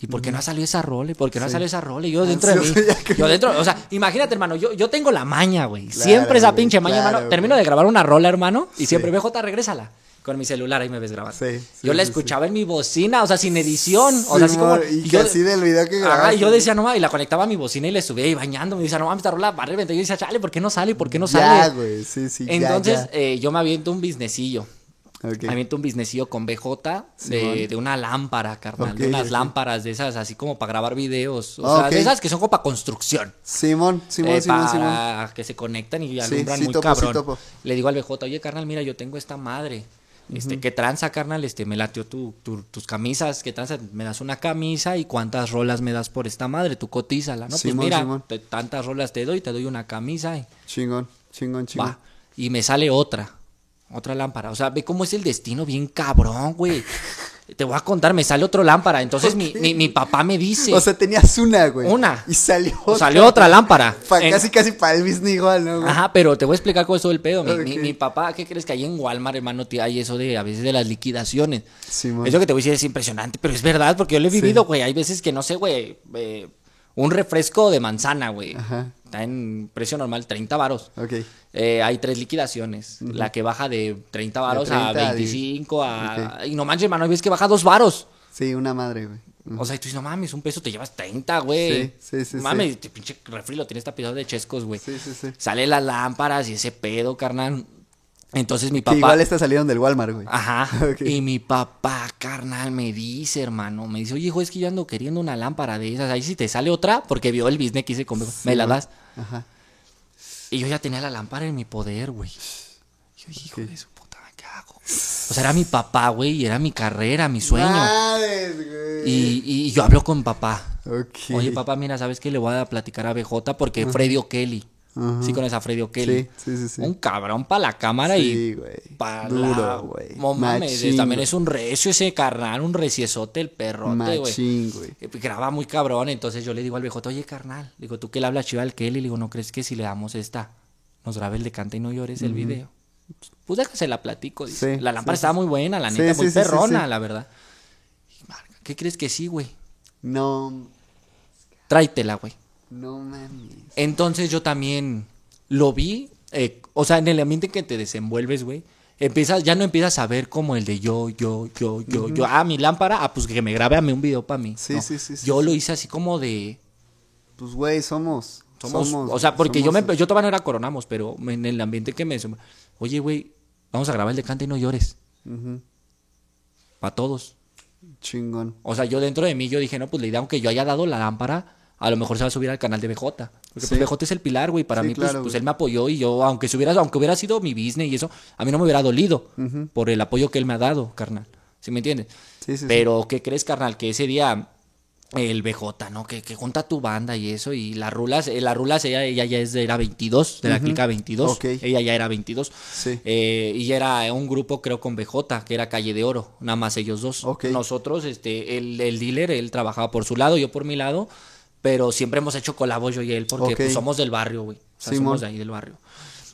¿Y por qué no ha salido esa rola? ¿Y por qué no ha salido esa rola? Y yo dentro de mí, <laughs> yo dentro, o sea, imagínate, hermano, yo, yo tengo la maña, güey.
Claro,
siempre esa pinche maña,
claro,
hermano.
güey.
Termino de grabar una rola, hermano, y
Sí.
siempre, BJ, regrésala. Con mi celular, ahí me ves grabando.
Sí, sí,
yo la
sí,
escuchaba en mi bocina, o sea, sin edición. O sea, así como.
Y
yo-
que así del video que grabaste.
y yo decía, no mames, y la conectaba a mi bocina y le subía y bañándome. Y decía, no mames, esta rola va a reventar. Y yo decía, chale, ¿por qué no sale? ¿Por qué no
Ya,
sale?
güey, sí, sí, ya,
Entonces,
ya.
eh, yo me aviento un businessillo. Me aviento un businessillo con BJ de, de una lámpara, carnal. De unas lámparas de esas, así como para grabar videos. O
Ah,
sea, de esas que son como para construcción.
Simón, Simón,
eh,
Simón,
para
Simón.
que se conectan y alumbran muy
topo,
cabrón. Le digo al BJ, oye, carnal, mira, yo tengo esta madre. Este, ¿qué tranza, carnal? Este, me latió tu, tu- tus camisas, ¿qué tranza? Me das una camisa y cuántas rolas me das por esta madre, tú cotízala, ¿no?
Simón,
pues mira, te- tantas rolas te doy, te doy una camisa y
Chingón, chingón, chingón.
va. Y me sale otra, otra lámpara. O sea, ve cómo es el destino bien cabrón, güey. <laughs> Te voy a contar, me sale otra lámpara. Entonces mi, mi, mi papá me dice,
O sea, tenías una, güey.
Una.
Y salió otra.
salió otra lámpara.
Pa-
En-
casi, casi para el Disney igual, ¿no, güey?
Ajá, pero te voy a explicar cómo es todo el pedo. Mi, mi- papá, ¿qué crees que hay en Walmart, hermano? Hay eso de a veces de las liquidaciones.
Simón.
Eso que te voy a decir es impresionante, pero es verdad, porque yo lo he vivido, güey. Hay veces que no sé, güey. eh, un refresco de manzana, güey.
Ajá.
Está en precio normal, 30 varos.
Ok.
Eh, hay tres liquidaciones. La que baja de 30 varos
30
a
a
25 a... Y no manches, hermano, veces que baja dos varos.
Sí, una madre, güey.
O sea, y tú dices, no mames, un peso te llevas 30, güey.
Sí, sí, sí,
Mames,
sí.
este pinche refri lo tienes tapizado de chescos, güey.
Sí, sí, sí.
Sale las lámparas y ese pedo, carnal. Entonces mi
Que
papá.
igual esta salieron del Walmart, güey.
Ajá. <laughs> Y mi papá, carnal, me dice, hermano, me dice, oye, hijo, es que yo ando queriendo una lámpara de esas. Ahí si te sale otra, porque vio el business que hice con me la das.
Ajá.
Y yo ya tenía la lámpara en mi poder, güey. Yo dije, hijo de su puta, ¿qué hago? O sea, era mi papá, güey, y era mi carrera, mi sueño.
Güey.
Y, y yo hablo con papá.
Ok.
Oye, papá, mira, ¿sabes qué? Le voy a platicar a BJ porque Freddy O'Kelly.
Ajá.
Sí, con esa Freddy O'Kelly.
Sí, sí, sí, sí.
Un cabrón para la cámara y
Sí, güey.
para
Duro,
la-
güey.
No mames, también es un recio ese carnal, un reciesote el perrote, güey. Eh, Graba muy cabrón, entonces yo le digo al viejo, oye, carnal, digo, tú que le hablas chiva al Kelly, le digo, ¿no crees que si le damos esta, nos grabe el de canta y no llores el video? Pues déjase la platico, dice.
Sí,
la lámpara estaba muy buena, la neta, muy perrona, la verdad. marca, ¿qué crees que sí, güey?
No,
Tráetela, güey.
No mames.
Entonces yo también lo vi, eh, o sea, en el ambiente en que te desenvuelves, güey, empiezas, ya no empiezas a ver como el de yo, yo, yo, yo, yo, ah, mi lámpara, ah, pues que me grabe a mí un video para mí.
Sí,
No,
sí, sí, sí,
Yo
sí.
lo hice así como de,
Pues, güey, somos.
somos,
somos
o sea, porque yo me, yo todavía no era coronamos, pero en el ambiente que me, oye, güey, vamos a grabar el de Canta y no llores,
Ujú,
para todos.
Chingón.
O sea, yo dentro de mí yo dije, no, pues la idea, aunque yo haya dado la lámpara, a lo mejor se va a subir al canal de BJ. Porque
Sí.
pues BJ es el pilar, güey. Para
Sí,
mí, pues,
claro,
pues él me apoyó y yo, aunque se hubiera, aunque hubiera sido mi business y eso, a mí no me hubiera dolido por el apoyo que él me ha dado, carnal. ¿Sí me entiendes?
Sí, sí, sí.
Pero, ¿qué crees, carnal? Que ese día el BJ, ¿no? Que, que junta tu banda y eso. Y las rulas, eh, las rulas, ella, ella ya es era 22, de la clica 22.
Ok.
Ella ya era 22.
Sí.
Eh, y era un grupo, creo, con BJ, que era Calle de Oro, nada más ellos dos. Nosotros, este, el, el dealer, él trabajaba por su lado, yo por mi lado, pero siempre hemos hecho colabos yo y él, porque pues, somos del barrio, güey. O sea,
Simón.
somos de ahí del barrio.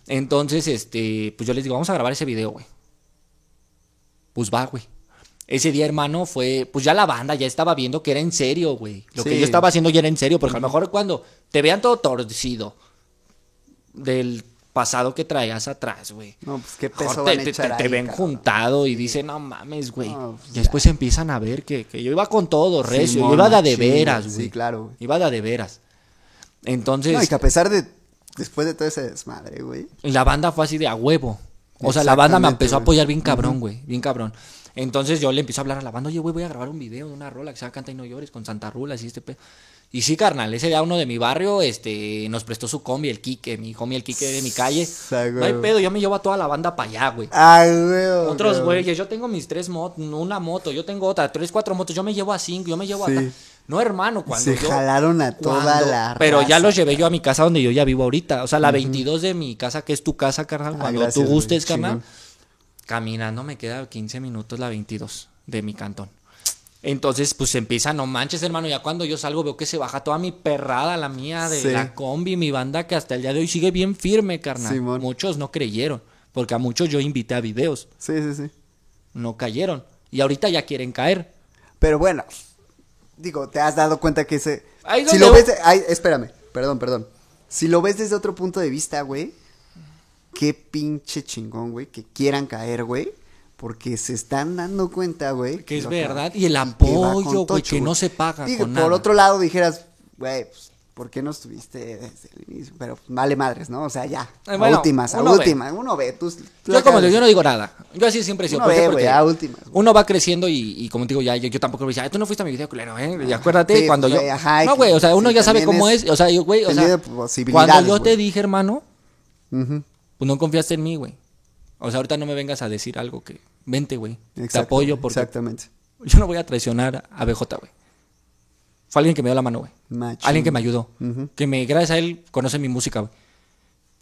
Entonces, este, pues yo les digo, vamos a grabar ese video, güey. Pues va, güey. Ese día, hermano, fue, pues ya la banda ya estaba viendo que era en serio, güey. Lo que yo estaba haciendo ya era en serio, porque a lo mejor cuando te vean todo torcido del pasado que traías atrás, güey.
No, pues qué
Mejor
peso
te,
van a
te-
echar
te- te
ahí,
ven
cabrón.
juntado y dicen, no mames, güey.
No, pues
y después empiezan a ver que, que yo iba con todo, recio. Yo iba de de veras,
sí,
güey.
claro, güey.
Iba de de veras. Entonces,
No, y que a pesar de. Después de todo ese desmadre, güey.
la banda fue así de a huevo. O sea, la banda me empezó a apoyar bien cabrón, güey. Bien cabrón. Entonces yo le empiezo a hablar a la banda, oye, güey, voy a grabar un video de una rola que se llama Canta y no llores con Santa Rulas y este pe... Y sí, carnal, ese día uno de mi barrio, este, nos prestó su combi, el Quique, mi homie, el Quique de mi calle.
Ah,
No hay pedo, yo me llevo a toda la banda para allá, güey.
Ay, güey.
Otros
güey.
güeyes, yo tengo mis tres motos, una moto, yo tengo otra, tres, cuatro motos, yo me llevo a cinco, yo me llevo
Sí.
a... No, hermano, cuando
Se
yo...
jalaron a toda
cuando-
la.
Pero ya los llevé yo a mi casa donde yo ya vivo ahorita. O sea, la 22 de mi casa, que es tu casa, carnal.
Ah,
Cuando
gracias,
tú gustes, carnal. Caminando me queda 15 minutos la 22 de mi cantón. Entonces, pues empieza, no manches, hermano. Ya cuando yo salgo veo que se baja toda mi perrada, la mía, de
Sí.
la combi, mi banda, que hasta el día de hoy sigue bien firme, carnal.
Simón.
Muchos no creyeron. Porque a muchos yo invité a videos.
Sí, sí, sí.
No cayeron. Y ahorita ya quieren caer.
Pero bueno, digo, te has dado cuenta que ese.
Ahí
Si lo ves. de- ay, espérame, perdón, perdón. Si lo ves desde otro punto de vista, güey. Qué pinche chingón, güey. Que quieran caer, güey. Porque se están dando cuenta, güey.
Que es verdad, y el apoyo, güey, que no se paga
Digo,
con
por
nada.
otro lado dijeras, güey, pues, ¿por qué no estuviste desde el inicio? Pero vale madres, ¿no? O sea, ya.
Eh,
a últimas, a
uno ve.
últimas. Uno ve. Tú, tú
Yo como digo, yo no digo nada. Yo así siempre he sido.
Uno ve,
Porque
a últimas,
uno va creciendo y, y como te digo, ya yo, yo tampoco me decía, "Ay, tú no fuiste a mi video culero, ¿eh? Y acuérdate
Sí,
cuando
güey,
yo.
ajá,
no, güey, o sea, uno
sí,
ya sabe cómo
es
es. O sea, yo, güey, o sea. Cuando yo te dije, hermano, pues no confiaste en mí, güey. O sea, ahorita no me vengas a decir algo que. Vente, güey. Te apoyo porque
Exactamente.
yo no voy a traicionar a BJ, güey. Fue alguien que me dio la mano, güey. Alguien que me ayudó. Que me, gracias a él, conoce mi música, güey.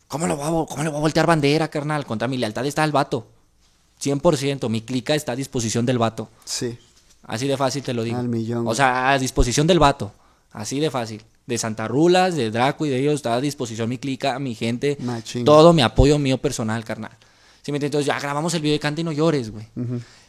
¿Cómo lo, voy a, ¿Cómo le voy a voltear bandera, carnal? Contra mi lealtad está el vato. 100%. Mi clica está a disposición del vato.
Sí.
Así de fácil te lo digo.
Al millón,
O sea, a disposición del vato. Así de fácil. De Santa Rulas, de Draco y de ellos está a disposición mi clica, mi gente.
Machín.
Todo mi apoyo mío personal, carnal. ¿Sí me? Entonces ya grabamos el video de Canta y no llores, güey.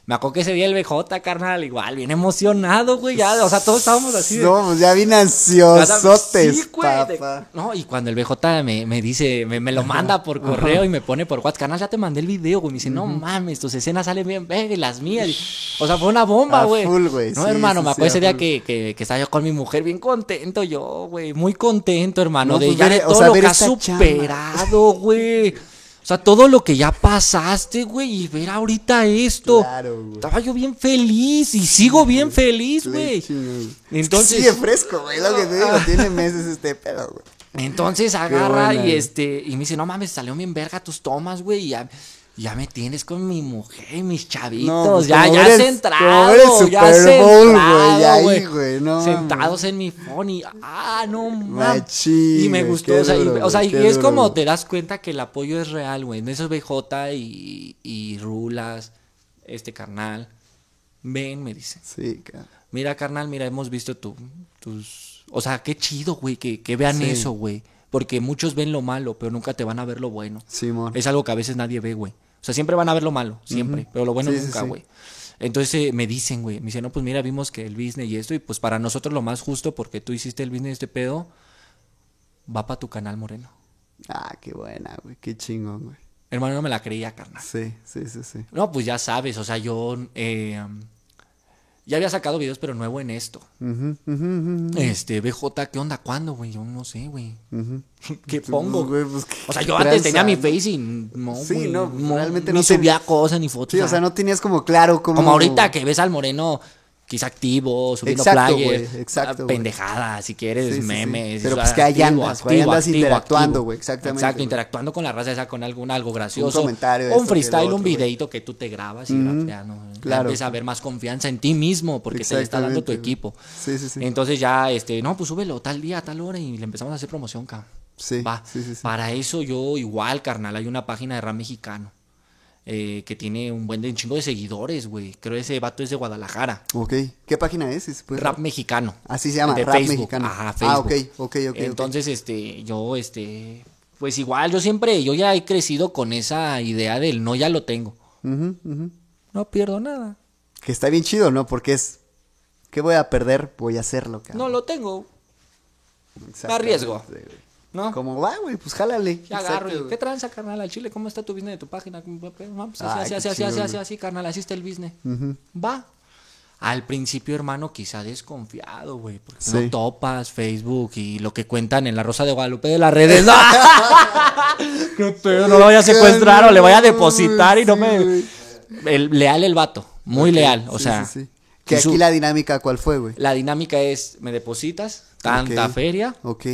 Me acuerdo que ese día el BJ, carnal, igual, bien emocionado, güey. Ya, o sea, todos estábamos así. de-
No, pues ya vine
Sí,
ansiosotes,
güey, de-
papá.
No, y cuando el BJ me, me dice, me, me lo manda por correo y me pone por WhatsApp, canal, ya te mandé el video, güey. Me dice, no mames, tus escenas salen bien, y las mías. Y- o sea, fue una bomba,
A
güey.
full, güey,
No,
sí,
hermano,
sí,
me
sí,
acuerdo ese día que, que, que estaba yo con mi mujer bien contento, yo, güey. Muy contento, hermano,
No,
de
pues,
ya
ver-
de
o
todo
sea,
lo que has superado, güey. O sea, todo lo que ya pasaste, güey, y ver ahorita esto.
Claro, güey.
Estaba yo bien feliz y sigo bien feliz, güey.
Entonces. Sigue fresco, güey. Lo que te digo, tiene meses este pedo, güey.
Entonces agarra y este y me dice, no mames, salió bien verga tus tomas, güey. Y ya, ya me tienes con mi mujer y mis chavitos.
No, pues,
ya, ya
eres-
centrado.
como eres
ya
Bowl, güey.
güey,
no
Sentados en mi phone y, ah, no mames. Y me gustó, o sea, y- o sea, y es
duro,
como te das cuenta que el apoyo es real, güey. En esos BJ y, y Rulas, este carnal. Ven, me dice.
Sí, cara.
Mira, carnal, mira, hemos visto tu, tus... O sea, qué chido, güey, que, que vean
Sí.
eso, güey. Porque muchos ven lo malo, pero nunca te van a ver lo bueno.
Simón.
Es algo que a veces nadie ve, güey. O sea, siempre van a ver lo malo, siempre. Pero lo bueno
Sí, sí,
nunca,
sí.
güey. Entonces eh, me dicen, güey, me dicen, no, pues mira, vimos que el business y esto, y pues para nosotros lo más justo, porque tú hiciste el business de este pedo, va para tu canal, Moreno.
Ah, qué buena, güey. Qué chingón, güey.
Hermano, no me la creía, carnal.
Sí, sí, sí, sí.
No, pues ya sabes, o sea, yo eh, ya había sacado videos, pero nuevo en esto.
Ujú, ujú, ujú.
Este, BJ, ¿qué onda? ¿Cuándo, güey? Yo no sé, güey. <laughs> ¿Qué
Pues,
pongo?
güey, pues, qué
O sea, yo antes tenía mi
¿no?
face y no,
Sí,
güey,
no, realmente
ni
no ten-
subía cosas ni fotos.
Sí, o sea, no tenías como claro cómo.
Como ahorita que ves al moreno quizá activo, subiendo
Exacto,
flyers,
exacto,
pendejadas, si quieres,
Sí, sí, sí.
memes.
Pero pues que ahí andas,
activo,
andas interactuando, güey, exactamente,
Exacto, interactuando con la raza esa, con algún algo gracioso.
comentario,
o
esto
un freestyle, un videito que tú te grabas y rapeando. Ya
claro.
empieza a haber más confianza en ti mismo porque te le está dando tu equipo.
Sí, sí, sí.
Entonces ya, este, no, pues súbelo tal día, tal hora y le empezamos a hacer promoción, cabrón.
Sí,
Va.
sí, sí, sí.
Para eso yo igual, carnal, hay una página de rap mexicano eh, que tiene un buen de un chingo de seguidores, güey. Creo ese vato es de Guadalajara.
Ok. ¿Qué página es? Si puede-
Rap mexicano.
Así se llama,
de
rap
Facebook.
mexicano.
Ajá,
Ah,
Facebook.
ok, ok, ok. ok.
Entonces, este, yo, este, pues igual, yo siempre, yo ya he crecido con esa idea del no ya lo tengo. No pierdo nada.
Que está bien chido, ¿no? Porque es. ¿Qué voy a perder? Voy a hacerlo,
No
cabrón.
lo tengo.
Exactamente,
arriesgo.
güey.
¿No?
Como va, güey, pues jálale.
Ya agarro.
Exacto,
y. ¿Qué tranza, carnal? Al chile, ¿cómo está tu business de tu página? No, pues,
Ay,
así, así,
qué
así,
chido,
así, así,
güey.
así, carnal, así está el business. Va. Al principio, hermano, quizá desconfiado, güey, porque
Sí.
no topas Facebook y lo que cuentan en la Rosa de Guadalupe de las redes. ¡No! <laughs> No lo vaya a secuestrar o le vaya a depositar y no me... El, leal el vato, muy leal, o
sí,
sea...
sí. Que
su-
aquí la dinámica, ¿cuál fue, güey?
la dinámica es, me depositas tanta feria,
Ok.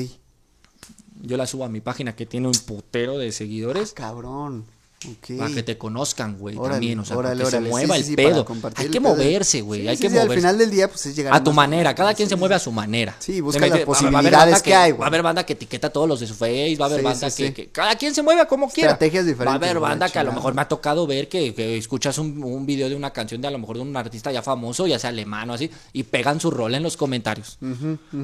Yo la subo a mi página que tiene un putero de seguidores.
Cabrón. Ok.
Para que te conozcan, güey, también, o sea,
órale,
que se mueva
sí,
el
sí,
pedo. Hay que moverse, güey,
Sí,
hay que moverse.
Al final del día, pues es llegar
A tu
más-
manera, cada quien se mueve a su manera.
Sí, busca las
a
posibilidades que hay, güey.
Va a haber banda que etiqueta a todos los de su face, va a haber banda que, Cada quien se mueve como quiera.
Estrategias
Va a
diferentes,
haber banda que a lo mejor me ha tocado ver que, que escuchas un, un video de una canción de a lo mejor de un artista ya famoso, ya sea alemán o así, y pegan su rol en los comentarios.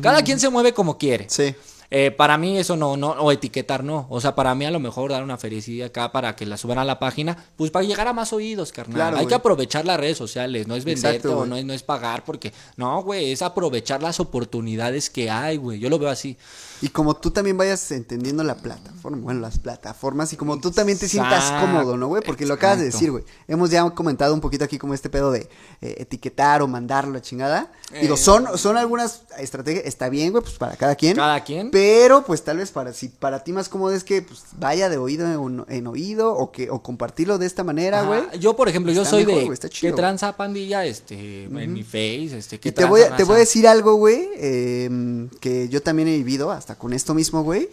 Cada quien se mueve como quiere.
Sí.
Eh, para mí eso no, no, o etiquetar no. O sea, para mí a lo mejor dar una felicidad acá para que la suban a la página, pues para llegar a más oídos, carnal.
Claro,
Hay
güey.
que aprovechar las redes sociales, no es venderte
Exacto,
o
güey.
no es, no es pagar, porque no, güey, es aprovechar las oportunidades que hay, güey. Yo lo veo así.
Y como tú también vayas entendiendo la plataforma, bueno, las plataformas, y como tú también te sientas cómodo, ¿no, güey? Porque lo acabas de decir, güey. Hemos ya comentado un poquito aquí como este pedo de eh, etiquetar o mandarlo a la chingada. Digo,
Eh.
son, son algunas estrategias, está bien, güey, pues para cada quien.
Cada quien.
Pero, pues tal vez para si para ti más cómodo es que pues, vaya de oído en, en oído o que o compartirlo de esta manera, güey.
Yo, por ejemplo, yo soy
mejor,
de
chido.
tranza pandilla, este, en mi face, este, que
Y te voy, a, te voy a decir algo, güey, eh, que yo también he vivido, hasta con esto mismo, güey.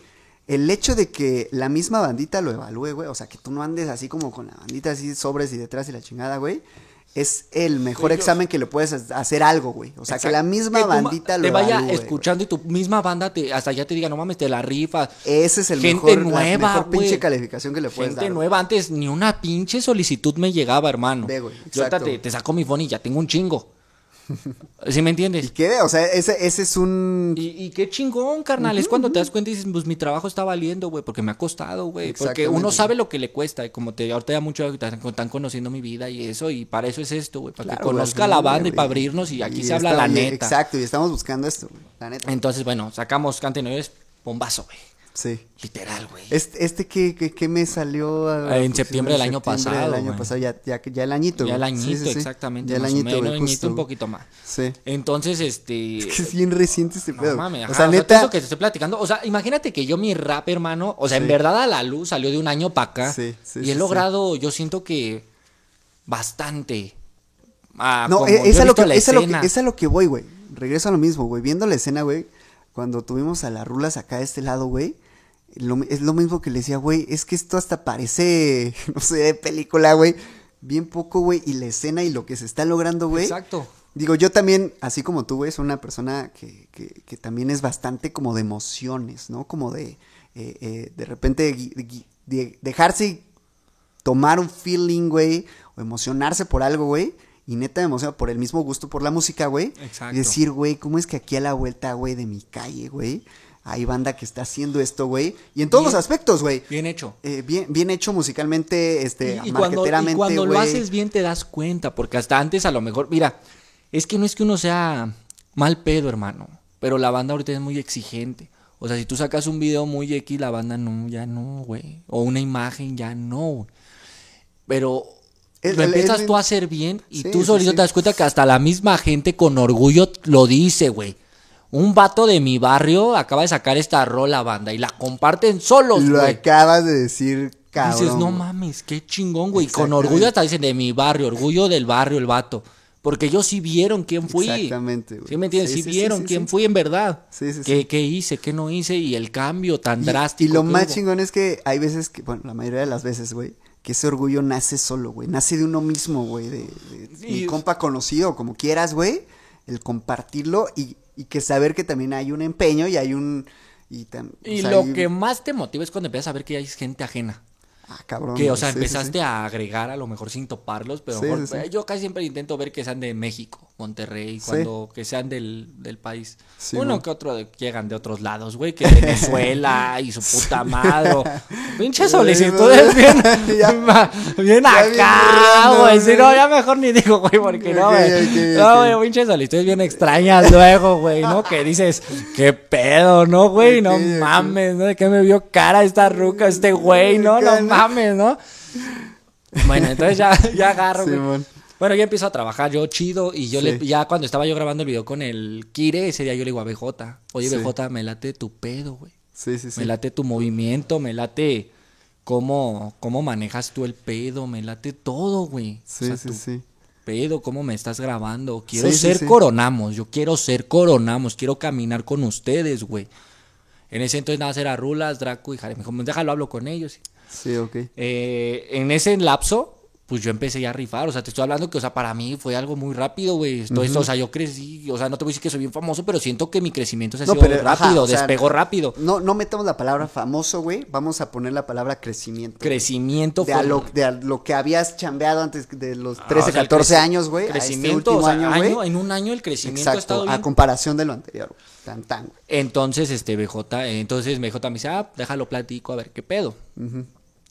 El hecho de que la misma bandita lo evalúe, güey, o sea, que tú no andes así como con la bandita así sobres y detrás y la chingada, güey, es el mejor examen que le puedes ha- hacer algo, güey. O sea, que la misma
Que
bandita lo
te vaya
evalúe, güey.
escuchando y tu misma banda te hasta ya te diga, no mames, te la rifas.
Ese es el
Gente
mejor,
nueva,
la mejor pinche calificación que le puedes
Gente
dar.
nueva, antes ni una pinche solicitud me llegaba, hermano.
Ve, güey,
Yo te, te saco mi phone y ya tengo un chingo. ¿Sí me
¿Y
entiendes?
qué? O sea, ese, ese es un...
Y, y qué chingón, carnal. Es cuando te das cuenta y dices, pues mi trabajo está valiendo, güey, porque me ha costado, güey. Porque uno sabe lo que le cuesta. Y como te ahorita ya mucho están, conociendo mi vida y eso, y para eso es esto, güey. Para
Claro,
que conozca la banda y para abrirnos, y aquí
Y
se habla
está-
la
y-
neta.
Exacto, y estamos buscando esto, güey, la neta.
Entonces, bueno, sacamos Cante Nueves, bombazo, güey.
Sí.
Literal, güey.
Este, este que, que, que me salió ah,
En
pues,
septiembre del año pasado,
del año
güey.
pasado, ya, ya, ya el añito.
Ya el
güey. Sí,
añito,
sí, sí.
exactamente.
Ya el añito,
o menos,
güey,
añito, un
güey.
poquito más.
Sí.
Entonces, este.
Es que es bien reciente este
No
pedo.
mames,
o
ajá,
sea,
o sea,
neta.
eso que te estoy platicando. O sea, imagínate que yo mi rap, hermano, o sea, en verdad a la luz salió de un año para acá.
Sí, sí,
y he logrado, yo siento que bastante. Ah,
No, es a lo que, es a lo que,
escena.
es a lo que voy, güey. Regreso a lo mismo, güey. Viendo la escena, güey. Cuando tuvimos a las rulas acá de este lado, güey. lo- es lo mismo que le decía, güey. Es que esto hasta parece, <laughs> no sé, de película, güey. Bien poco, güey. Y la escena y lo que se está logrando, güey.
Exacto.
Digo, yo también, así como tú, güey, soy una persona que, que, que también es bastante como de emociones, ¿no? Como de, eh, eh, de repente, de- dejarse tomar un feeling, güey, o emocionarse por algo, güey. Y neta me emociona por el mismo gusto por la música, güey.
Exacto.
Y decir, güey, ¿cómo es que aquí a la vuelta, güey, de mi calle, güey? hay banda que está haciendo esto, güey. Y en todos
Bien.
los aspectos, güey.
Bien hecho.
Eh, bien, bien hecho musicalmente, este,
Y, y cuando, y cuando lo haces bien te das cuenta, porque hasta antes a lo mejor, mira, es que no es que uno sea mal pedo, hermano, pero la banda ahorita es muy exigente. O sea, si tú sacas un video muy X, la banda no, ya no, güey. O una imagen, ya no, güey. Pero
Es-
lo empiezas tú a hacer bien y
Sí,
tú solito
sí.
te das cuenta que hasta la misma gente con orgullo lo dice, güey. Un vato de mi barrio acaba de sacar esta rola, banda, y la comparten solos,
Lo
güey.
acabas de decir, cabrón.
Dices, no mames, qué chingón, güey. Con orgullo hasta dicen de mi barrio, orgullo del barrio, el vato. Porque ellos sí vieron quién fui.
Exactamente, güey.
¿Sí me entiendes?
Sí,
Sí,
sí, sí,
vieron
sí,
quién fui en verdad.
Sí, sí,
¿Qué,
sí.
qué hice, qué no hice y el cambio tan
Y-
drástico.
Y, lo más
hubo.
chingón es que hay veces que, bueno, la mayoría de las veces, güey, que ese orgullo nace solo, güey. Nace de uno mismo, güey. De, de mi compa conocido, como quieras, güey. El compartirlo y, y que saber que también hay un empeño y hay un. Y, tam- o
Y
sea,
lo
hay-
que más te motiva es cuando empiezas a ver que hay gente ajena.
Ah, cabrón.
Que, o sea,
sí,
empezaste
sí.
a agregar a lo mejor sin toparlos, pero mejor-
sí.
yo casi siempre intento ver que sean de México, Monterrey, cuando que sean del, del país. Uno que otro de- llegan de otros lados, güey, que Venezuela <laughs> y su puta madre. <laughs> Pinche solicitudes bien, bien acá, güey. Si no, ya mejor ni digo, güey, porque no, güey. No, güey, pinches solicitudes bien extrañas luego, güey, ¿no? Que dices, qué pedo, ¿no, güey? No mames, ¿no? ¿De qué me vio cara esta ruca, este güey, no? No
¿no?
Mames, ¿no? Bueno, entonces ya, <laughs> ya agarro, güey. Bueno, ya empiezo a trabajar yo chido y yo
Sí.
le, ya cuando estaba yo grabando el video con el Kire, ese día yo le digo a BJ, oye
Sí.
BJ, me late tu pedo, güey.
Sí, sí, sí.
Me late tu movimiento, me late cómo, cómo manejas tú el pedo, me late todo, güey.
Sí,
o sea,
sí,
tu
sí.
pedo, cómo me estás grabando. Quiero
Sí,
ser coronamos, yo quiero ser coronamos, quiero caminar con ustedes, güey. En ese entonces nada, era Rulas, Draco y Jare. Me dijo, déjalo, hablo con ellos.
Sí, ok.
Eh, en ese lapso, pues yo empecé ya a rifar. O sea, te estoy hablando que, o sea, para mí fue algo muy rápido, güey. Todo esto, o sea, yo crecí, o sea, no te voy a decir que soy bien famoso, pero siento que mi crecimiento se ha
No,
sido
pero, ajá,
rápido,
o sea,
despegó rápido.
No, no metamos la palabra famoso, güey. Vamos a poner la palabra crecimiento.
Crecimiento
de, a lo, de a lo que habías chambeado antes de los
Ah,
13,
o sea, el
14
creci-
años, güey. a este
Crecimiento,
último
o sea,
año,
año, en un año el crecimiento ha estado
Exacto, a
bien.
comparación de lo anterior, güey. Tan, tan, güey.
Entonces, este, BJ, eh, entonces BJ me dice, ah, déjalo platico, a ver qué pedo.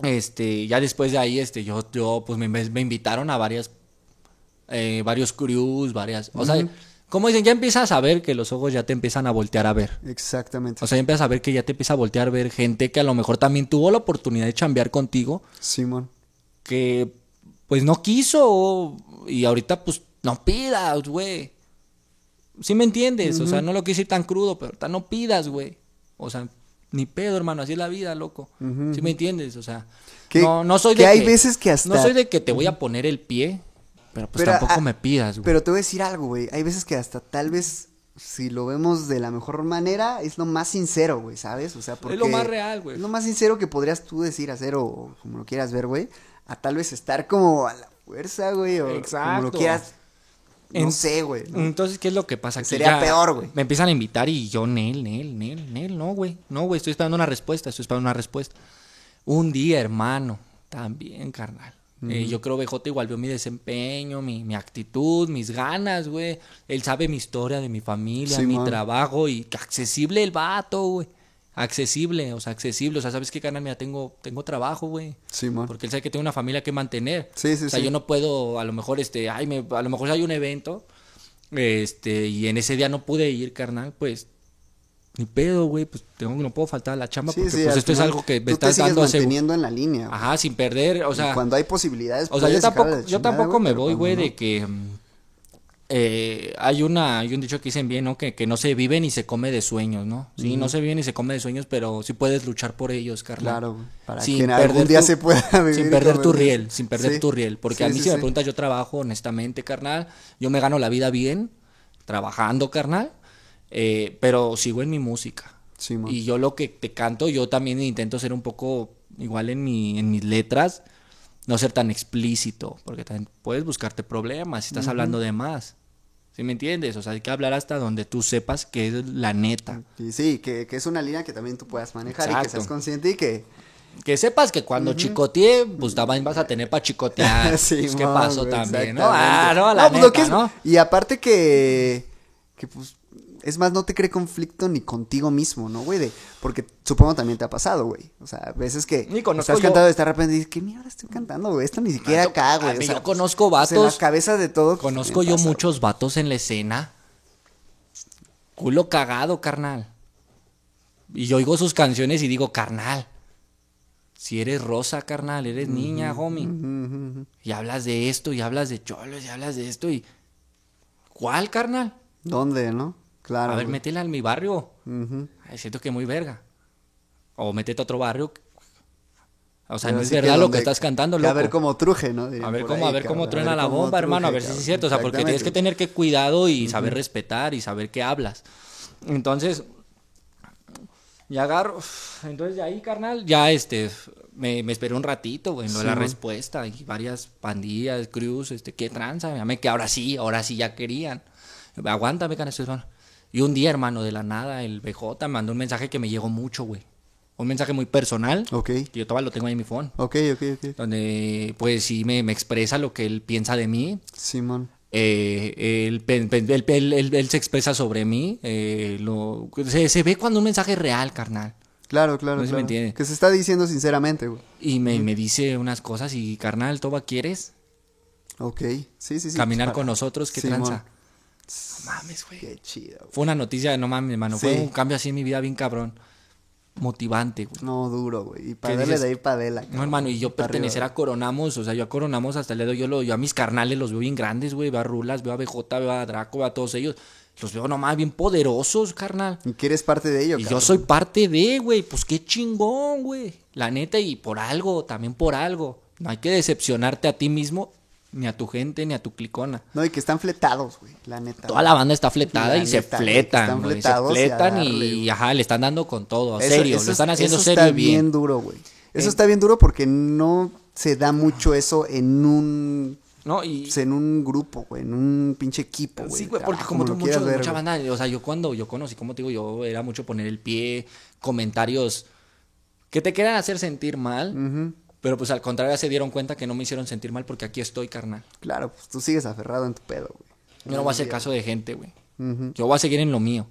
Este, ya después de ahí, este, yo, yo, pues me, me invitaron a varias, eh, varios crews, varias, o sea, como dicen, ya empiezas a ver que los ojos ya te empiezan a voltear a ver.
Exactamente.
O sea, ya empiezas a ver que ya te empieza a voltear a ver gente que a lo mejor también tuvo la oportunidad de chambear contigo,
Simón.
que pues no quiso y ahorita pues no pidas, güey. ¿Sí me entiendes? O sea, no lo quise ir tan crudo, pero ahorita no pidas, güey. O sea, ni pedo, hermano, así es la vida, loco. ¿Sí me entiendes? O sea,
Que-
no, no soy
que
de
hay veces que hasta-
No soy de que te voy a poner el pie, pero pues
Pero,
tampoco
ah,
me pidas, güey.
Pero te voy a decir algo, güey. Hay veces que hasta tal vez, si lo vemos de la mejor manera, es lo más sincero, güey, ¿sabes? O sea, porque...
lo más real, güey.
Es lo más sincero que podrías tú decir, hacer o, o como lo quieras ver, güey. A tal vez estar como a la fuerza, güey, o como lo
Exacto.
quieras. No
En-
sé, güey. ¿no?
Entonces, ¿qué es lo que pasa? Que
Sería
ya
peor, güey.
Me empiezan a invitar y yo, Nel, Nel, Nel, Nel, no, güey. No, güey, estoy esperando una respuesta, estoy esperando una respuesta. Un día, hermano, también, carnal. Eh, yo creo BJ igual vio mi desempeño, mi, mi actitud, mis ganas, güey. Él sabe mi historia de mi familia, mi trabajo y que accesible el vato, güey. Accesible, o sea, accesible. O sea, ¿sabes qué, carnal? Mira, tengo, tengo trabajo, güey.
Simón.
Porque él sabe que tengo una familia que mantener.
Sí, sí,
o sea,
sí.
yo no puedo, a lo mejor, este, ay, me, a lo mejor hay un evento, este, y en ese día no pude ir, carnal, pues, ni pedo, güey, pues tengo, no puedo faltar a la chamba
Sí,
porque
sí,
pues esto es algo que me
te
estás dando
manteniendo en la línea, güey.
Ajá, sin perder, o
Y
sea,
cuando hay posibilidades,
o sea, yo tampoco, yo
chingada,
tampoco me voy, güey,
no-
de que mm, eh, hay una, hay un dicho que dicen bien, ¿no? Que, que no se vive ni se come de sueños, ¿no? Sí, no se vive ni se come de sueños, pero sí puedes luchar por ellos, carnal.
Claro, para
Sin
que
perder
algún día
tu-
se pueda <laughs> vivir
Sin perder tu riel, sin perder
Sí.
tu riel. Porque a mí
sí,
si me preguntas, yo trabajo honestamente, carnal. Yo me gano la vida bien, trabajando, carnal. eh, pero sigo en mi música. Y yo lo que te canto, yo también intento ser un poco igual en, mi, en mis letras. No ser tan explícito, porque también puedes buscarte problemas si estás hablando de más. ¿Sí me entiendes? O sea, hay que hablar hasta donde tú sepas que es la neta.
Y sí, que, que es una línea que también tú puedas manejar y que seas consciente y que...
Que sepas que cuando chicotee, pues también vas a tener para chicotear. <laughs>
Sí,
Pues, ¿Qué pasó también, no? Ah, no, la
pues lo
neta,
que es-
¿no?
Y aparte que, que pues, es más, no te cree conflicto ni contigo mismo, ¿no, güey? De, porque supongo también te ha pasado, güey. O sea, a veces que
Ni
estás
yo-
cantando y de repente dices, ¿qué mierda estoy cantando, güey? Esto ni siquiera acá, güey.
a mí
O sea,
yo conozco
o sea, en la
vatos.
cabeza de todos. pues,
Conozco yo
pasa,
muchos vatos en la escena. Culo cagado, carnal. Y yo oigo sus canciones y digo, carnal. Si eres rosa, carnal, eres niña, homie.
güey.
Y hablas de esto, y hablas de cholos, y hablas de esto, y. ¿Cuál, carnal?
¿Dónde, no? Claro.
a ver, métela en mi barrio.
Ujú.
Ay, siento que muy verga. O métete a otro barrio. O sea,
Pero
no es
sí que
verdad lo que estás cantando, loco.
A ver cómo truje, ¿no? Dirían
A ver cómo, a ver cómo truena la bomba, hermano, a ver si sí es cierto. O sea, porque tienes que tener que cuidado y saber respetar y saber qué hablas. Entonces, ya agarro. Entonces, de ahí, carnal, ya este. Me, me esperé un ratito, güey, lo de la respuesta. Y varias pandillas, crews, este, qué tranza. Me que ahora sí, ahora sí ya querían. Aguántame, hermano. Y un día, hermano, de la nada, el BJ mandó un mensaje que me llegó mucho, güey. Un mensaje muy personal.
Ok,
Que yo todavía lo tengo ahí en mi phone.
ok, ok, ok.
Donde, pues sí, me, me expresa lo que él piensa de mí.
Simón.
Eh, él, se expresa sobre mí. eh, lo, se, se ve cuando un mensaje es real, carnal.
Claro, claro,
No sé si me
claro.
entiende.
Que se está diciendo sinceramente, güey.
Y me, me dice unas cosas y, carnal, ¿toba quieres
Ok, sí, sí, sí.
caminar
para-
con nosotros? ¿Qué
Simón.
tranza? No mames, güey.
Qué chido, güey.
Fue una noticia, no mames, hermano. Fue
Sí.
un cambio así en mi vida bien cabrón. Motivante, güey.
No, duro, güey. Y para
¿Qué
darle
dices?
de ahí para adela.
No, hermano, y yo pertenecer a Coronamos, o sea, yo a Coronamos hasta el dedo, yo, lo, yo a mis carnales los veo bien grandes, güey, veo a Rulas, veo a BJ, veo a Draco, veo a todos ellos, los veo nomás bien poderosos, carnal.
¿Y que eres parte de ello,
Y yo
cabrón?
soy parte de, güey, pues qué chingón, güey. La neta, y por algo, también por algo. No hay que decepcionarte a ti mismo, ni a tu gente, ni a tu clicona.
No, y que están fletados, güey. La neta.
Toda la banda está fletada y se
neta,
fletan,
están
güey. Se
fletados y a
fletan y,
darle,
ajá, le están dando con todo,
Eso-
serio,
eso
lo están
es-
haciendo
eso
serio
está
y bien.
duro, güey. Eso
Eh.
está bien duro porque no se da mucho eso en un
No, y,
pues, en un grupo, güey, en un pinche equipo, güey.
Sí, güey, porque
Ah,
como, tú, mucho,
ver,
mucha banda, o sea, yo cuando yo conocí, como te digo, yo era mucho poner el pie, comentarios que te quieran hacer sentir mal,
Ujú.
Pero pues al contrario se dieron cuenta que no me hicieron sentir mal porque aquí estoy, carnal.
Claro, pues tú sigues aferrado en tu pedo, güey.
Yo no voy a hacer caso de gente, güey. Yo voy a seguir en lo mío.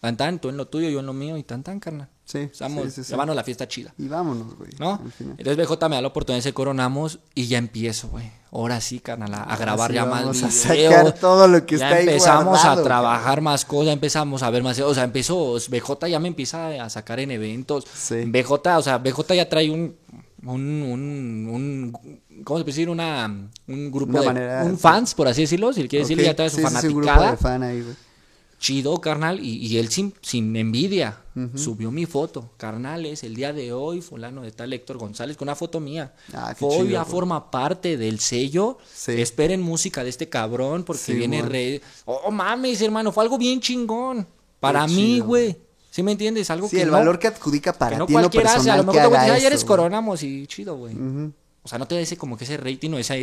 Tan tan, tú en lo tuyo, yo en lo mío y tan tan, carnal.
Sí,
Vamos,
sí, sí, sí.
llévanos la fiesta chida.
Y vámonos, güey.
¿No? Entonces BJ me da la oportunidad de coronamos y ya empiezo, güey. Ahora sí, carnal, a, a grabar ya más
vamos a sacar todo lo que
ya
está ahí
empezamos a trabajar más cosas, empezamos a ver más, o sea, empezó BJ ya me empieza a sacar en eventos.
Sí.
BJ, o sea, BJ ya trae un un, un, un ¿cómo se puede decir? Una, un grupo
Una
de
manera,
un fans, por así decirlo, si le quiere decir, ya trae su
sí, sí, un grupo
fanaticada
de fan ahí, güey.
chido, carnal, y, y él sin, sin envidia subió mi foto. Carnales, el día de hoy, fulano de tal Héctor González, con una foto mía.
Ah, qué
Hoy
chido,
ya
güey.
forma parte del sello.
Sí.
Esperen música de este cabrón porque viene
mon.
re... Oh, mames, hermano, fue algo bien chingón. Para
Qué
mí,
chido,
güey. ¿Sí me entiendes? Algo
Sí,
que
el
no-
valor que adjudica para
que no
ti
cualquiera hace. A
personal
lo
que
mejor decir, "Ay, eres
esto, güey".
coronamos y chido, güey. O sea, no te da ese como que ese rating o ese,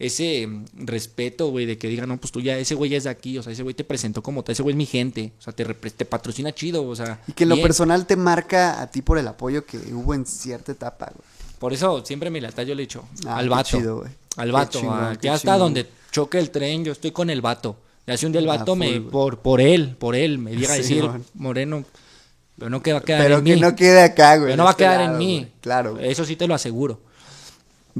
ese mm, respeto, güey, de que digan, no, pues tú ya, ese güey es de aquí, o sea, ese güey te presentó como tal, ese güey es mi gente, o sea, te, te patrocina chido, o sea.
Y que en lo personal te marca a ti por el apoyo que hubo en cierta etapa, güey.
Por eso siempre mi lealtad yo le echo
Ah,
al vato.
chido,
al vato,
chingón,
a- ya hasta
chingón.
donde choque el tren, yo estoy con el vato. Y así un día el
Ah,
vato me, por, por él, por él, me llega a <laughs> decir,
man.
Moreno, pero no que va a quedar
Pero
en
que
mí.
no quede acá, güey.
pero no va a
este
quedar en mí.
güey. Claro, güey.
Eso sí te lo aseguro.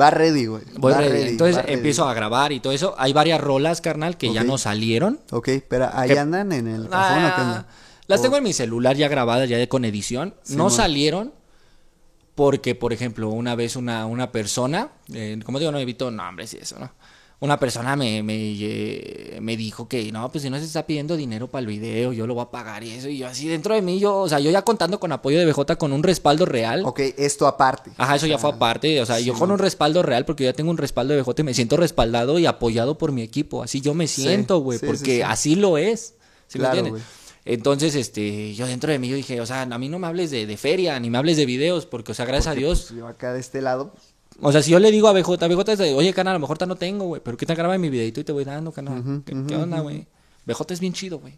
Va ready, güey.
Voy
Va
ready. Entonces
va ready.
empiezo a grabar y todo eso. Hay varias rolas, carnal, que ya no salieron.
Ok, pero ahí
Que-
andan en el cajón o qué
Ah,
onda?
las tengo en mi celular ya grabadas, ya con edición.
Sí,
no salieron porque, por ejemplo, una vez una, una persona, eh, como digo, no evito nombres y eso, ¿no? Una persona me, me, eh, me dijo que no, pues si no se está pidiendo dinero para el video, yo lo voy a pagar y eso. Y yo así dentro de mí, yo, o sea, yo ya contando con apoyo de BJ con un respaldo real.
Ok, esto aparte.
Ajá, eso ya fue aparte, o sea, yo con un respaldo real, porque yo ya tengo un respaldo de BJ, me siento respaldado y apoyado por mi equipo, así yo me siento, güey,
sí, sí,
porque
sí.
así lo es, ¿sí
Claro,
me entiendes? Entonces, este, yo dentro de mí yo dije, o sea, a mí no me hables de, de feria, ni me hables de videos, porque, o sea, gracias
Porque,
a Dios,
pues, yo acá de este lado, pues,
o sea, si yo le digo a BJ, BJ es de, oye, canal, a lo mejor no tengo, güey, pero ¿qué te graba mi videito y te voy dando, canal? ¿Qué, onda, güey? BJ es bien chido, güey.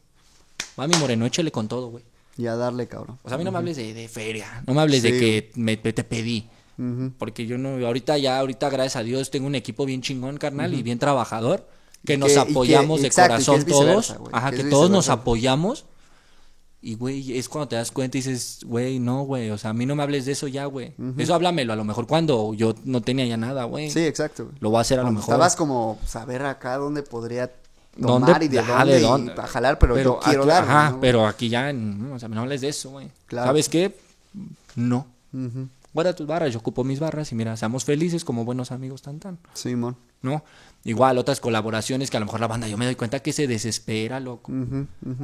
Mami Moreno, échale con todo, güey.
y a darle, cabrón.
O sea, a mí no me hables de, de feria, no me hables de que me, te pedí. Porque yo no, ahorita ya, ahorita gracias a Dios tengo un equipo bien chingón, carnal, y bien trabajador. que
Y
nos
que- y que-
apoyamos de
exacto,
corazón todos. Ajá,
que
todos nos apoyamos. Y, güey, es cuando te das cuenta y dices, güey, no, güey, o sea, a mí no me hables de eso ya, güey. Eso háblamelo, a lo mejor cuando yo no tenía ya nada, güey.
Sí, exacto.
Lo voy a hacer a lo mejor.
Estabas como saber acá dónde podría
¿Dónde?
tomar y de
Ajá,
dónde,
de
y
dónde.
para jalar, pero, yo quiero
aquí-
dar.
Ajá,
¿no?
pero aquí ya, no, o sea, no hables de eso, güey.
Claro.
¿Sabes qué? No.
Ujú.
Guarda tus barras, yo ocupo mis barras y mira, seamos felices como buenos amigos tan tan,
Simón.
¿no? Igual otras colaboraciones que a lo mejor la banda, yo me doy cuenta que se desespera, loco.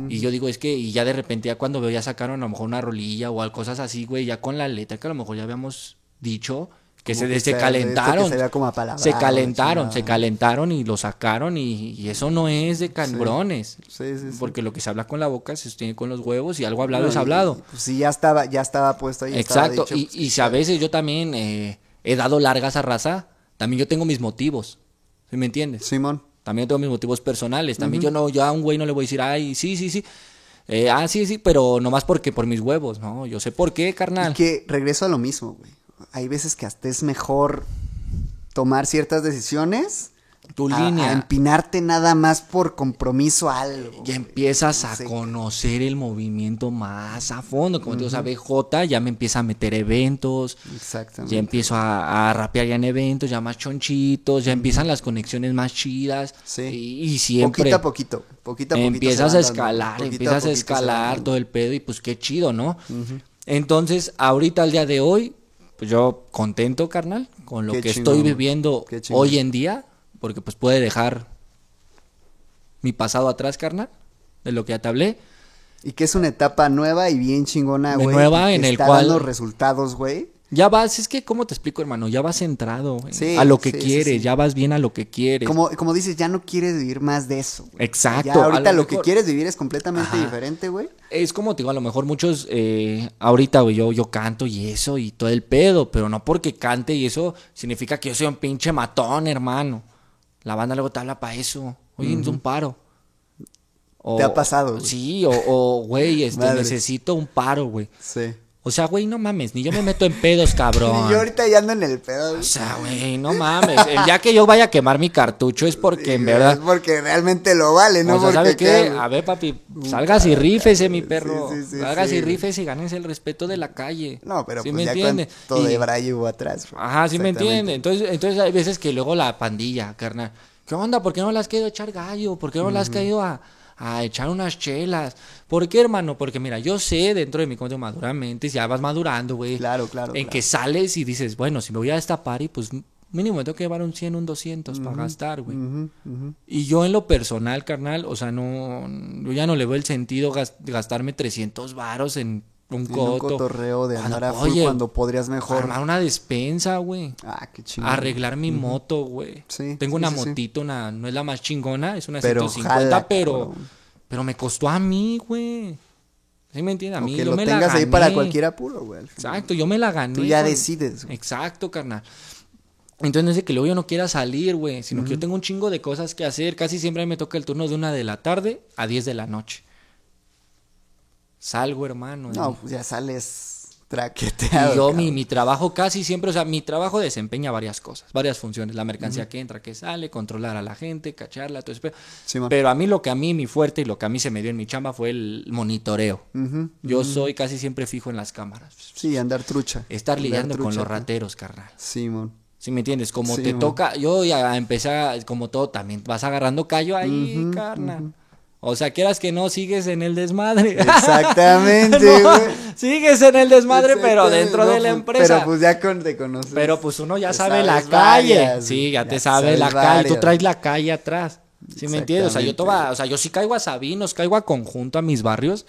Y yo digo, es que, y ya de repente, ya cuando veo, ya sacaron a lo mejor una rolilla o algo, cosas así, güey, ya con la letra que a lo mejor ya habíamos dicho, que se,
que
se calentaron.
se como
calentaron, se calentaron y lo sacaron y, y eso no es de cambrones.
Sí, sí, sí.
Porque lo que se habla con la boca se sostiene con los huevos y algo hablado
No,
es hablado.
y, pues sí, ya estaba, ya estaba puesto ahí.
Exacto.
dicho,
y,
pues,
y si a veces yo también eh, he dado largas a raza, también yo tengo mis motivos. ¿Sí me entiendes?
Simón.
También tengo mis motivos personales. También yo no, yo a un güey no le voy a decir, ay, sí, sí, sí. Eh, ah, sí, sí, pero nomás porque por mis huevos, ¿no? Yo sé por qué, carnal.
Y que regreso a lo mismo, güey. Hay veces que hasta es mejor tomar ciertas decisiones.
Tu
a-
línea.
A empinarte nada más por compromiso a algo.
Ya empiezas a conocer el movimiento más a fondo. Como te digo, o sea, BJ ya me empieza a meter eventos.
Exactamente.
Ya empiezo a, a rapear ya en eventos, ya más chonchitos, ya empiezan las conexiones más chidas.
Sí.
Y, y siempre
Poquito a poquito. Poquito a poquito.
empiezas a escalar,
poquito
empiezas a escalar todo el pedo y pues qué chido, ¿no? Entonces, ahorita al día de hoy, pues yo contento, carnal, con lo
Qué
que
chingón,
estoy viviendo hoy en día, porque pues puede dejar mi pasado atrás, carnal, de lo que ya te hablé.
Y que es una etapa nueva y bien chingona, güey.
nueva, en el cual-
dando resultados, güey.
Ya vas, es que, ¿cómo te explico, hermano? Ya vas centrado
Sí,
a lo que
sí,
quieres,
sí.
ya vas bien a lo que quieres.
Como, como dices, ya no quieres vivir más de eso. güey.
Exacto,
Ya ahorita
lo
lo, que quieres vivir es completamente
Ajá.
diferente, güey.
Es como te digo, a lo mejor muchos, eh, ahorita, güey, yo, yo canto y eso y todo el pedo, pero no porque cante y eso significa que yo soy un pinche matón, hermano. La banda luego te habla para eso. Oye, un paro. O-
Te ha pasado, güey.
Sí, o, o, güey, este,
Madres.
necesito un paro, güey.
Sí.
O sea, güey, no mames, ni yo me meto en pedos, cabrón.
Y <laughs> yo ahorita ya ando en el pedo.
O sea, güey, no mames. El día que yo vaya a quemar mi cartucho es porque en verdad...
Es porque realmente lo vale, ¿no?
o sea,
porque
¿sabe qué? A ver, papi, salgas y rífese, mi perro.
sí, sí,
salgas y rífese y gánense el respeto de la calle.
No, pero
¿Sí
pues
me
ya
entiende?
cuánto
Y-
de Braille hubo atrás. güey.
Ajá, sí me entiende. Entonces, entonces hay veces que luego la pandilla, carnal. ¿Qué onda? ¿Por qué no le has caído a echar gallo? ¿Por qué no le has caído a, a echar unas chelas? ¿Por qué, hermano? Porque mira, yo sé dentro de mi cuento maduramente, ya vas madurando, güey.
Claro, claro.
en
claro.
que sales y dices, bueno, si me voy a esta party, pues mínimo tengo que llevar un 100, un 200 para gastar, güey. Y yo en lo personal, carnal, o sea, no, yo ya no le veo el sentido gas- gastarme 300 varos en un
En un
coto.
cotorreo de
Cuando-
andar a full
oye,
cuando podrías mejor.
Armar una despensa, güey.
Ah, qué chingón.
Arreglar mi moto, güey.
Sí,
Tengo
sí,
una motito, una, no es la más chingona, es una
Pero
150,
jala,
pero,
cabrón.
pero me costó a mí, güey. ¿Sí me entiendes? A mí
O que
yo
lo
me la
tengas ahí para
gané.
cualquier apuro, güey.
Exacto, yo me la gané.
Tú ya decides, güey.
Exacto, carnal. Entonces no es de que luego yo no quiera salir, güey, sino que yo tengo un chingo de cosas que hacer. Casi siempre me toca el turno de una de la tarde a 10 de la noche. Salgo, hermano.
No, pues ya sales traqueteado.
y yo, mi, mi trabajo casi siempre, o sea, mi trabajo desempeña varias cosas, varias funciones. La mercancía que entra, que sale, controlar a la gente, cacharla, todo eso. Pero,
Simón.
pero a mí lo que a mí, mi fuerte y lo que a mí se me dio en mi chamba fue el monitoreo. Yo soy casi siempre fijo en las cámaras.
Sí, andar trucha.
Estar
Andar
lidiando con los rateros, carnal.
Simón.
¿Sí me entiendes? Como
Sí,
te
man.
toca, yo ya empecé, a- como todo, también vas agarrando callo ahí, carnal. O sea, quieras que no, sigues en el desmadre. <laughs>
Exactamente,
No, sigues en el desmadre, pero dentro
No,
de la
pues,
empresa.
Pero pues ya con, te conoces.
Pero pues uno ya sabe la calle.
varias,
sí, ya,
ya
te sabe la calle. Tú traes la calle atrás. ¿Sí me entiendes? O sea, yo, toba- o sea, yo sí caigo a Sabinos, caigo a conjunto a mis barrios.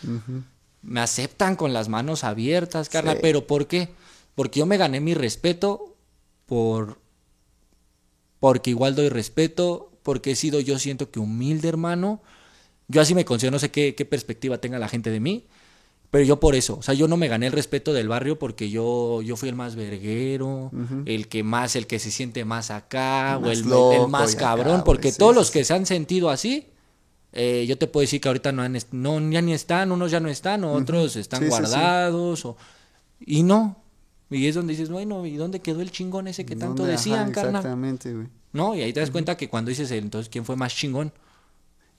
Me aceptan con las manos abiertas, carnal.
Sí.
Pero ¿por qué? Porque yo me gané mi respeto por. Porque igual doy respeto. Porque he sido, yo siento que humilde, hermano. Yo así me considero, no sé qué, qué perspectiva tenga la gente de mí. Pero yo por eso, o sea, yo no me gané el respeto del barrio porque yo, yo fui el más verguero, el que más, el que se siente más acá, o
Más
el, más
acá,
cabrón, porque
sí,
todos
sí,
los que se han sentido así, eh, yo te puedo decir que ahorita no, han, no ya ni están, unos ya no están, otros están guardados, o- y no. Y es donde dices, bueno, ¿y dónde quedó el chingón ese que tanto
¿Dónde?
decían,
Ajá,
carnal?
Exactamente, güey.
¿no? Y ahí te das cuenta que cuando dices, entonces, ¿quién fue más chingón?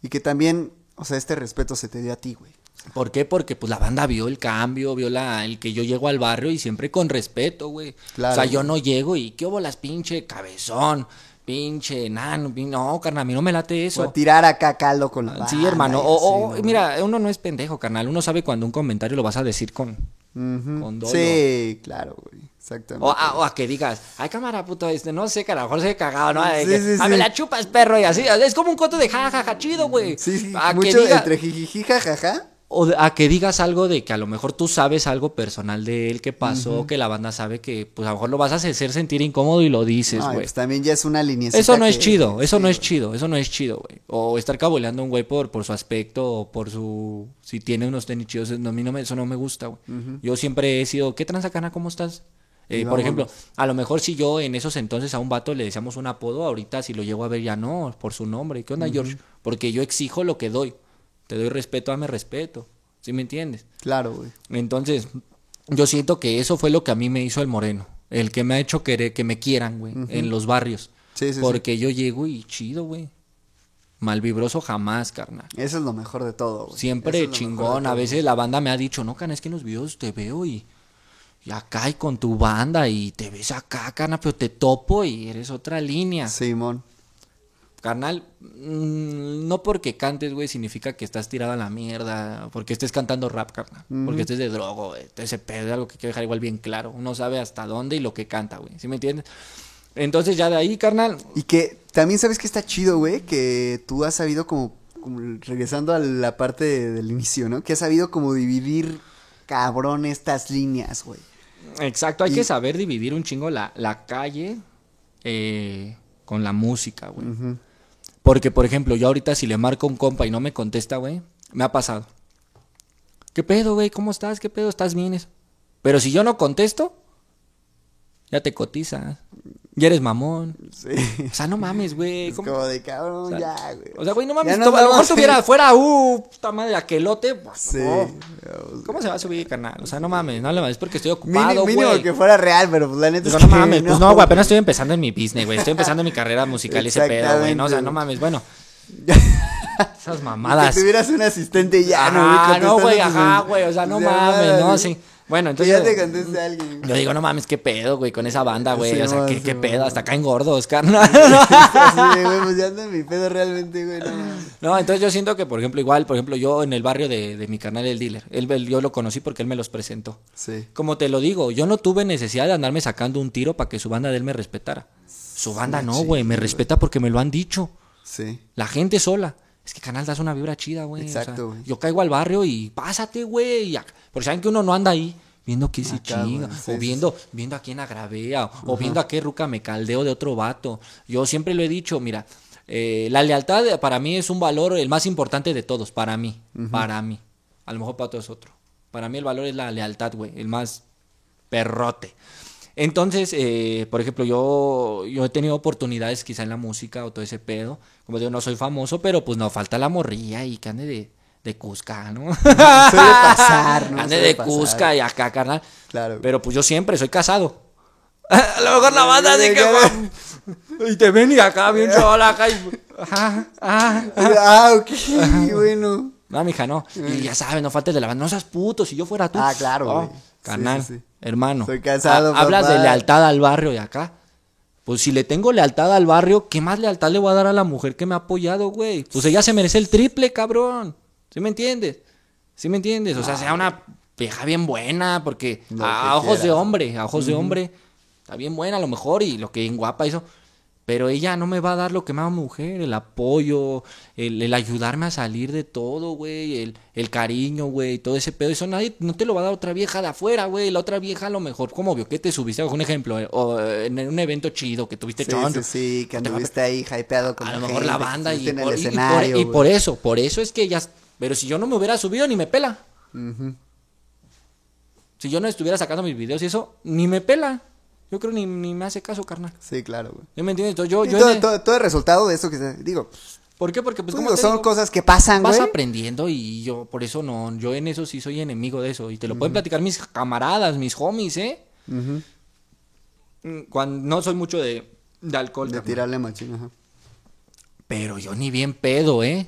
Y que también, o sea, este respeto se te dio a ti, güey.
¿Por qué? Porque pues la banda vio el cambio, vio la, el que yo llego al barrio y siempre con respeto, güey.
Claro,
o sea, yo no llego y qué las pinche cabezón, pinche enano, no, carnal, a mí no me late
O
eso.
a tirar acá caldo con la
Sí,
banda
hermano.
y
O,
así,
o-
¿no?
mira, uno no es pendejo, carnal. Uno sabe cuando un comentario lo vas a decir con.
Ujú.
con dolo.
Sí, claro, güey. Exactamente.
O a, o a que digas, ay, cámara, puto, este, no sé, que a lo mejor se he cagado, ¿no?
Sí,
que,
sí,
"Ah,
sí.
me la chupas, perro, y así. Es como un coto de jajaja, chido, güey.
Sí, sí,
A que
mucho
diga-
entre jijiji, jajaja.
O a que digas algo de que a lo mejor tú sabes algo personal de él que pasó, que la banda sabe que, pues a lo mejor lo vas a hacer sentir incómodo y lo dices, güey.
pues también ya es una línea.
Eso no es chido, eso no es chido, eso no es chido, güey. O estar caboleando a un güey por, por su aspecto o por su... Si tiene unos tenis chidos, no, a mí no me, eso no me gusta, güey. Yo siempre he sido, ¿qué tranza, cana? ¿Cómo estás? Eh, por ejemplo, a lo mejor si yo en esos entonces a un vato le decíamos un apodo, ahorita si lo llego a ver ya no, por su nombre. ¿Qué onda, George? Porque yo exijo lo que doy. Te doy respeto, dame respeto. ¿Sí me entiendes?
Claro, güey.
Entonces, yo siento que eso fue lo que a mí me hizo el moreno. El que me ha hecho querer, que me quieran, güey, en los barrios.
Sí, sí, sí.
Porque yo llego y chido, güey. Malvibroso jamás, carnal.
Eso es lo mejor de todo, güey.
Siempre
es
chingón. A veces la banda me ha dicho, no, carnal, es que en los videos te veo y, y acá y con tu banda y te ves acá, carnal, pero te topo y eres otra línea.
Simón.
Carnal, mm, no porque cantes, güey, significa que estás tirado a la mierda, porque estés cantando rap, carnal, porque estés de drogo, güey, ese pedo es algo que quiero dejar igual bien claro. Uno sabe hasta dónde y lo que canta, güey, ¿sí me entiendes? Entonces ya de ahí, carnal,
Y que también sabes que está chido, güey, que tú has sabido como, como regresando a la parte de- del inicio, ¿no? Que has sabido como dividir cabrón estas líneas, güey.
exacto, hay
Y-
que saber dividir un chingo la, la calle eh, con la música, güey. Porque, por ejemplo, yo ahorita si le marco a un compa y no me contesta, güey, me ha pasado. ¿Qué pedo, güey? ¿Cómo estás? ¿Qué pedo? ¿Estás bien? Pero si yo no contesto, ya te cotizas. Ya eres mamón.
Sí.
O sea, no mames, güey.
Es como de cabrón,
O sea,
ya, güey.
O sea, güey, no mames. Tú- a lo mejor tuviera fuera, uh, puta madre, aquelote. pues,
Sí.
no. ¿Cómo se va a subir, canal? O sea, no mames, no le mames, es porque estoy ocupado,
mínimo
güey.
que fuera real, pero pues la neta
Digo,
es
no
que
mames, pues no, güey, apenas estoy empezando en mi business, güey. Estoy empezando mi carrera musical ese pedo, güey. ¿no? O sea, no mames, bueno. <laughs> Esas mamadas.
Que tuvieras un asistente ya, ¿no?
Ajá,
güey?
no, güey, ajá, güey, o sea, no mames, no, sí. Bueno,
Que ya te
entonces,
alguien.
yo digo, no mames, qué pedo, güey, con esa banda, güey,
Sí,
o sea, qué,
sí,
pedo, hasta caen gordos, <laughs> carnal.
De, <laughs> güey, pues ya ando en mi pedo realmente, güey, no
entonces yo siento que, por ejemplo, igual, por ejemplo, yo en el barrio de, de mi canal El Dealer, él, él- yo lo conocí porque él me los presentó.
Sí.
Como te lo digo, yo no tuve necesidad de andarme sacando un tiro para que su banda de él me respetara. Su banda no, güey, me respeta porque me lo han dicho.
Sí.
La gente sola. Es que canal das una vibra chida, güey. o sea,
Exacto, güey.
yo caigo al barrio y pásate, güey. Porque saben que uno no anda ahí viendo que se chinga.
sí,
o
sí,
viendo, viendo a quién agravea. o- O viendo a qué ruca me caldeo de otro vato. Yo siempre lo he dicho, mira. eh, la lealtad para mí es un valor el más importante de todos. Para mí. Para mí. A lo mejor para todos es otro. Para mí el valor es la lealtad, güey. El más perrote. Entonces, eh, por ejemplo, yo, yo he tenido oportunidades quizá en la música o todo ese pedo. Como digo, no soy famoso, pero pues no falta la morrilla y que ande de, de Cusca, ¿no? <laughs>
Suele pasar, ¿no?
Ande
Suele
de
pasar.
Cusca y acá, carnal.
Claro.
Pero pues yo siempre soy casado. <laughs> A lo mejor la banda de que... Y te ven y acá bien sola, acá y... Ajá, ah,
Ah, ok, bueno.
No, mija, no. Y ya sabes, no faltes de la banda. No seas puto, si yo fuera tú.
Ah, claro,
Oh,
güey. Sí,
Carnal,
sí, sí.
hermano.
Soy casado,
Ha- Hablas de lealtad al barrio de acá. Pues si le tengo lealtad al barrio, ¿qué más lealtad le voy a dar a la mujer que me ha apoyado, güey? Pues ella se merece el triple, cabrón. ¿Sí me entiendes? ¿Sí me entiendes? O sea, sea una vieja bien buena, porque a, ojos de hombre, a ojos de hombre, está bien buena a lo mejor y lo que bien guapa hizo. Pero ella no me va a dar lo que me da mujer, el apoyo, el, el ayudarme a salir de todo, güey, el, el cariño, güey, todo ese pedo. Eso nadie, no te lo va a dar otra vieja de afuera, güey. La otra vieja a lo mejor, como vio que te subiste, un ejemplo, eh, o eh, en un evento chido que tuviste
Sí,
choncho.
sí, sí, que anduviste ahí hypeado con
a lo mejor la banda y
en
por,
el
y- por- y por eso, por eso es que ya... Pero si yo no me hubiera subido, ni me pela. Si yo no estuviera sacando mis videos y eso, ni me pela. Yo creo ni, ni me hace caso, carnal.
Sí, claro, güey.
¿Sí me entiendes? Entonces yo... Yo
todo,
el-
todo- todo el resultado de esto que se, digo,
¿Por qué? Porque pues como
son
digo,
cosas que pasan,
vas
güey.
aprendiendo y yo por eso no, yo en eso sí soy enemigo de eso. Y te lo pueden platicar mis camaradas, mis homies, ¿eh? Mm, Cuando, no soy mucho de, de alcohol.
De
carnal.
tirarle machín, ajá.
Pero yo ni bien pedo, ¿eh?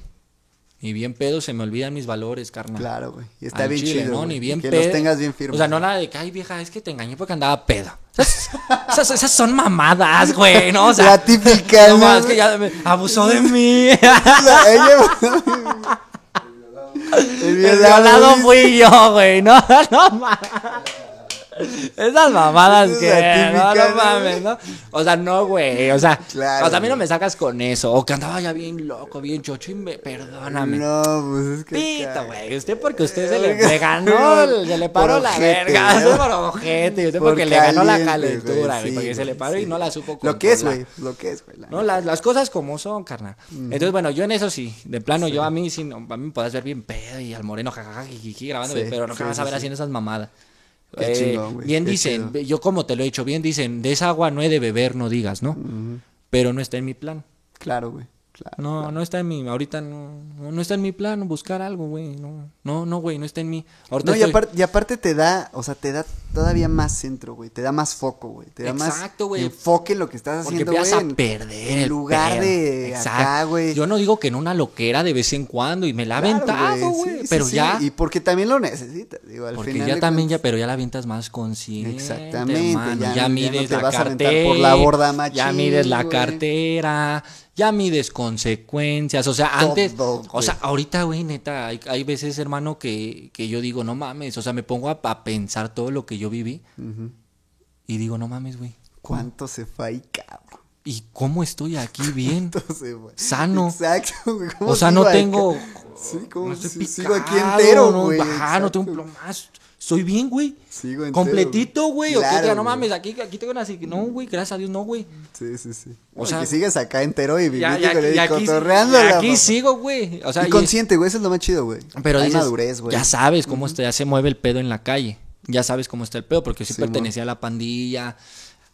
Ni bien pedo se me olvidan mis valores, carnal.
Claro, güey. Y está
Al
bien
chile,
chido.
¿no?
güey,
Ni bien
Que
pedo.
los tengas bien firmes.
O sea, no nada de que, ay, vieja, es que te engañé porque andaba pedo. Esas, esas- son mamadas, güey, ¿no? O sea,
La típica,
no, más que ya me- abusó de mí.
La- ella- El
El
violado,
violado
güey.
fui yo, güey. No, <laughs> no mames. Esas mamadas
Esa
que no, no
¿no,
mames, ¿no? O sea, no, güey. O sea,
Claro,
o sea, a mí no me sacas con eso. O que andaba ya bien loco, bien chocho y me, perdóname.
No, pues es que.
Pito, güey. Usted porque usted se le, le ganó, <laughs> se le paró
Por
la
ojete,
verga. Usted por ojete. Usted
Por
porque le ganó la calentura,
güey, sí,
porque se le paró y no la supo
Lo que es,
controlar.
güey. Lo que es, güey. la
No, las, las cosas como son, carnal. Entonces, bueno, yo en eso sí. De plano, yo a mí sí, no, a mí me podés ver bien pedo y al moreno jajaja, jijiji, grabándome,
Sí,
pero no vas a ver haciendo esas mamadas.
Qué
Eh,
chingón, güey,
bien
qué
dicen,
chido.
yo como te lo he dicho, bien dicen, de esa agua no he de beber, no digas, ¿no? Pero no está en mi plan.
Claro, güey. Claro.
No, no está en mi, ahorita no, no, está en mi plan buscar algo, güey. No, no, no, güey, no está en mi. Ahorita
No, y,
estoy-
aparte, y aparte te da, o sea, te da todavía más centro, güey. Te da más foco, güey. Te da
Exacto,
más enfoque en lo que estás
Porque
haciendo, güey.
empiezas a perder
En
el
lugar
pedo.
de
Exacto.
acá, güey.
Yo no digo que en una loquera de vez en cuando y me la
Claro,
aventado, güey.
sí,
pero
sí,
ya.
Y porque también lo necesitas, digo, al
Porque
final
ya también ya, pero ya la avientas más consciente.
Exactamente, ya
Ya,
ya no
mides
te
la
vas a
cartera.
por la borda
ya
machín,
mides la cartera. Ya mides consecuencias. O sea, antes.
Todo,
o sea, ahorita, güey, neta, hay, hay veces, hermano, que, que yo digo, no mames. O sea, me pongo a, a pensar todo lo que yo viví. Y digo, no mames, güey.
¿Cuánto se fue ahí, cabrón?
¿Y cómo estoy aquí bien?
¿Cuánto se fue?
Sano.
Exacto, güey. ¿Cómo
O sea, no tengo.
Sí, como
no estoy
si- sigo aquí
picado,
entero,
no,
güey.
Ajá, no tengo un plomazo. Estoy bien, güey.
Sigo entero,
Completito, güey. o que
Claro,
diga, no
güey.
mames, aquí, aquí tengo una. No, güey, gracias a Dios, no, güey.
Sí, sí, sí.
O
O
sea,
que sigues acá entero y viviendo
ya
y
aquí, aquí sigo, güey. O sea,
y
y-
consciente, güey, eso es lo más chido, güey.
pero
Hay
dices,
madurez, güey.
ya sabes cómo está, ya se mueve el pedo en la calle. Ya sabes cómo está el pedo, porque yo sí,
Sí,
pertenecía a la pandilla.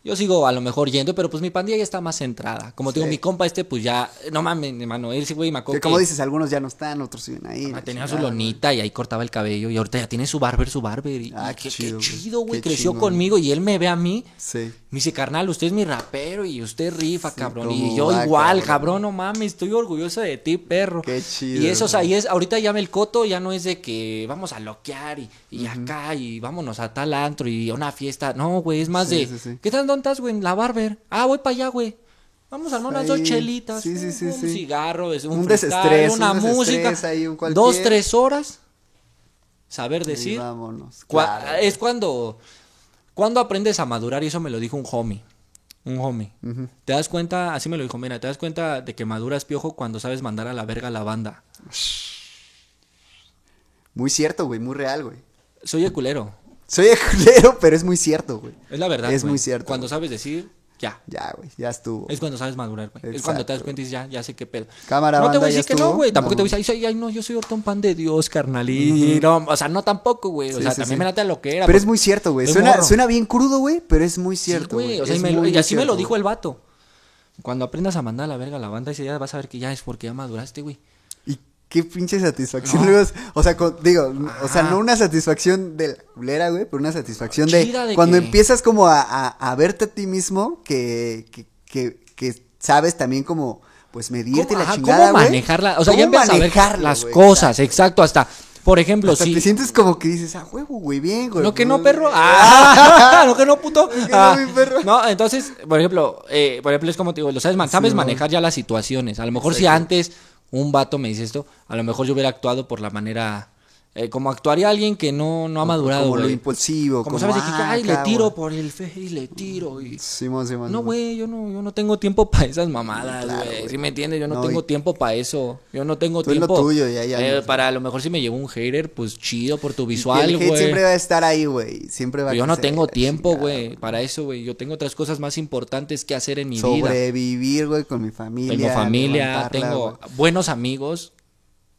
Yo sigo a lo mejor yendo, pero pues mi pandilla ya está más centrada. Como te digo, mi compa este, pues ya, no mames, hermano, él sí, güey, me acuerdo
Que como
que-
dices, algunos ya no están, otros siguen ahí.
Ah,
la
tenía su
chingada,
lonita y ahí cortaba el cabello y ahorita ya tiene su barber, su barber. Y,
Ah,
y
qué
qué,
chido,
qué
güey.
chido, güey.
Qué
Creció
chingón.
conmigo y él me ve a mí.
Sí.
Me dice, carnal, usted es mi rapero y usted rifa, cabrón. Y yo
va,
igual,
cabrón.
cabrón, no mames, estoy orgulloso de ti, perro.
Qué chido,
Y eso, o sea, y es, ahorita ya me el coto ya no es de que vamos a loquear y, y acá y vámonos a tal antro y a una fiesta. No, güey, es más
Sí,
de,
sí.
¿qué tal, dónde estás, güey? En la barber. Ah, voy para allá, güey. Vamos a armar unas dos chelitas.
sí, sí,
un-
sí,
Un cigarro, un,
Un desestrés,
una
un
música.
desestrés ahí, un
dos, tres horas. Saber
Y
decir.
vámonos.
Es cuando, cuando aprendes a madurar, y eso me lo dijo un homie. Un homie. Te das cuenta, así me lo dijo, mira, te das cuenta de que maduras piojo cuando sabes mandar a la verga a la banda.
Muy cierto, güey, muy real, güey.
Soy el culero.
Soy el culero, <laughs> pero es muy cierto, güey.
Es la verdad.
Es
güey.
muy cierto,
Cuando
güey.
sabes decir, ya.
Ya, güey, ya estuvo.
Es cuando sabes madurar, güey. Es cuando te das cuenta y dices, ya, ya sé qué pedo.
Cámara,
no te voy a decir que no, güey. Tampoco te voy a decir, ay, ay, no, yo soy un pan de Dios, carnal. Y no, o sea, no tampoco, güey. O
Sí,
sea,
sí,
también
sí.
me late a lo que era.
Pero es
porque-
muy cierto, güey. Suena, suena bien crudo, güey, pero es muy cierto, güey.
O sea, y, me así me lo dijo el vato. Cuando aprendas a mandar a la verga a la banda, ese día vas a ver que ya es porque ya maduraste, güey.
Qué pinche satisfacción. luego es- O sea, con- digo, o sea, no una satisfacción de la culera, güey, pero una satisfacción de,
de
cuando
que-
empiezas como a, a- a verte a ti mismo, que, que, que, que sabes también como, pues, medirte
¿Cómo,
la chingada,
cómo
güey.
manejarla? O sea, ya
¿Cómo
empiezas a ver
manejarlo,
las cosas, exacto, hasta, por ejemplo,
Hasta
si...
te sientes como que dices, ah, huevo, güey, bien, güey.
No que no,
pues,
perro. <laughs> Ah, <laughs> no que no, puto.
que no,
Ah,
mi perro.
No, entonces, por ejemplo, eh, por ejemplo, es como te digo, lo sabes, sabes
Sí,
manejar ya las situaciones. A lo mejor si antes un vato me dice esto, a lo mejor yo hubiera actuado por la manera eh, como actuaría alguien que no, no ha madurado,
Como lo impulsivo.
Como,
Como,
sabes de que,
ah,
ay, le tiro
güey.
por el fe y le tiro y...
Simón, Simón.
No, güey, yo no, yo no tengo tiempo <laughs> para esas mamadas,
Claro,
güey.
güey.
¿Sí me entiendes? Yo no,
No,
tengo
y-
tiempo para eso. Yo no tengo
Tú en lo
tiempo.
tuyo, ya, ya,
eh,
ya.
para a lo mejor si me llevo un hater, pues chido por tu
Y
visual,
el hate
güey.
siempre va a estar ahí, güey. Siempre va a
yo no tengo tiempo,
chingada,
güey, para eso, güey. Yo tengo otras cosas más importantes que hacer en mi vida.
Sobrevivir, güey, con mi familia.
Tengo familia, tengo buenos amigos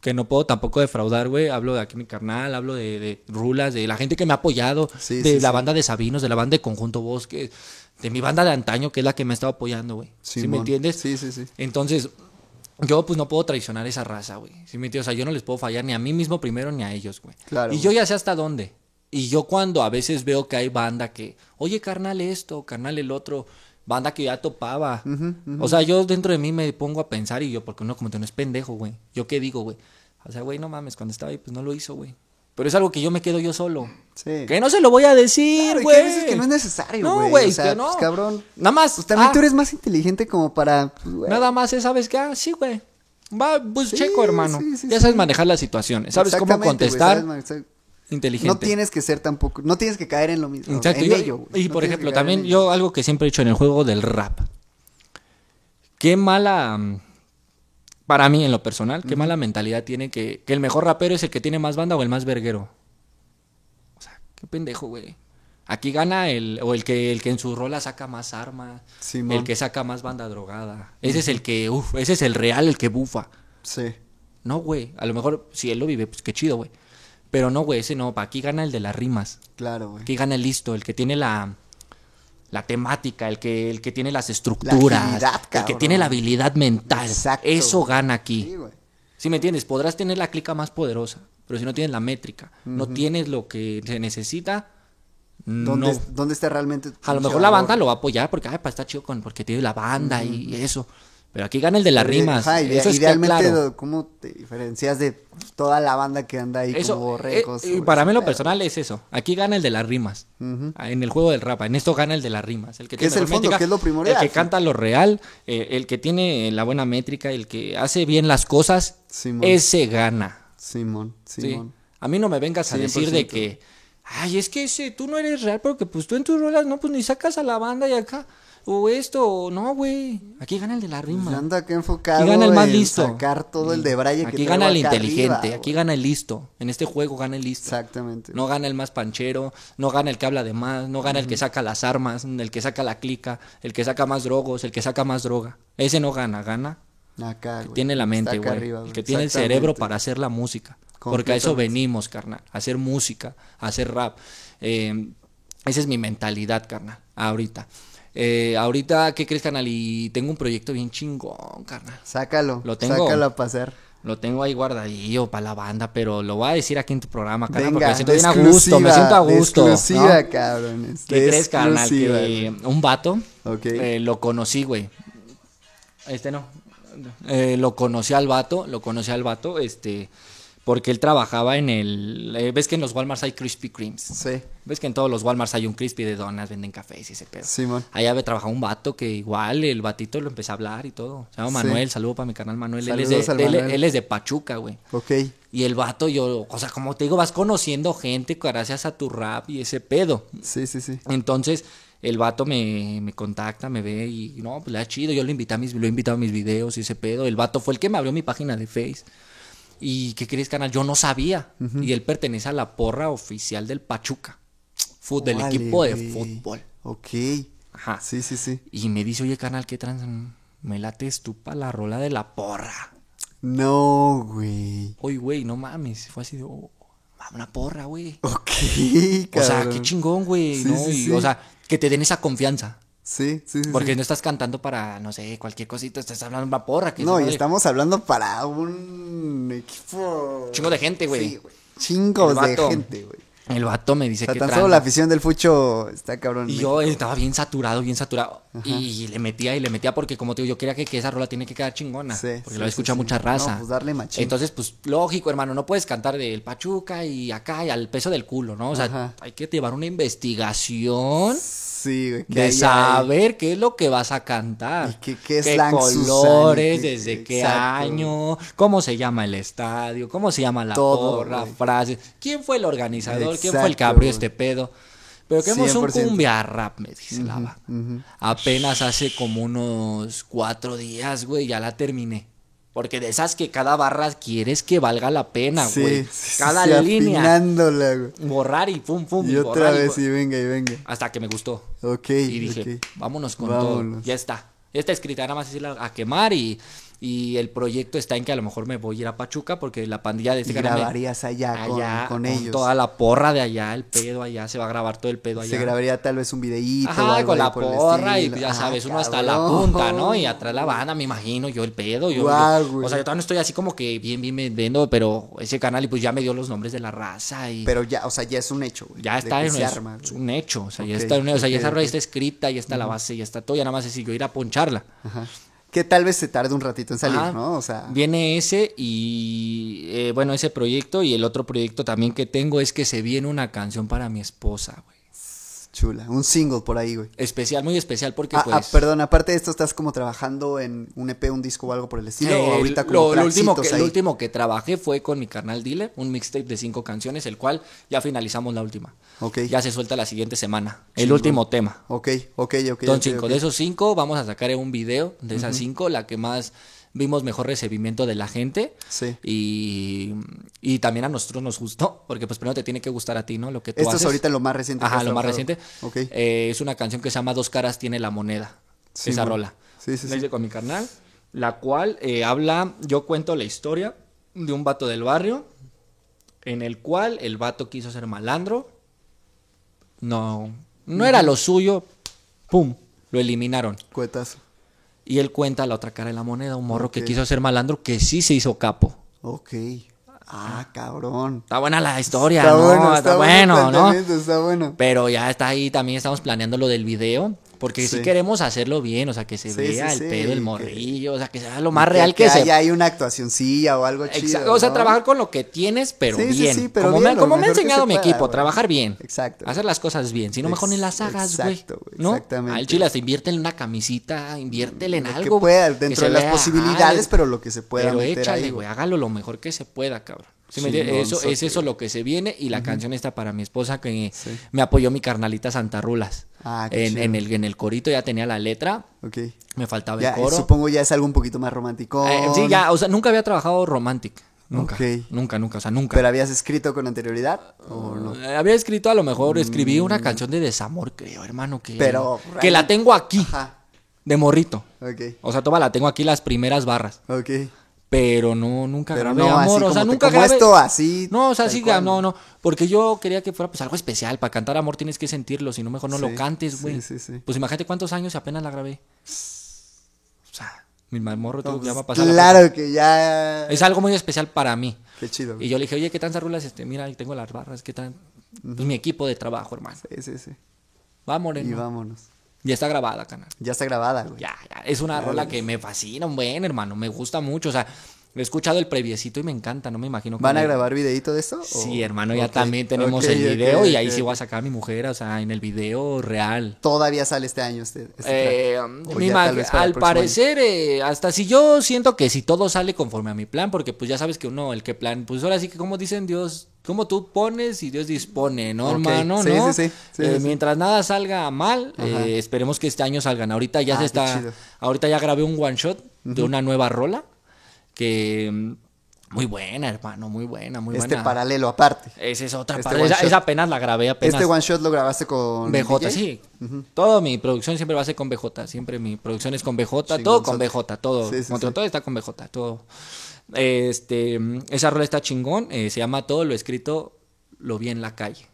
que no puedo tampoco defraudar, güey. Hablo de aquí mi carnal, hablo de, de Rulas, de la gente que me ha apoyado,
Sí,
de
sí,
la
sí.
banda de Sabinos, de la banda de Conjunto Bosque, de mi banda de antaño, que es la que me ha estado apoyando, güey. ¿Sí me entiendes?
Sí, sí, sí.
Entonces, yo pues no puedo traicionar esa raza, güey. ¿Sí me entiendes? O sea, yo no les puedo fallar ni a mí mismo primero ni a ellos, güey.
Claro,
Y yo ya sé hasta dónde. Y yo cuando a veces veo que hay banda que, oye, carnal esto, carnal el otro, banda que ya topaba. O sea, yo dentro de mí me pongo a pensar y yo, porque uno como que no es pendejo, güey. ¿Yo qué digo, güey? O sea, güey, no mames, cuando estaba ahí, pues no lo hizo, güey. Pero es algo que yo me quedo yo solo.
Sí.
Que no se lo voy a decir,
Claro, que
güey.
veces que no es necesario,
No,
güey.
güey,
o sea,
que no.
pues, cabrón.
Nada más.
Pues también
ah,
tú eres más inteligente como para. pues, güey.
Nada más es, ¿sabes qué? Ah, sí, güey. Va, pues
Sí,
checo, hermano.
sí, sí,
ya sabes manejar las situaciones. Sabes cómo
güey,
contestar
sabes
inteligente.
No tienes que ser tampoco. No tienes que caer en lo mismo.
Exacto.
En
yo-
ello, güey.
y
No
por ejemplo, también yo algo que siempre he dicho en el juego del rap. Qué mala, mm, para mí en lo personal, qué mala mentalidad tiene que, que el mejor rapero es el que tiene más banda o el más verguero. O sea, qué pendejo, güey. Aquí gana el, o el que, el que en su rola saca más armas,
Simón.
el que saca más banda drogada. Ese es el que, uff, ese es el real, el que bufa.
Sí.
No, güey. A lo mejor si él lo vive, pues qué chido, güey. Pero no, güey, ese no. Aquí gana el de las rimas.
Claro, güey.
Aquí gana el listo, el que tiene la, la temática, el que, el que tiene las estructuras,
agilidad,
el que tiene la habilidad mental.
Exacto,
Eso gana aquí. ¿Sí me entiendes? Podrás tener la clica más poderosa, pero si no tienes la métrica, no tienes lo que se necesita,
¿Dónde,
no.
¿Dónde está realmente?
A lo mejor la banda lo va a apoyar porque ay, pa, está chido con, porque tiene la banda y eso. Pero aquí gana el de las rimas.
ajá,
eso es
idealmente,
claro.
¿cómo te diferencias de toda la banda que anda ahí
Eso,
como
eh,
borregos?
eh, para mí lo
pedo?
personal es eso. Aquí gana el de las rimas. Ah, En el juego del rap. En esto gana el de las rimas. El que
¿Qué es
tiene
el
mejor
fondo?
métrica,
¿Qué es lo primordial?
El que canta lo real, eh, el que tiene la buena métrica, el que hace bien las cosas,
Simón.
ese gana.
Simón,
¿sí?
Simón.
A mí no me vengas a decir de
100%.
que, ay, es que ese, tú no eres real porque pues tú en tus rolas no, pues ni sacas a la banda y acá. O esto, o no, güey. Aquí gana el de la
Pues
rima.
anda acá enfocado
Aquí gana el más listo.
sacar todo el de Braille que
Aquí gana el inteligente,
arriba,
aquí gana el listo. En este juego gana el listo.
Exactamente.
No gana el más panchero, no gana el que habla de más, no gana el que saca las armas, el que saca la clica, el que saca más drogos, el que saca más droga. Ese no gana, gana.
Acá,
que tiene la mente, güey. El que tiene el cerebro para hacer la música. Porque a eso venimos, carnal. A hacer música, a hacer rap. Eh, esa es mi mentalidad, carnal. Ahorita. Eh, ahorita, ¿qué crees, carnal? Y tengo un proyecto bien chingón, carnal.
Sácalo.
Lo tengo.
Sácalo a pasar.
Lo tengo ahí guardadillo para la banda, pero lo voy a decir aquí en tu programa, carnal, porque me siento bien a gusto, me siento a gusto. ¿no?
exclusiva, cabrones.
¿Qué
de
crees, carnal? Que un vato,
Ok.
eh, lo conocí, güey. Este no. Eh, lo conocí al vato, lo conocí al vato, este, porque él trabajaba en el... eh, ¿Ves que en los Walmarts hay Krispy Kremes?
Sí,
¿Ves que en todos los Walmarts hay un Krispy de donas, venden cafés y ese pedo?
Simón.
Allá había trabajado un vato que igual el batito lo empecé a hablar y todo. Se llama
Sí.
Manuel, saludo para mi canal Manuel. Él es,
Saludos
de,
al
él-
Manuel.
él es de Pachuca, güey.
Ok.
Y el vato, yo, o sea, como te digo, vas conociendo gente gracias a tu rap y ese pedo.
Sí, sí, sí.
Entonces, el vato me, me contacta, me ve y no, pues le da chido. Yo lo invité a mis, lo he invitado a mis videos y ese pedo. El vato fue el que me abrió mi página de Face. ¿Y qué crees, canal? Yo no sabía. Y él pertenece a la porra oficial del Pachuca. Fut- del equipo de fútbol.
Ok.
Ajá.
Sí, sí, sí.
Y me dice, oye, canal, ¿qué trans? Me lates tú para la rola de la porra.
No, güey.
Oye, güey, no mames. Fue así de, oh, una porra, güey.
Ok,
O sea, qué chingón, güey,
Sí,
¿no?
sí,
Y,
sí.
O sea, que te den esa confianza.
Sí, sí, sí.
Porque
sí.
no estás cantando para, no sé, cualquier cosita, estás hablando una porra. Que
No, y estamos hablando para un equipo.
Chingo de gente, güey.
Sí, güey. Chingos de gente, güey.
El vato me dice
O sea,
que
tan solo la afición del fucho está cabrón.
Y yo estaba bien saturado, bien saturado. Y le metía y le metía porque, como te digo, yo quería que, que esa rola tiene que quedar chingona.
Sí,
porque
sí,
lo escucha
sí.
mucha raza.
No, pues darle machín.
Entonces, pues lógico, hermano, no puedes cantar del Pachuca y acá y al peso del culo, ¿no? O sea,
Ajá.
hay que llevar una investigación
Sí, güey. que
de
hay-
saber qué es lo que vas a cantar.
Y qué- qué
colores, desde qué
exacto.
año, cómo se llama el estadio, cómo se llama la
Todo,
porra,
güey.
quién fue el organizador, quién fue el que abrió
güey.
este pedo. Pero queremos un
100%.
cumbia rap, me dice la banda.
ujú.
Apenas hace como unos cuatro días, güey, ya la terminé. Porque de esas que cada barra quieres que valga la pena,
Sí,
güey.
sí,
cada
sí,
línea.
güey.
Borrar y pum, pum.
Y otra
y
vez, y venga, y venga.
Hasta que me gustó.
Ok.
Y dije, vámonos con
Vámonos.
todo. Ya está. Ya está escrita, nada más a quemar y, Y el proyecto está en que a lo mejor me voy a ir a Pachuca porque la pandilla de este canal
grabarías allá, con-
allá,
con,
con
ellos.
toda la porra de allá, el pedo allá, se va a grabar todo el pedo allá.
Se grabaría tal vez un videíto. o
Ajá,
algo
con la porra y
estilo.
ya
Ah,
sabes, uno hasta la punta, ¿no? Y <laughs> atrás la banda, me imagino, yo el pedo. Yo,
güey.
o sea, yo todavía no estoy así como que bien, bien vendiendo, pero ese canal y pues ya me dio los nombres de la raza y
Pero ya, o sea, ya es un hecho, güey.
ya está,
que
es,
arma,
es un hecho, o sea, ya está, o sea, ya esa
ok.
está escrita, ya está la base, ya está todo, ya nada más es yo ir a poncharla.
Ajá. Que tal vez se tarde un ratito en salir. ¿no? O sea,
Viene ese y, eh, bueno, ese proyecto y el otro proyecto también que tengo es que se viene una canción para mi esposa, güey.
Chula. Un single por ahí, güey.
Especial, muy especial porque
Ah,
pues...
ah, perdón, aparte de esto, ¿estás como trabajando en un EP, un disco o algo por el estilo?
Eh,
o ahorita como
lo, lo último que, lo
ahí?
último que trabajé fue con mi carnal Dile, un mixtape de cinco canciones, el cual ya finalizamos la última.
Ok.
Ya se suelta la siguiente semana. El último tema.
Ok, ok, ok.
Son
ok,
cinco. De esos cinco vamos a sacar un video de esas cinco, la que más vimos mejor recibimiento de la gente.
Sí.
Y, y también a nosotros nos gustó, porque pues primero te tiene que gustar a ti, ¿no? Lo que tú
Esto
haces.
es ahorita lo más reciente.
Ajá, lo más reciente.
Ok.
Eh, es una canción que se llama Dos caras tiene la moneda.
Sí,
esa rola.
Sí, sí,
La hice con mi carnal, la cual eh, habla, yo cuento la historia de un vato del barrio, en el cual el vato quiso ser malandro, no, no era lo suyo, pum, lo eliminaron.
Cuetazo.
Y él cuenta la otra cara de la moneda, un morro que quiso ser malandro, que sí se hizo capo.
Ok. Ah, cabrón.
Está buena la historia,
Está
¿no?
bueno,
está,
está
bueno,
bueno,
¿no?
Está bueno.
Pero ya está ahí, también estamos planeando lo del video. Porque si
Sí.
queremos hacerlo bien, o sea, que se
Sí,
vea
sí,
el
sí,
pedo, el
que-
morrillo, o sea, que sea lo más real que,
que
se
haya hay una actuacioncilla o algo
Exacto,
chido.
O sea,
¿no?
trabajar con lo que tienes, pero
Sí, sí,
bien.
sí, pero
como
bien,
me, como me ha enseñado
se
mi
pueda,
equipo,
güey.
trabajar bien.
Exacto.
Hacer las cosas bien. Si no, mejor ni las hagas, güey.
exacto, güey,
¿no?
exactamente.
Al chile hasta invierte en una camisita, inviértele en
Lo
algo.
que pueda, dentro
se
de las posibilidades, pero lo que se pueda
Pero
meter
échale,
ahí,
güey, hágalo lo mejor que se pueda, cabrón. ¿Sí me? Eso, es eso lo que se viene y la canción está para mi esposa que
Sí.
me apoyó mi carnalita Santa Rulas.
Ah,
en, en el, en el corito ya tenía la letra,
Ok.
me faltaba
Ya,
el coro.
supongo ya es algo un poquito más romántico.
Eh, sí, ya, o sea, nunca había trabajado romantic. Nunca.
Ok.
Nunca, nunca, o sea, nunca.
¿Pero habías escrito con anterioridad? ¿O no?
Eh, Había escrito a lo mejor, escribí una canción de desamor, creo, hermano, que,
Pero,
que la tengo aquí,
Ajá.
de morrito.
Ok.
O sea, toda la tengo aquí las primeras barras.
Ok.
Pero no, nunca
Pero
grabé
no así
amor, o
como,
sea,
te-
nunca
como
grabé.
esto así.
No, o sea, sí,
cual.
no, no. Porque yo quería que fuera pues algo especial. Para cantar amor tienes que sentirlo, si no, mejor no
Sí,
lo cantes, güey.
sí, sí, sí.
Pues imagínate cuántos años y apenas la grabé. O sea, mi morro
No,
ya
pues,
va a pasar la
claro que ya.
Es algo muy especial para mí.
Qué chido.
Y
güey.
yo le dije, oye, ¿qué tantas rulas? Este, mira, ahí tengo las barras, ¿qué tan? Pues mi equipo de trabajo, hermano.
Sí, sí, sí.
Va,
Y vámonos.
Ya está grabada, canal.
Ya está grabada, güey.
Ya, ya. Es una rola que me fascina, un buen, hermano. Me gusta mucho. O sea, he escuchado el previecito y me encanta. No me imagino
¿Van a grabar videito de esto?
Sí,
o-
hermano, ya también tenemos el video y ahí sí voy a sacar a mi mujer, o sea, en el video real.
Todavía sale este año este. este
Eh, mi al parecer, eh, hasta si yo siento que si todo sale conforme a mi plan, porque pues ya sabes que uno, el que plan, pues ahora sí que como dicen Dios, como tú pones y Dios dispone, ¿no, hermano?
sí,
¿no?
sí, sí, sí,
Eh,
sí, sí.
Mientras nada salga mal, eh, esperemos que este año salgan. Ahorita ya
Ah,
se está,
chido.
ahorita ya grabé un one shot de una nueva rola que mm, muy buena, hermano, muy buena, muy
Este
buena.
paralelo aparte.
Esa es otra
Este
parte. Esa, apenas la grabé apenas.
Este one shot lo grabaste con.
BJ,
DJ?
sí. Todo mi producción siempre va a ser con BJ. Siempre mi producción es con BJ. todo
Chingonzote.
con BJ. Todo.
Sí, sí,
Contra
sí.
todo está con BJ. Todo. Este, esa rola está chingón. eh, se llama Todo lo escrito lo vi en la calle.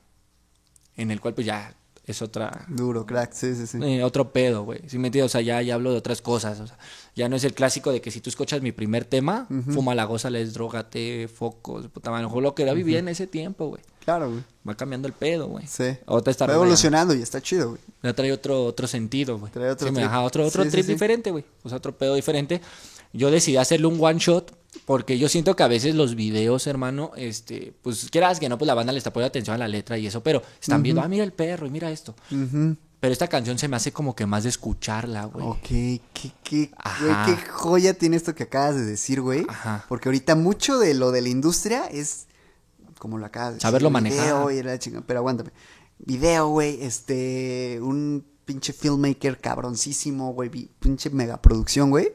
En el cual pues ya es otra...
Duro, crack. Sí, sí, sí.
eh, otro pedo, güey. ¿Sí me entiendes? O sea, ya, ya hablo de otras cosas. O sea, ya no es el clásico de que si tú escuchas mi primer tema, fuma la goza, les drogate, focos, puta madre. Lo que era vivía en ese tiempo, güey.
Claro, güey.
Va cambiando el pedo, güey.
Sí.
Otra esta
Va
ya-
evolucionando y está chido, güey.
ya trae otro, otro sentido, güey.
Trae otro
Sí,
trip.
ajá, otro, otro
sí,
trip
sí.
diferente, güey. O sea, otro pedo diferente. Yo decidí hacerle un one shot porque yo siento que a veces los videos, hermano, este, pues quieras que no, pues la banda le está poniendo atención a la letra y eso, pero están viendo, ah, mira el perro y mira esto. Pero esta canción se me hace como que más de escucharla, güey.
Ok, qué, qué, güey, qué joya tiene esto que acabas de decir, güey.
Ajá.
Porque ahorita mucho de lo de la industria es como lo acabas de decir.
Saberlo
video
manejar.
chingada, pero aguántame. Video, güey, este, un pinche filmmaker cabroncísimo, güey, pinche megaproducción, güey.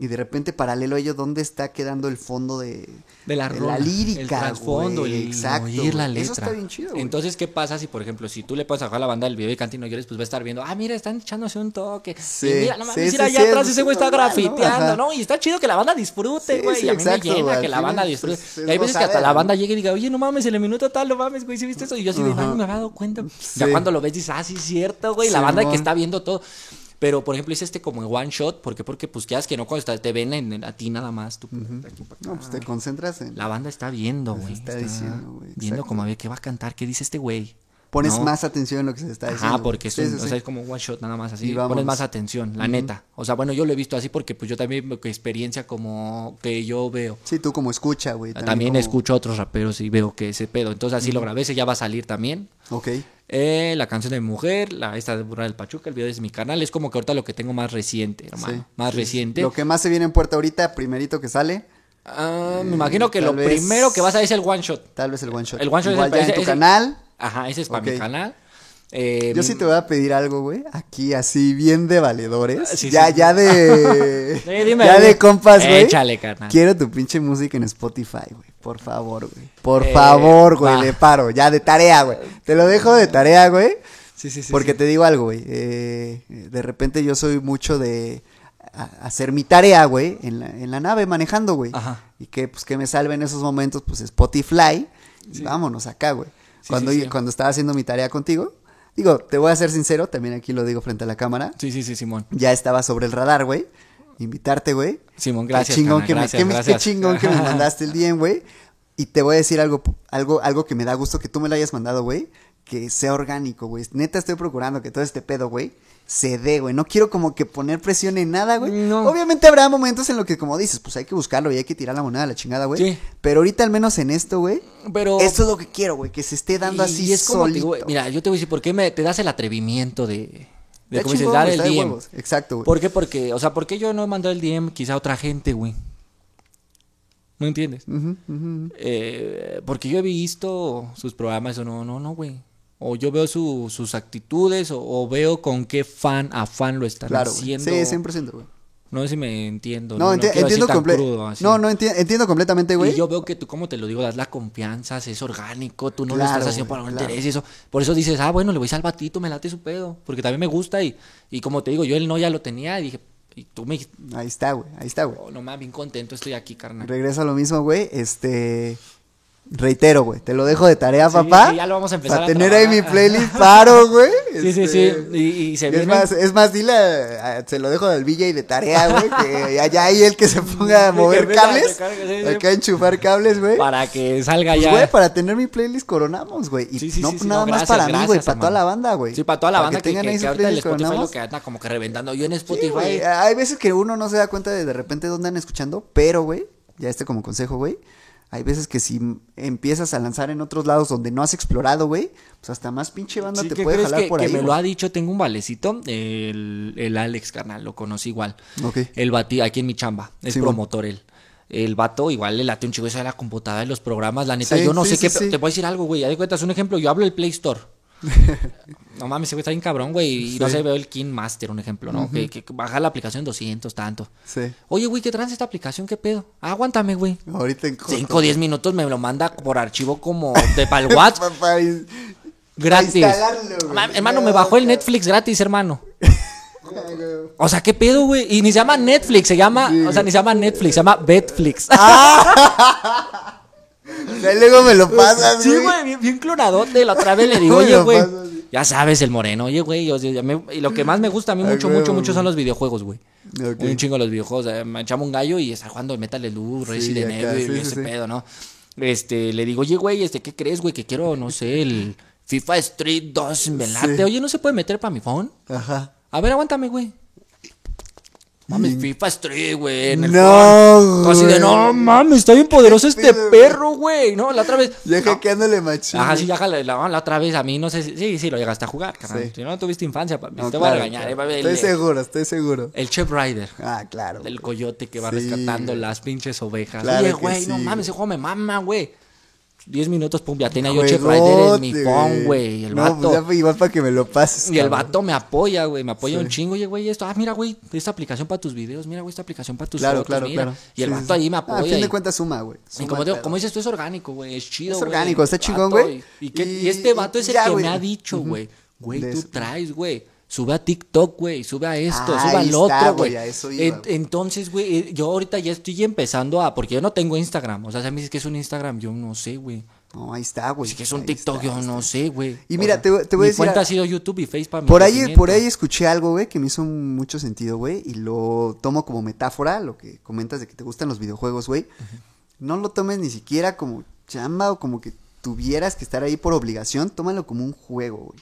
Y de repente paralelo a ello, ¿dónde está quedando el fondo de,
de la, rola,
lírica?
El trasfondo, el
Exacto.
oír la letra.
Eso está bien chido, güey.
Entonces, ¿qué pasa si, por ejemplo, si tú le puedes a la banda del video y cante y llores, pues va a estar viendo, ah, mira, están echándose un toque.
Sí,
y mira, no mames,
sí,
mira
sí,
allá atrás ese güey
es
está grafiteando. ¿no? Y está chido que la banda disfrute, güey. y a mí
exacto,
me llena que la banda disfrute.
es- es
y hay veces que hasta la banda llegue y diga, oye, no mames, el minuto tal, no mames, güey, ¿sí viste eso? Y yo así de, no me había dado cuenta. Ya cuando lo ves dices, ah, sí, es cierto, güey. La banda que está viendo todo. Pero, por ejemplo, hice este como en one shot, ¿por qué? Porque, pues, quieras que no, cuando está- te ven en, en- a ti nada más, tú, aquí para
No, pues te concentras en...
La banda está viendo, güey.
está diciendo, güey,
Viendo como a ver qué va a cantar, qué dice este güey.
Pones
No.
más atención en lo que se está diciendo. Güey.
porque es,
Sí,
un-
sí,
o
sí.
sea, es como one shot nada más así. Pones más atención, la neta. O sea, bueno, yo lo he visto así porque pues yo también experiencia como que yo veo.
Sí, tú como escucha, güey.
También,
como-
escucho a otros raperos y veo que ese pedo. Entonces así lo grabé, ese ya va a salir también.
Ok.
Eh, la canción de mi mujer, la, esta de Burra del Pachuca, el video de mi canal, es como que ahorita lo que tengo más reciente, hermano.
sí,
más reciente.
Lo que más se viene en puerta ahorita, primerito que sale,
Ah, me imagino que lo
vez-
primero que vas a ver es el one shot.
tal vez el one shot.
El one shot es el-
ya
ese-
en tu canal.
Ajá, ese es para mi canal. Eh,
Yo sí te voy a pedir algo, güey. Aquí así bien de valedores.
Sí,
ya,
sí.
ya de. <laughs>
Sí, dime,
ya
dime.
de compas, güey.
Échale, carnal.
Quiero tu pinche música en Spotify, güey. Por favor, güey. Por
Eh,
favor, güey. Le paro. Ya de tarea, güey. Te lo dejo de tarea, güey.
Sí, sí, sí.
Porque te digo algo, güey. eh, de repente yo soy mucho de hacer mi tarea, güey, en la, en la nave manejando, güey.
Ajá.
Y que, pues, que me salve en esos momentos, pues, Spotify. Y vámonos acá, güey. Cuando,
sí, sí.
cuando estaba haciendo mi tarea contigo, digo, te voy a ser sincero, también aquí lo digo frente a la cámara.
Sí, sí, sí, Simón.
Ya estaba sobre el radar, güey. Invitarte, güey.
Simón,
Qué
gracias.
chingón
carnal,
que me, qué qué
gracias.
chingón que me <laughs> mandaste el DM, güey. Y te voy a decir algo, algo, algo que me da gusto que tú me lo hayas mandado, güey. Que sea orgánico, güey. Neta estoy procurando que todo este pedo, güey, se dé, güey. No quiero como que poner presión en nada, güey.
No.
Obviamente habrá momentos en los que, como dices, pues hay que buscarlo y hay que tirar la moneda a la chingada, güey.
Sí.
Pero ahorita al menos en esto, güey.
Pero.
Esto es lo que quiero, güey. Que se esté dando así
y es como
solito.
mira, yo te voy a decir, ¿por qué me, te das el atrevimiento de. De dices, dar
güey,
el DM?
huevos. Exacto, güey.
¿Por qué? Porque, o sea, ¿por qué yo no he mandado el DM quizá a otra gente, güey? ¿No entiendes? Eh, porque yo he visto sus programas o no, no, no, güey. O yo veo su- sus actitudes o, o veo con qué fan, afán lo están
Claro,
haciendo.
Sí, 100%, güey.
No sé si me entiendo.
No, enti-
quiero
entiendo
decir tan
comple-
crudo, así.
No, no enti- entiendo completamente, güey.
Y yo veo que tú, como te lo digo, das la confianza, es orgánico, tú no lo estás haciendo para un
claro.
interés y eso. Por eso dices, ah, bueno, le voy a al batito, me late su pedo. Porque también me gusta y, y como te digo, yo el no ya lo tenía y dije, y tú me
Ahí está, güey. Ahí está, güey.
oh, no mames, bien contento estoy aquí, carnal.
Regreso a lo mismo, güey. Este. Reitero, güey. Te lo dejo de tarea,
Sí,
papá.
sí, ya lo vamos a empezar
Para
a
tener ahí mi playlist paro, güey. <laughs>
Sí, sí,
Este,
sí. Y, y se
y
viene.
es más, es más, dile, a- a- se lo dejo del DJ de tarea, güey, que allá hay el que se ponga a <laughs> mover cables,
que cargue, sí,
acá a enchufar cables, güey.
para que salga
Pues,
ya.
güey, para tener mi playlist coronamos, güey. Y
Sí, sí,
no nada
no,
más
gracias,
para mí, güey,
gracias,
para toda la banda, güey.
Sí, para toda la banda que,
tengan
que,
ahí
que
su
el
playlist
lo
coronamos.
que anda como que reventando. Yo en Spotify.
güey, hay veces que uno no se da cuenta de de repente dónde andan escuchando, pero, güey, ya este como consejo, güey. Hay veces que si empiezas a lanzar en otros lados donde no has explorado, güey, pues hasta más pinche banda
Sí,
te
¿qué
puede jalar
que,
por
que
ahí.
me lo ha dicho? Tengo un valecito, el, el Alex, carnal, lo conocí igual.
Ok.
El bati aquí en mi chamba, es
Sí, bueno.
promotor él. El vato igual le late un chico esa de la computadora de los programas, la neta,
Sí,
yo no
sí,
sé
sí,
qué, te voy a decir algo, güey, ya de cuentas un ejemplo, yo hablo del Play Store. No mames, ese güey está bien cabrón, güey, y no sé, veo el King Master, un ejemplo, ¿no? que, que baja la aplicación 200, tanto.
Sí.
Oye, güey, ¿qué trans esta aplicación? ¿Qué pedo? Ah, aguántame, güey.
Ahorita en corto.
5 o 10 minutos me lo manda por archivo como <laughs> de pal WhatsApp gratis.
güey.
Ma- hermano, me bajó el Netflix gratis, hermano. <laughs> O sea, ¿qué pedo, güey? Y ni se llama Netflix, se llama, o sea, ni se llama Netflix, se llama Betflix. <laughs>
Ya luego me lo pasas,
sí, güey, bien, bien clonadote. La otra vez le <laughs> digo, oye, güey, ya sabes, el moreno, oye, güey, y lo que más me gusta a mí mucho, mucho, mucho son los videojuegos, güey. Un chingo los videojuegos. eh, Me echamos un gallo y está jugando Metal Slug, Resident Evil y ese pedo, ¿no? Este, le digo, oye, güey, este, ¿qué crees, güey? Que quiero, no sé, el FIFA Street 2 me late. Oye, ¿no se puede meter para mi phone?
Ajá.
A ver, aguántame, güey. Mames, FIFA Street, güey. en el
No,
phone. Así de,
güey.
no mames, está bien poderoso este
güey?
perro, güey. No, la otra vez.
Ya
no.
hackeándole machín.
Ajá, sí, ya la, la otra vez a mí, no sé si. Sí, sí, lo llegaste a jugar, carnal.
Sí.
Si no tuviste infancia, papi,
No,
te voy a
claro,
regañar.
claro.
eh, el,
Estoy seguro, estoy seguro.
el Chef Rider.
Ah, claro. Güey.
coyote que va
Sí,
rescatando
güey.
las pinches ovejas.
Claro
Oye,
que
güey, no mames, ese juego me mama, güey. 10 minutos, pum, ya tenía yo Chef Rider en mi phone, güey. El
No,
vato.
pues ya para que me lo pases.
Y el vato me apoya, güey, me apoya
Sí.
un chingo. Oye, güey, esto, ah, mira, güey, esta aplicación para tus videos, mira, güey, esta aplicación para tus
Claro,
fotos,
claro,
mira.
claro.
Y el
Sí,
vato
sí,
ahí me
Ah,
apoya.
a fin
y-
de cuentas suma, güey.
y como, digo, como dices tú, es orgánico, güey, es chido,
Es
güey.
orgánico, está chingón, güey.
Y, este vato es el
ya,
que me ha dicho, güey, güey, tú traes, güey. Sube a TikTok, güey, sube a esto,
Ah,
sube al otro,
güey.
Entonces, güey, eh, yo ahorita ya estoy empezando a, porque yo no tengo Instagram, o sea, si me dices que es un Instagram, yo no sé, güey.
No, ahí está, güey.
Si que es un
Ahí
TikTok,
está,
yo no sé, güey.
Y
O
mira,
sea,
te voy- te voy a decir
cuenta ha sido YouTube y Face para mi
Por ahí, por ahí escuché algo, güey, que me hizo mucho sentido, güey, y lo tomo como metáfora, lo que comentas de que te gustan los videojuegos, güey. No lo tomes ni siquiera como chamba o como que tuvieras que estar ahí por obligación, tómalo como un juego, güey.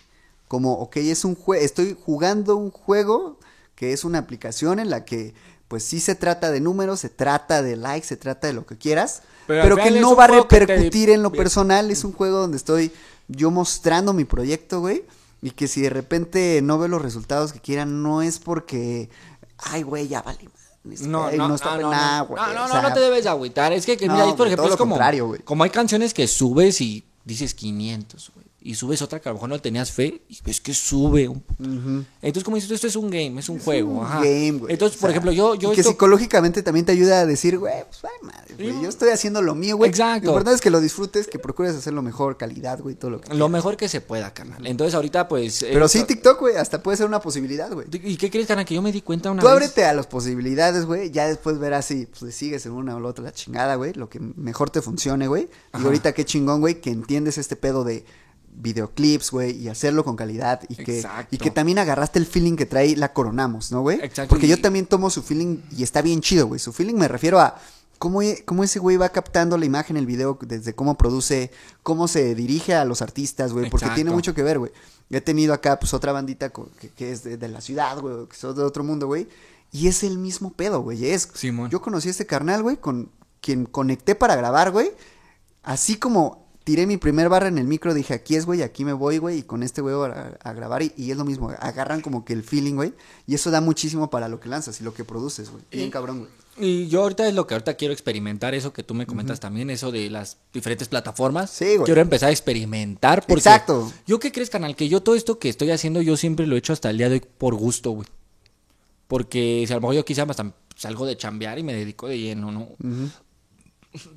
Como, ok, es un juego, estoy jugando un juego que es una aplicación en la que, pues sí se trata de números, se trata de likes, se trata de lo que quieras,
Pero
pero, que no va a
que te-
repercutir en lo personal, es un juego donde estoy yo mostrando mi proyecto, güey, y que si de repente no veo los resultados que quieran, no es porque, ay, güey, ya vale.
No, no, no,
está
no, no,
nada,
no,
güey,
no,
o
no,
sea,
no te debes agüitar. Es que, que
No,
mira, ahí, por ejemplo, es como, como hay canciones que subes y dices 500, güey. Y subes otra que a lo mejor no tenías fe y ves que sube. un-. Entonces, como dices, esto es un game, es un juego.
un
ajá.
game, güey.
Entonces,
O
por
sea,
ejemplo, yo, yo
y que
esto-
psicológicamente también te ayuda a decir, güey, pues ay, madre, güey, yo estoy haciendo lo mío, güey.
Exacto.
Lo importante es que lo disfrutes, que procures hacerlo mejor, calidad, güey, todo lo que
lo
quieras.
mejor que se pueda, carnal. Entonces, ahorita, pues.
Pero
eh,
sí, TikTok, güey, hasta puede ser una posibilidad, güey.
¿Y qué crees, carnal? Que yo me di cuenta una
Tú
vez.
ábrete a las posibilidades, güey. Ya después verás si pues, sigues en una o la otra la chingada, güey. Lo que mejor te funcione, güey. Y ahorita qué chingón, güey, que entiendes este pedo de videoclips, güey, y hacerlo con calidad y que
Exacto.
y que también agarraste el feeling que trae la coronamos, ¿no, güey?
Exacto,
Porque yo también tomo su feeling y está bien chido, güey. Su feeling me refiero a cómo, e- cómo ese güey va captando la imagen, el video, desde cómo produce, cómo se dirige a los artistas, güey, porque tiene mucho que ver, güey. He tenido acá, pues, otra bandita que, que es de, de la ciudad, güey, que son de otro mundo, güey. Y es el mismo pedo, güey. Es,
Simón.
yo conocí a este carnal, güey, con quien conecté para grabar, güey. Así como tiré mi primer barra en el micro, dije, aquí es, güey, aquí me voy, güey, y con este güey a, a grabar. Y, y es lo mismo, agarran como que el feeling, güey. Y eso da muchísimo para lo que lanzas y lo que produces, güey. Bien cabrón, güey.
Y yo ahorita es lo que ahorita quiero experimentar, eso que tú me comentas también, eso de las diferentes plataformas.
Sí, güey.
Quiero empezar a experimentar porque...
Exacto.
¿Yo qué crees, canal? Que yo todo esto que estoy haciendo, yo siempre lo he hecho hasta el día de hoy por gusto, güey. Porque si a lo mejor yo quizá hasta salgo de chambear y me dedico de lleno, ¿no?
Ujú.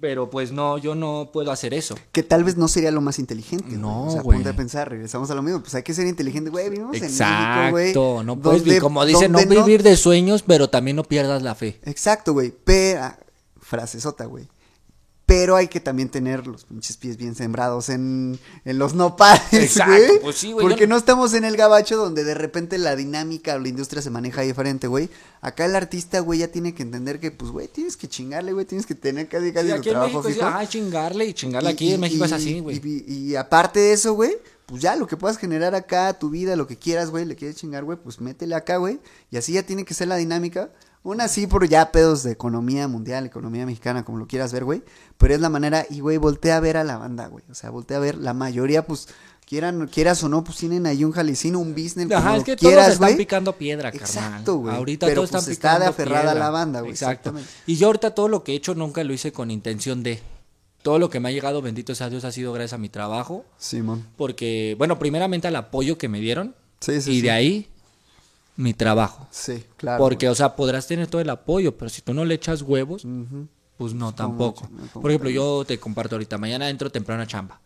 Pero pues no, yo no puedo hacer eso.
Que tal vez no sería lo más inteligente. güey.
No,
O sea,
güey.
ponte a pensar, regresamos a lo mismo. Pues hay que ser inteligente, güey. Vivimos en México,
Exacto,
güey.
no puedes vivir, como dicen, no vivir de sueños, pero también no pierdas la fe.
Exacto, güey. Pero, frasesota, güey. Pero hay que también tener los pinches pies bien sembrados en, en los nopales,
Exacto,
güey.
pues sí, güey,
Porque
yo-
no estamos en el gabacho donde de repente la dinámica o la industria se maneja diferente, güey. Acá el artista, güey, ya tiene que entender que, pues, güey, tienes que chingarle, güey. Tienes que tener casi, casi
Y
tu
en
trabajo
México, sí,
fijo.
ah, chingarle y chingarle
Y-
aquí
y-
en México es así, güey.
Y, y aparte de eso, güey, pues ya lo que puedas generar acá, tu vida, lo que quieras, güey, le quieres chingar, güey, pues métele acá, güey. Y así ya tiene que ser la dinámica. Una sí por ya pedos de economía mundial, economía mexicana, como lo quieras ver, güey. Pero es la manera, y güey, voltea a ver a la banda, güey. O sea, voltea a ver, la mayoría, pues, quieran, quieras o no, pues tienen ahí un jalicino, un business,
Ajá,
como
es que todos
quieras,
están
güey.
picando piedra, carnal.
Exacto, güey.
Ahorita
Pero,
todos están
pues, está de
picando
aferrada
piedra.
la banda, güey,
Exacto.
exactamente.
Y yo ahorita todo lo que he hecho nunca lo hice con intención de. Todo lo que me ha llegado, bendito sea Dios, ha sido gracias a mi trabajo.
Simón.
Porque, bueno, primeramente al apoyo que me dieron.
Sí, sí,
y
sí.
de ahí, mi trabajo.
Sí, claro.
Porque, o sea, podrás tener todo el apoyo, pero si tú no le echas huevos, pues no, tampoco. Por ejemplo, yo te comparto ahorita, mañana entro temprano a chamba.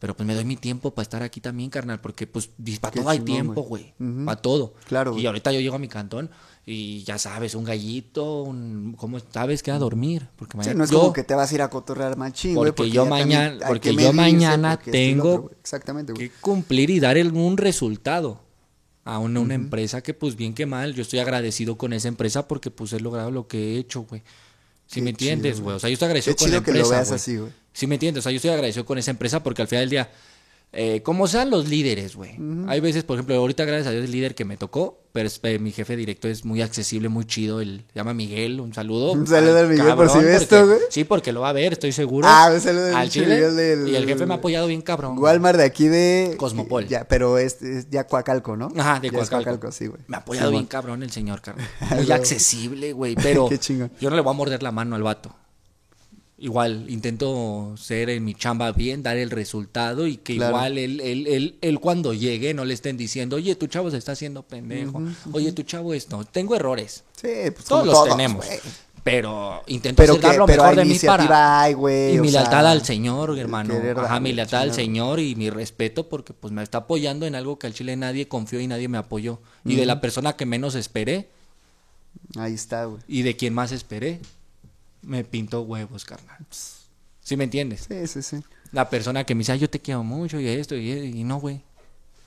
Pero pues me doy mi tiempo para estar aquí también, carnal, porque pues para todo hay tiempo,
güey. Ujú.
Para todo.
Claro,
Y
güey.
ahorita yo llego a mi cantón y ya sabes, un gallito, un ¿cómo sabes que a dormir? Porque
Sí,
mañana
no es
yo,
como que te vas a ir a cotorrear machín, güey.
Porque yo mañana- porque yo
medirse,
mañana
porque
tengo
otro, güey. Exactamente, güey.
que cumplir y dar el- un resultado a una, una empresa que pues bien que mal, yo estoy agradecido con esa empresa porque pues he logrado lo que he hecho, güey. Si me entiendes, güey. O sea, yo estoy agradecido
Qué
con la
chido que lo
empresa,
veas
güey.
así, güey.
Si me entiendes, o sea, yo estoy agradecido con esa empresa porque al final del día, eh, como sean los líderes, güey. Hay veces, por ejemplo, ahorita gracias a Dios el líder que me tocó, pero es- eh, mi jefe directo es muy accesible, muy chido. Él se llama Miguel, un saludo. <laughs>
Un saludo al Miguel por si ve
porque-
esto, güey.
Sí, porque lo va a ver, estoy seguro.
Ah, un saludo al
Chile.
Miguel del-
Y el jefe me ha apoyado bien cabrón.
Walmart de aquí de...
Cosmopol.
Ya, pero es, es ya Coacalco, ¿no?
Ajá, de Coacalco.
sí, güey.
Me ha apoyado
Sí,
bien cabrón el señor, cabrón. <laughs> Muy accesible, güey. Pero <laughs>
Qué chingón.
yo no le voy a morder la mano al vato. Igual intento ser en mi chamba bien, dar el resultado y que
Claro.
igual él, él, él, él cuando llegue no le estén diciendo, oye, tu chavo se está haciendo pendejo, oye, tu chavo esto, tengo errores,
Sí, pues
todos los tenemos, pero intento
Pero
hacer
que,
lo
pero
mejor de mí para...
hay, güey.
Y mi
sea,
lealtad al Señor, hermano. Ajá, mi lealtad al
chingado.
Señor y mi respeto porque pues me está apoyando en algo que al Chile nadie confió y nadie me apoyó. Y de la persona que menos esperé
Ahí está, güey.
y de quien más esperé, me pintó huevos, carnal. ¿Sí me entiendes?
Sí, sí, sí.
La persona que me dice, "Ay, yo te quiero mucho y esto y, y no, güey.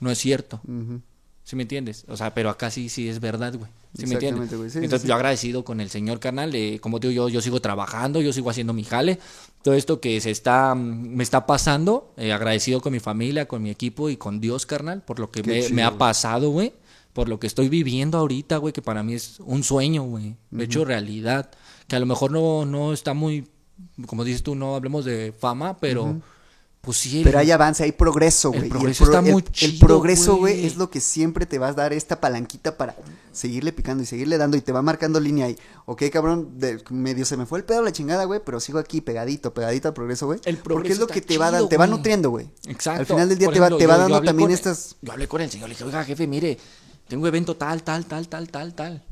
No es cierto.
Ujú.
¿Sí me entiendes? O sea, pero acá sí, sí es verdad, güey. ¿Sí me entiendes?
Sí,
Entonces
sí,
yo agradecido con el señor carnal. eh, como te digo, yo, yo sigo trabajando, yo sigo haciendo mi jale. Todo esto que se está, mm, me está pasando, eh, agradecido con mi familia, con mi equipo y con Dios, carnal, por lo que me,
chido,
me ha pasado, güey. Por lo que estoy viviendo ahorita, güey, que para mí es un sueño, güey. De hecho, realidad. Que a lo mejor no, no está muy, como dices tú, no hablemos de fama, pero pues sí. el-
Pero hay avance, hay progreso,
El
güey. y
progreso está muy
el, el
chido,
progreso, güey, es lo que siempre te va a dar esta palanquita para seguirle picando y seguirle dando y te va marcando línea ahí. Ok, cabrón, de- medio se me fue el pedo a la chingada, güey, pero sigo aquí pegadito, pegadito al progreso, güey.
El
Porque
progreso
es lo que te va,
chido,
te va nutriendo, güey.
Exacto.
Al final del día
Por
te va, te va
yo-
dando también
con-
estas...
Yo hablé con el señor, le dije, oiga, jefe, mire, tengo evento tal, tal, tal, tal, tal, tal.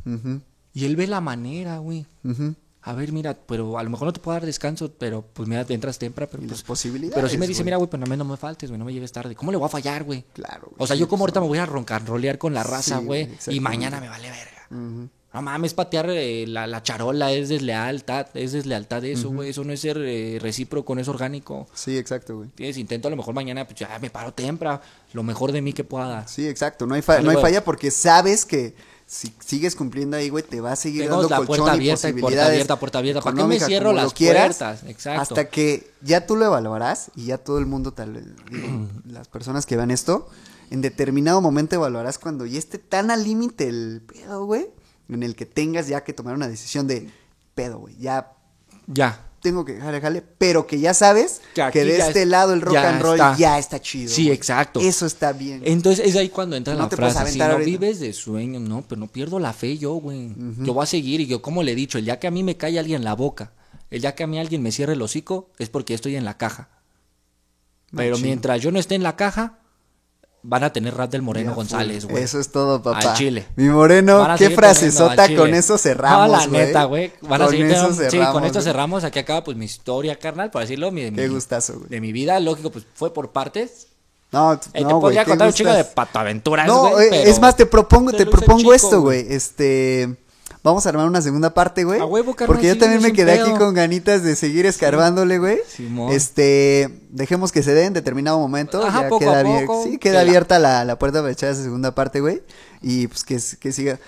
Y él ve la manera, güey.
ujú.
A ver, mira, pero a lo mejor no te puedo dar descanso, pero pues mira, te entras temprano, pero pues...
posibilidades,
Pero sí me dice, mira, güey, pues no me, no me faltes, güey, no me lleves tarde. ¿Cómo le voy a fallar, güey?
Claro, güey,
O sea, yo como ahorita me voy a roncar, rolear con la raza, güey. y mañana me vale verga. No mames, patear eh, la, la charola es deslealtad, es deslealtad eso, güey. Eso no es ser eh, recíproco, no es orgánico.
Sí, exacto, güey.
Tienes intento a lo mejor mañana, pues ya me paro temprano, lo mejor de mí que pueda dar.
Sí, exacto. No hay, fa-
Dale,
no hay falla porque sabes que si sigues cumpliendo ahí, güey, te va a seguir dando
la
colchón
puerta abierta y puerta
posibilidades.
abierta, puerta abierta. ¿Para qué me cierro las
quieras,
puertas? Exacto.
Hasta que ya tú lo evaluarás y ya todo el mundo, tal, digo, <clears throat> las personas que vean esto, en determinado momento evaluarás cuando ya esté tan al límite el pedo, güey, en el que tengas ya que tomar una decisión de pedo, güey, ya
Ya.
Tengo que jale, jale, pero que ya sabes
Que
que, de este
es-
lado el rock
ya
and roll
está.
ya está chido.
Sí, exacto.
Eso está bien.
Entonces es ahí cuando entra
No
la
te
frase, si no
ahorita.
vives de sueños, no, pero no pierdo la fe yo, güey. Yo voy a seguir y yo como le he dicho, el día que a mí me cae alguien en la boca, el día que a mí alguien me cierre el hocico, es porque estoy en la caja. Pero
Machín.
mientras yo no esté en la caja, van a tener rap del Moreno
Ya,
González, güey.
Eso es todo, papá.
Al chile.
Mi moreno,
a
qué frasezota, con eso cerramos,
No, la
güey.
neta, güey. Van a
Con
seguir
eso
teniendo- Sí,
cerramos,
con esto
güey.
cerramos. Aquí acaba pues mi historia, carnal, por decirlo. Mi,
Qué
mi-
gustazo, güey.
De mi vida, lógico, pues fue por partes.
No,
Eh,
no,
te
güey,
podría contar un chingo de
gustas.
patoaventuras,
No,
güey,
eh,
pero
es más, te propongo, te propongo
chico,
esto, güey. Este, vamos a armar una segunda parte, güey.
A huevo, carnal,
Porque yo también me quedé aquí con ganitas de seguir escarbándole, güey.
Simón.
Este, dejemos que se dé en determinado momento.
Ajá,
ya
poco
queda
a
abier-
poco,
Sí,
que
queda abierta la, la puerta para echar esa segunda parte, güey. Y pues que, que siga.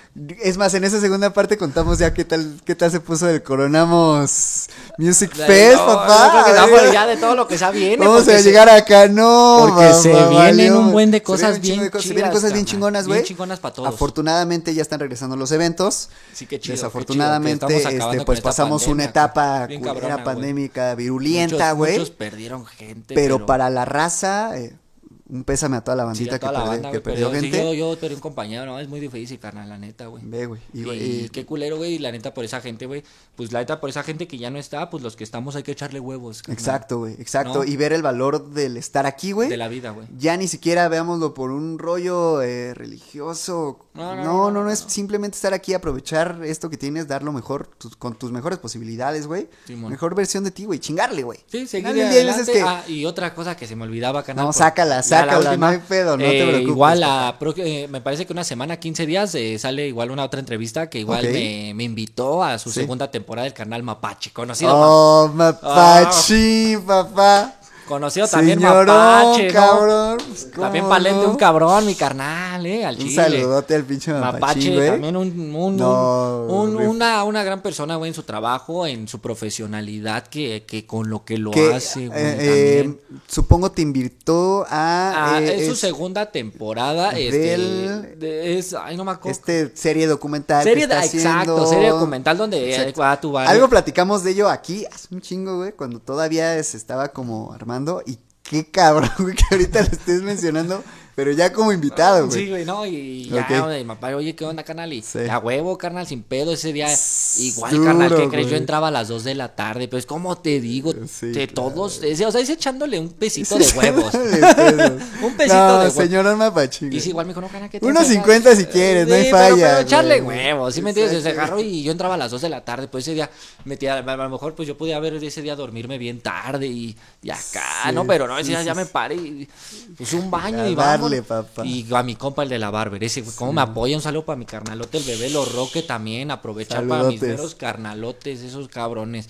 Es más, en esa segunda parte contamos ya qué tal, qué tal se puso el Coronamos Music
Ya,
Fest,
no,
papá. ver.
ya de todo lo que se viene.
Vamos a
se-
llegar acá, no.
Porque se vienen
valió.
un buen de cosas bien
de cosas, se vienen cosas bien chingonas,
bien
güey.
chingonas pa' todos.
Afortunadamente ya están regresando los eventos.
Sí, qué chido, qué
Desafortunadamente,
chido,
este, pues pasamos una etapa
bien
culera,
cabrona,
pandémica, virulenta, güey.
Muchos perdieron gente.
Pero, para la raza, eh, un pésame a toda la bandita
toda
que,
la banda,
que perdió
pero sí,
gente.
yo, yo perdí un compañero, no, es muy difícil, carnal, la neta, güey.
Ve, güey. Y,
Y,
güey, y-
qué culero, güey, y la neta por esa gente, güey. Pues la neta por esa gente que ya no está, pues los que estamos hay que echarle huevos. carnal,
Exacto, güey, exacto.
¿No?
Y ver el valor del estar aquí, güey.
De la vida, güey.
Ya ni siquiera veámoslo por un rollo eh, religioso.
No,
No
no,
es simplemente estar aquí, aprovechar esto que tienes, dar lo mejor, con tus mejores posibilidades, güey. Mejor versión de ti, güey. Chingarle, güey.
Sí, seguir adelante.
que-
Ah, y otra cosa que se me olvidaba, canal.
No,
por-
sácala, sácala,
última,
no hay pedo, no te
eh,
preocupes,
Igual, eh, me parece que una semana, 15 días, eh, sale igual una otra entrevista que igual me, me invitó a su
Sí.
segunda temporada del canal Mapache. Conocido,
Oh, mapachi, papá.
Conocido también
Señorón,
Mapache, ¿no?
cabrón. pues, ¿cómo
También palente
no?
un cabrón, mi carnal, eh, al
Un
chile.
saludote al pinche
Mapache,
güey.
también un, un-
No,
un-
rif-
una, una gran persona, güey, en su trabajo, en su profesionalidad, que, que con lo que lo
Que,
hace, güey,
eh, eh, supongo te invitó a...
Ah,
eh,
es su
es-
segunda temporada.
del-
Este, de- es, ay, no me acuerdo.
Este serie documental
serie
que está
exacto,
haciendo.
serie documental donde va tu
Algo platicamos de ello aquí hace un chingo, güey, cuando todavía se estaba como armando y qué cabrón, <laughs> que ahorita lo estés mencionando. Pero ya como invitado, güey.
Sí, güey, no, y ya,
Ok.
güey, mi papá, oye, ¿qué onda, carnal? Y
Sí.
a huevo, carnal, sin pedo, ese día, igual,
Duro,
carnal, ¿qué crees? Yo entraba a las 2 de la tarde, pues, ¿cómo te digo?
Sí,
de
claro.
todos, o sea, es echándole un pesito de huevos. <laughs> <laughs>
Un
pesito
no,
de huevos.
señor Mapachín.
Y sí, igual me dijo, no, carnal, ¿qué te
Unos
hace?
50 si quieres, no hay falla,
Pero, pero echarle huevos, ¿sí me entiendes? Se agarró y yo entraba a las 2 de la tarde, pues ese día, metía, a lo mejor, pues yo podía haber ese día dormirme bien tarde y, y acá, ¿no? Pero no, ese día ya me paré y puse un baño y
darle,
vamos.
papá.
Y a mi compa, el de la barber, ese, güey, cómo me apoya, un saludo para mi carnalote, el bebé, los roque también, aprovechar para mis veros carnalotes, esos cabrones.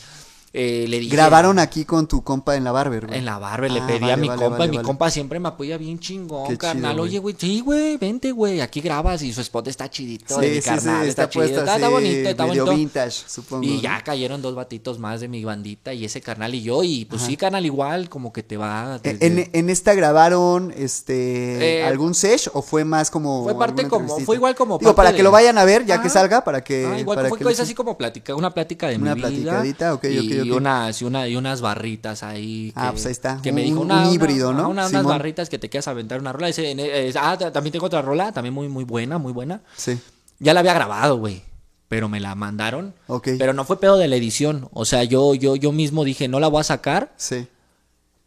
Eh, le dije,
Grabaron aquí con tu compa en la barber, güey.
en la barba le
Ah,
pedí a mi
vale,
compa
vale,
y mi compa siempre me apoya bien chingón,
Qué
carnal.
chido.
Oye, güey, sí, güey, vente, güey, aquí grabas y su spot está chidito
Sí, sí,
carnal,
sí,
está,
está
chido,
puesto
está, está bonito, está
medio
bonito.
vintage, supongo.
Y ya cayeron dos batitos más de mi bandita y ese carnal y yo y pues sí, carnal igual, como que te va
En,
desde-
en- en esta grabaron este
Eh,
algún sesh o fue más como
Fue parte como- fue igual como
digo para
de-
que lo vayan a ver ya que salga para que
Ah, igual
para
fue
que le-
así como plática, una plática de
Una
mi vida.
platicadita, ok, ok, ok.
unas y una y unas barritas ahí
Ah,
que,
pues ahí está,
que me
un-
dijo
un
una, una-
híbrido, ¿no?
una- unas barritas que te quieras aventar una rola en- eh, ah, ta- también tengo otra rola, también muy muy buena, muy buena.
sí
Ya la había grabado, güey. Pero me la mandaron.
Ok.
Pero no fue pedo de la edición. O sea, yo, yo, yo mismo dije, no la voy a sacar
sí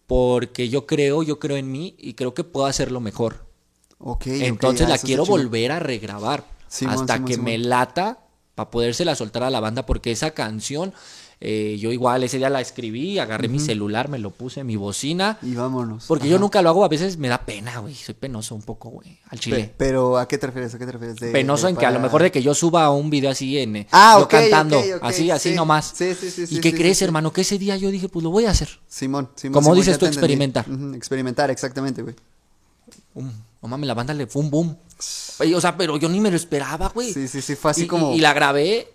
porque yo creo, yo creo en mí y creo que puedo hacerlo mejor.
Ok,
Entonces
ah,
la quiero volver a regrabar.
Simón,
hasta
Simón,
que
Simón.
me lata para podérsela soltar a la banda. Porque esa canción, eh, yo igual ese día la escribí, agarré mi celular, me lo puse mi bocina.
y vámonos
Porque yo nunca lo hago, a veces me da pena, güey. Soy penoso un poco, güey. Al
Pe-
chile.
pero a qué te refieres a qué te refieres De-
penoso
de
en que a lo mejor de que yo suba un video así en eh,
Ah,
yo cantando, así, así
sí.
nomás.
Sí, sí, sí,
¿Y
sí,
qué
sí,
crees, hermano? Que ese día yo dije, pues lo voy a hacer.
Simón, Simón
Como
Simón,
dices tú,
entendí.
experimentar.
Experimentar exactamente güey
Um, no mames, la banda le fue un boom. O sea, pero yo ni me lo esperaba, güey.
sí sí sí fue así
y,
como
y- y la grabé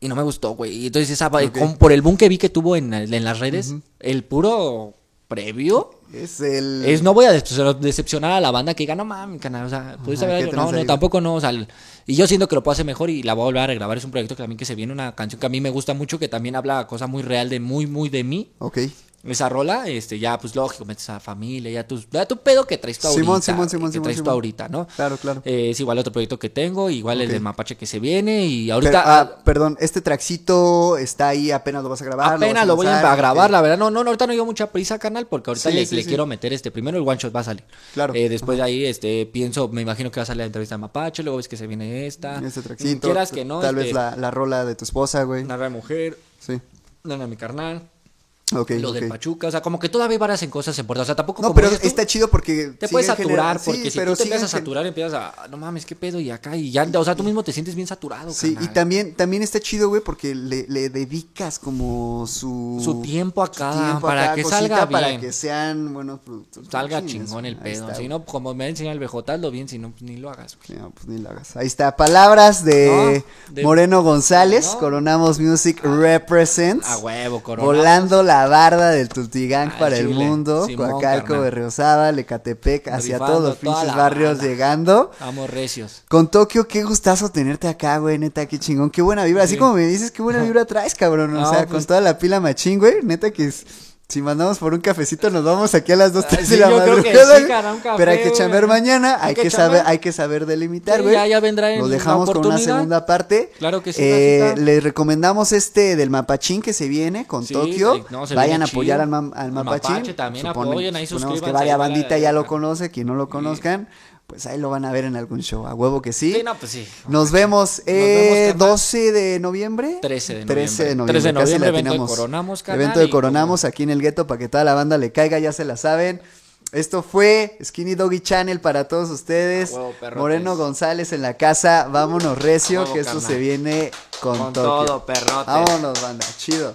y no me gustó, güey. Y entonces esa,
Ok.
con- por el boom que vi que tuvo en, en las redes, el puro previo
es el
es no voy a decepcionar a la banda que diga, no mames, canal, o sea, pudiste
Ajá,
haber
¿qué
hecho". no, no, tampoco no, o sea, el- y yo siento que lo puedo hacer mejor y la voy a volver a regrabar, es un proyecto que también que se viene, una canción que a mí me gusta mucho, que también habla cosa muy real de muy, muy de mí,
Ok.
Esa rola, este, ya, pues lógico, metes a familia, ya tu, ya tu pedo que traes tú ahorita.
Simón, Simón, Simón,
que
Simón,
traes tú ahorita, ¿no?
Claro, claro.
Eh, es igual otro proyecto que tengo, igual el
Ok.
de Mapache que se viene y
Pero,
ahorita
ah, perdón, este traxito está ahí, apenas lo vas a grabar.
apenas
vas
lo voy a, grabar,
Ok.
la verdad, no, no, ahorita no llevo mucha prisa, canal, porque ahorita
Sí,
le,
sí,
le
sí.
quiero meter este, primero el one shot va a salir.
Claro.
Eh, después de ahí, este, pienso, me imagino que va a salir la entrevista de Mapache, luego ves que se viene esta.
Este traxito.
Quieras que no,
Tal vez
este,
la, la rola de tu esposa, güey.
Una de mujer,
Sí.
una de mi carnal,
Ok.
lo
ok.
del Pachuca, o sea, como que todavía hay varias en cosas importantes, o sea, tampoco
No,
como
pero
tú,
está chido porque.
Te puedes saturar, porque
sí,
si
pero
tú te empiezas a saturar, empiezas a, no mames, qué pedo, y acá, y ya, o sea, tú mismo te sientes bien saturado,
Sí, y también, también está chido, güey, porque le, le dedicas como su...
Su tiempo a
su
cada-
tiempo a
para que salga
Para
bien.
que sean buenos productos.
Salga chingón el pedo. Si no, como me enseña el BJ, hazlo bien, si no, pues ni lo hagas, güey.
No, pues ni lo hagas. Ahí está, palabras de,
No, de-
Moreno González,
No.
Coronamos Music Represents.
A huevo, corona.
Volando la barda del Tultigang
Al
para el mundo,
Simón,
Coacalco. Berriosaba, Ecatepec, hacia
Rifando
todos los pinches
la
barrios
banda.
llegando.
Vamos recios.
Con Tokio, qué gustazo tenerte acá, güey, neta, qué chingón, qué buena vibra. Así
Sí.
como me dices, qué buena <laughs> vibra traes, cabrón. O sea,
pues-
con toda la pila machín, güey, neta que es- si mandamos por un cafecito nos vamos aquí a las 2,
Ah,
3
sí,
de la
que
madrugada.
sí, cara, café,
Pero hay que
güey.
chambear mañana, hay,
Hay
que,
que
saber, hay que saber delimitar,
Sí,
güey.
ya- ya vendrá en la
dejamos con una segunda parte.
Claro que sí,
Eh, les recomendamos este del Mapachín que se viene con Tokio.
sí, no,
Vayan a apoyar al, mam- al Mapachín.
Mapache también
Suponen-
apoyen, ahí
que
suscríbanse,
varia
ahí va la-
bandita ya lo conoce, quien no lo conozcan, pues ahí lo van a ver en algún show. A huevo que sí.
Sí, no, pues sí.
Nos vemos, eh,
vemos, carnal.
12 de noviembre.
13 de
13 de
noviembre.
noviembre.
13 de noviembre, evento de. Coronamos, carnal,
Evento de Coronamos aquí en el gueto para que toda la banda le caiga, ya se la saben. Esto fue Skinny Doggy Channel para todos ustedes.
Huevo.
Moreno González en la casa. Vámonos recio,
huevo,
que esto
carnal.
se viene con,
Con todo, perrotes.
Vámonos, banda. Chido.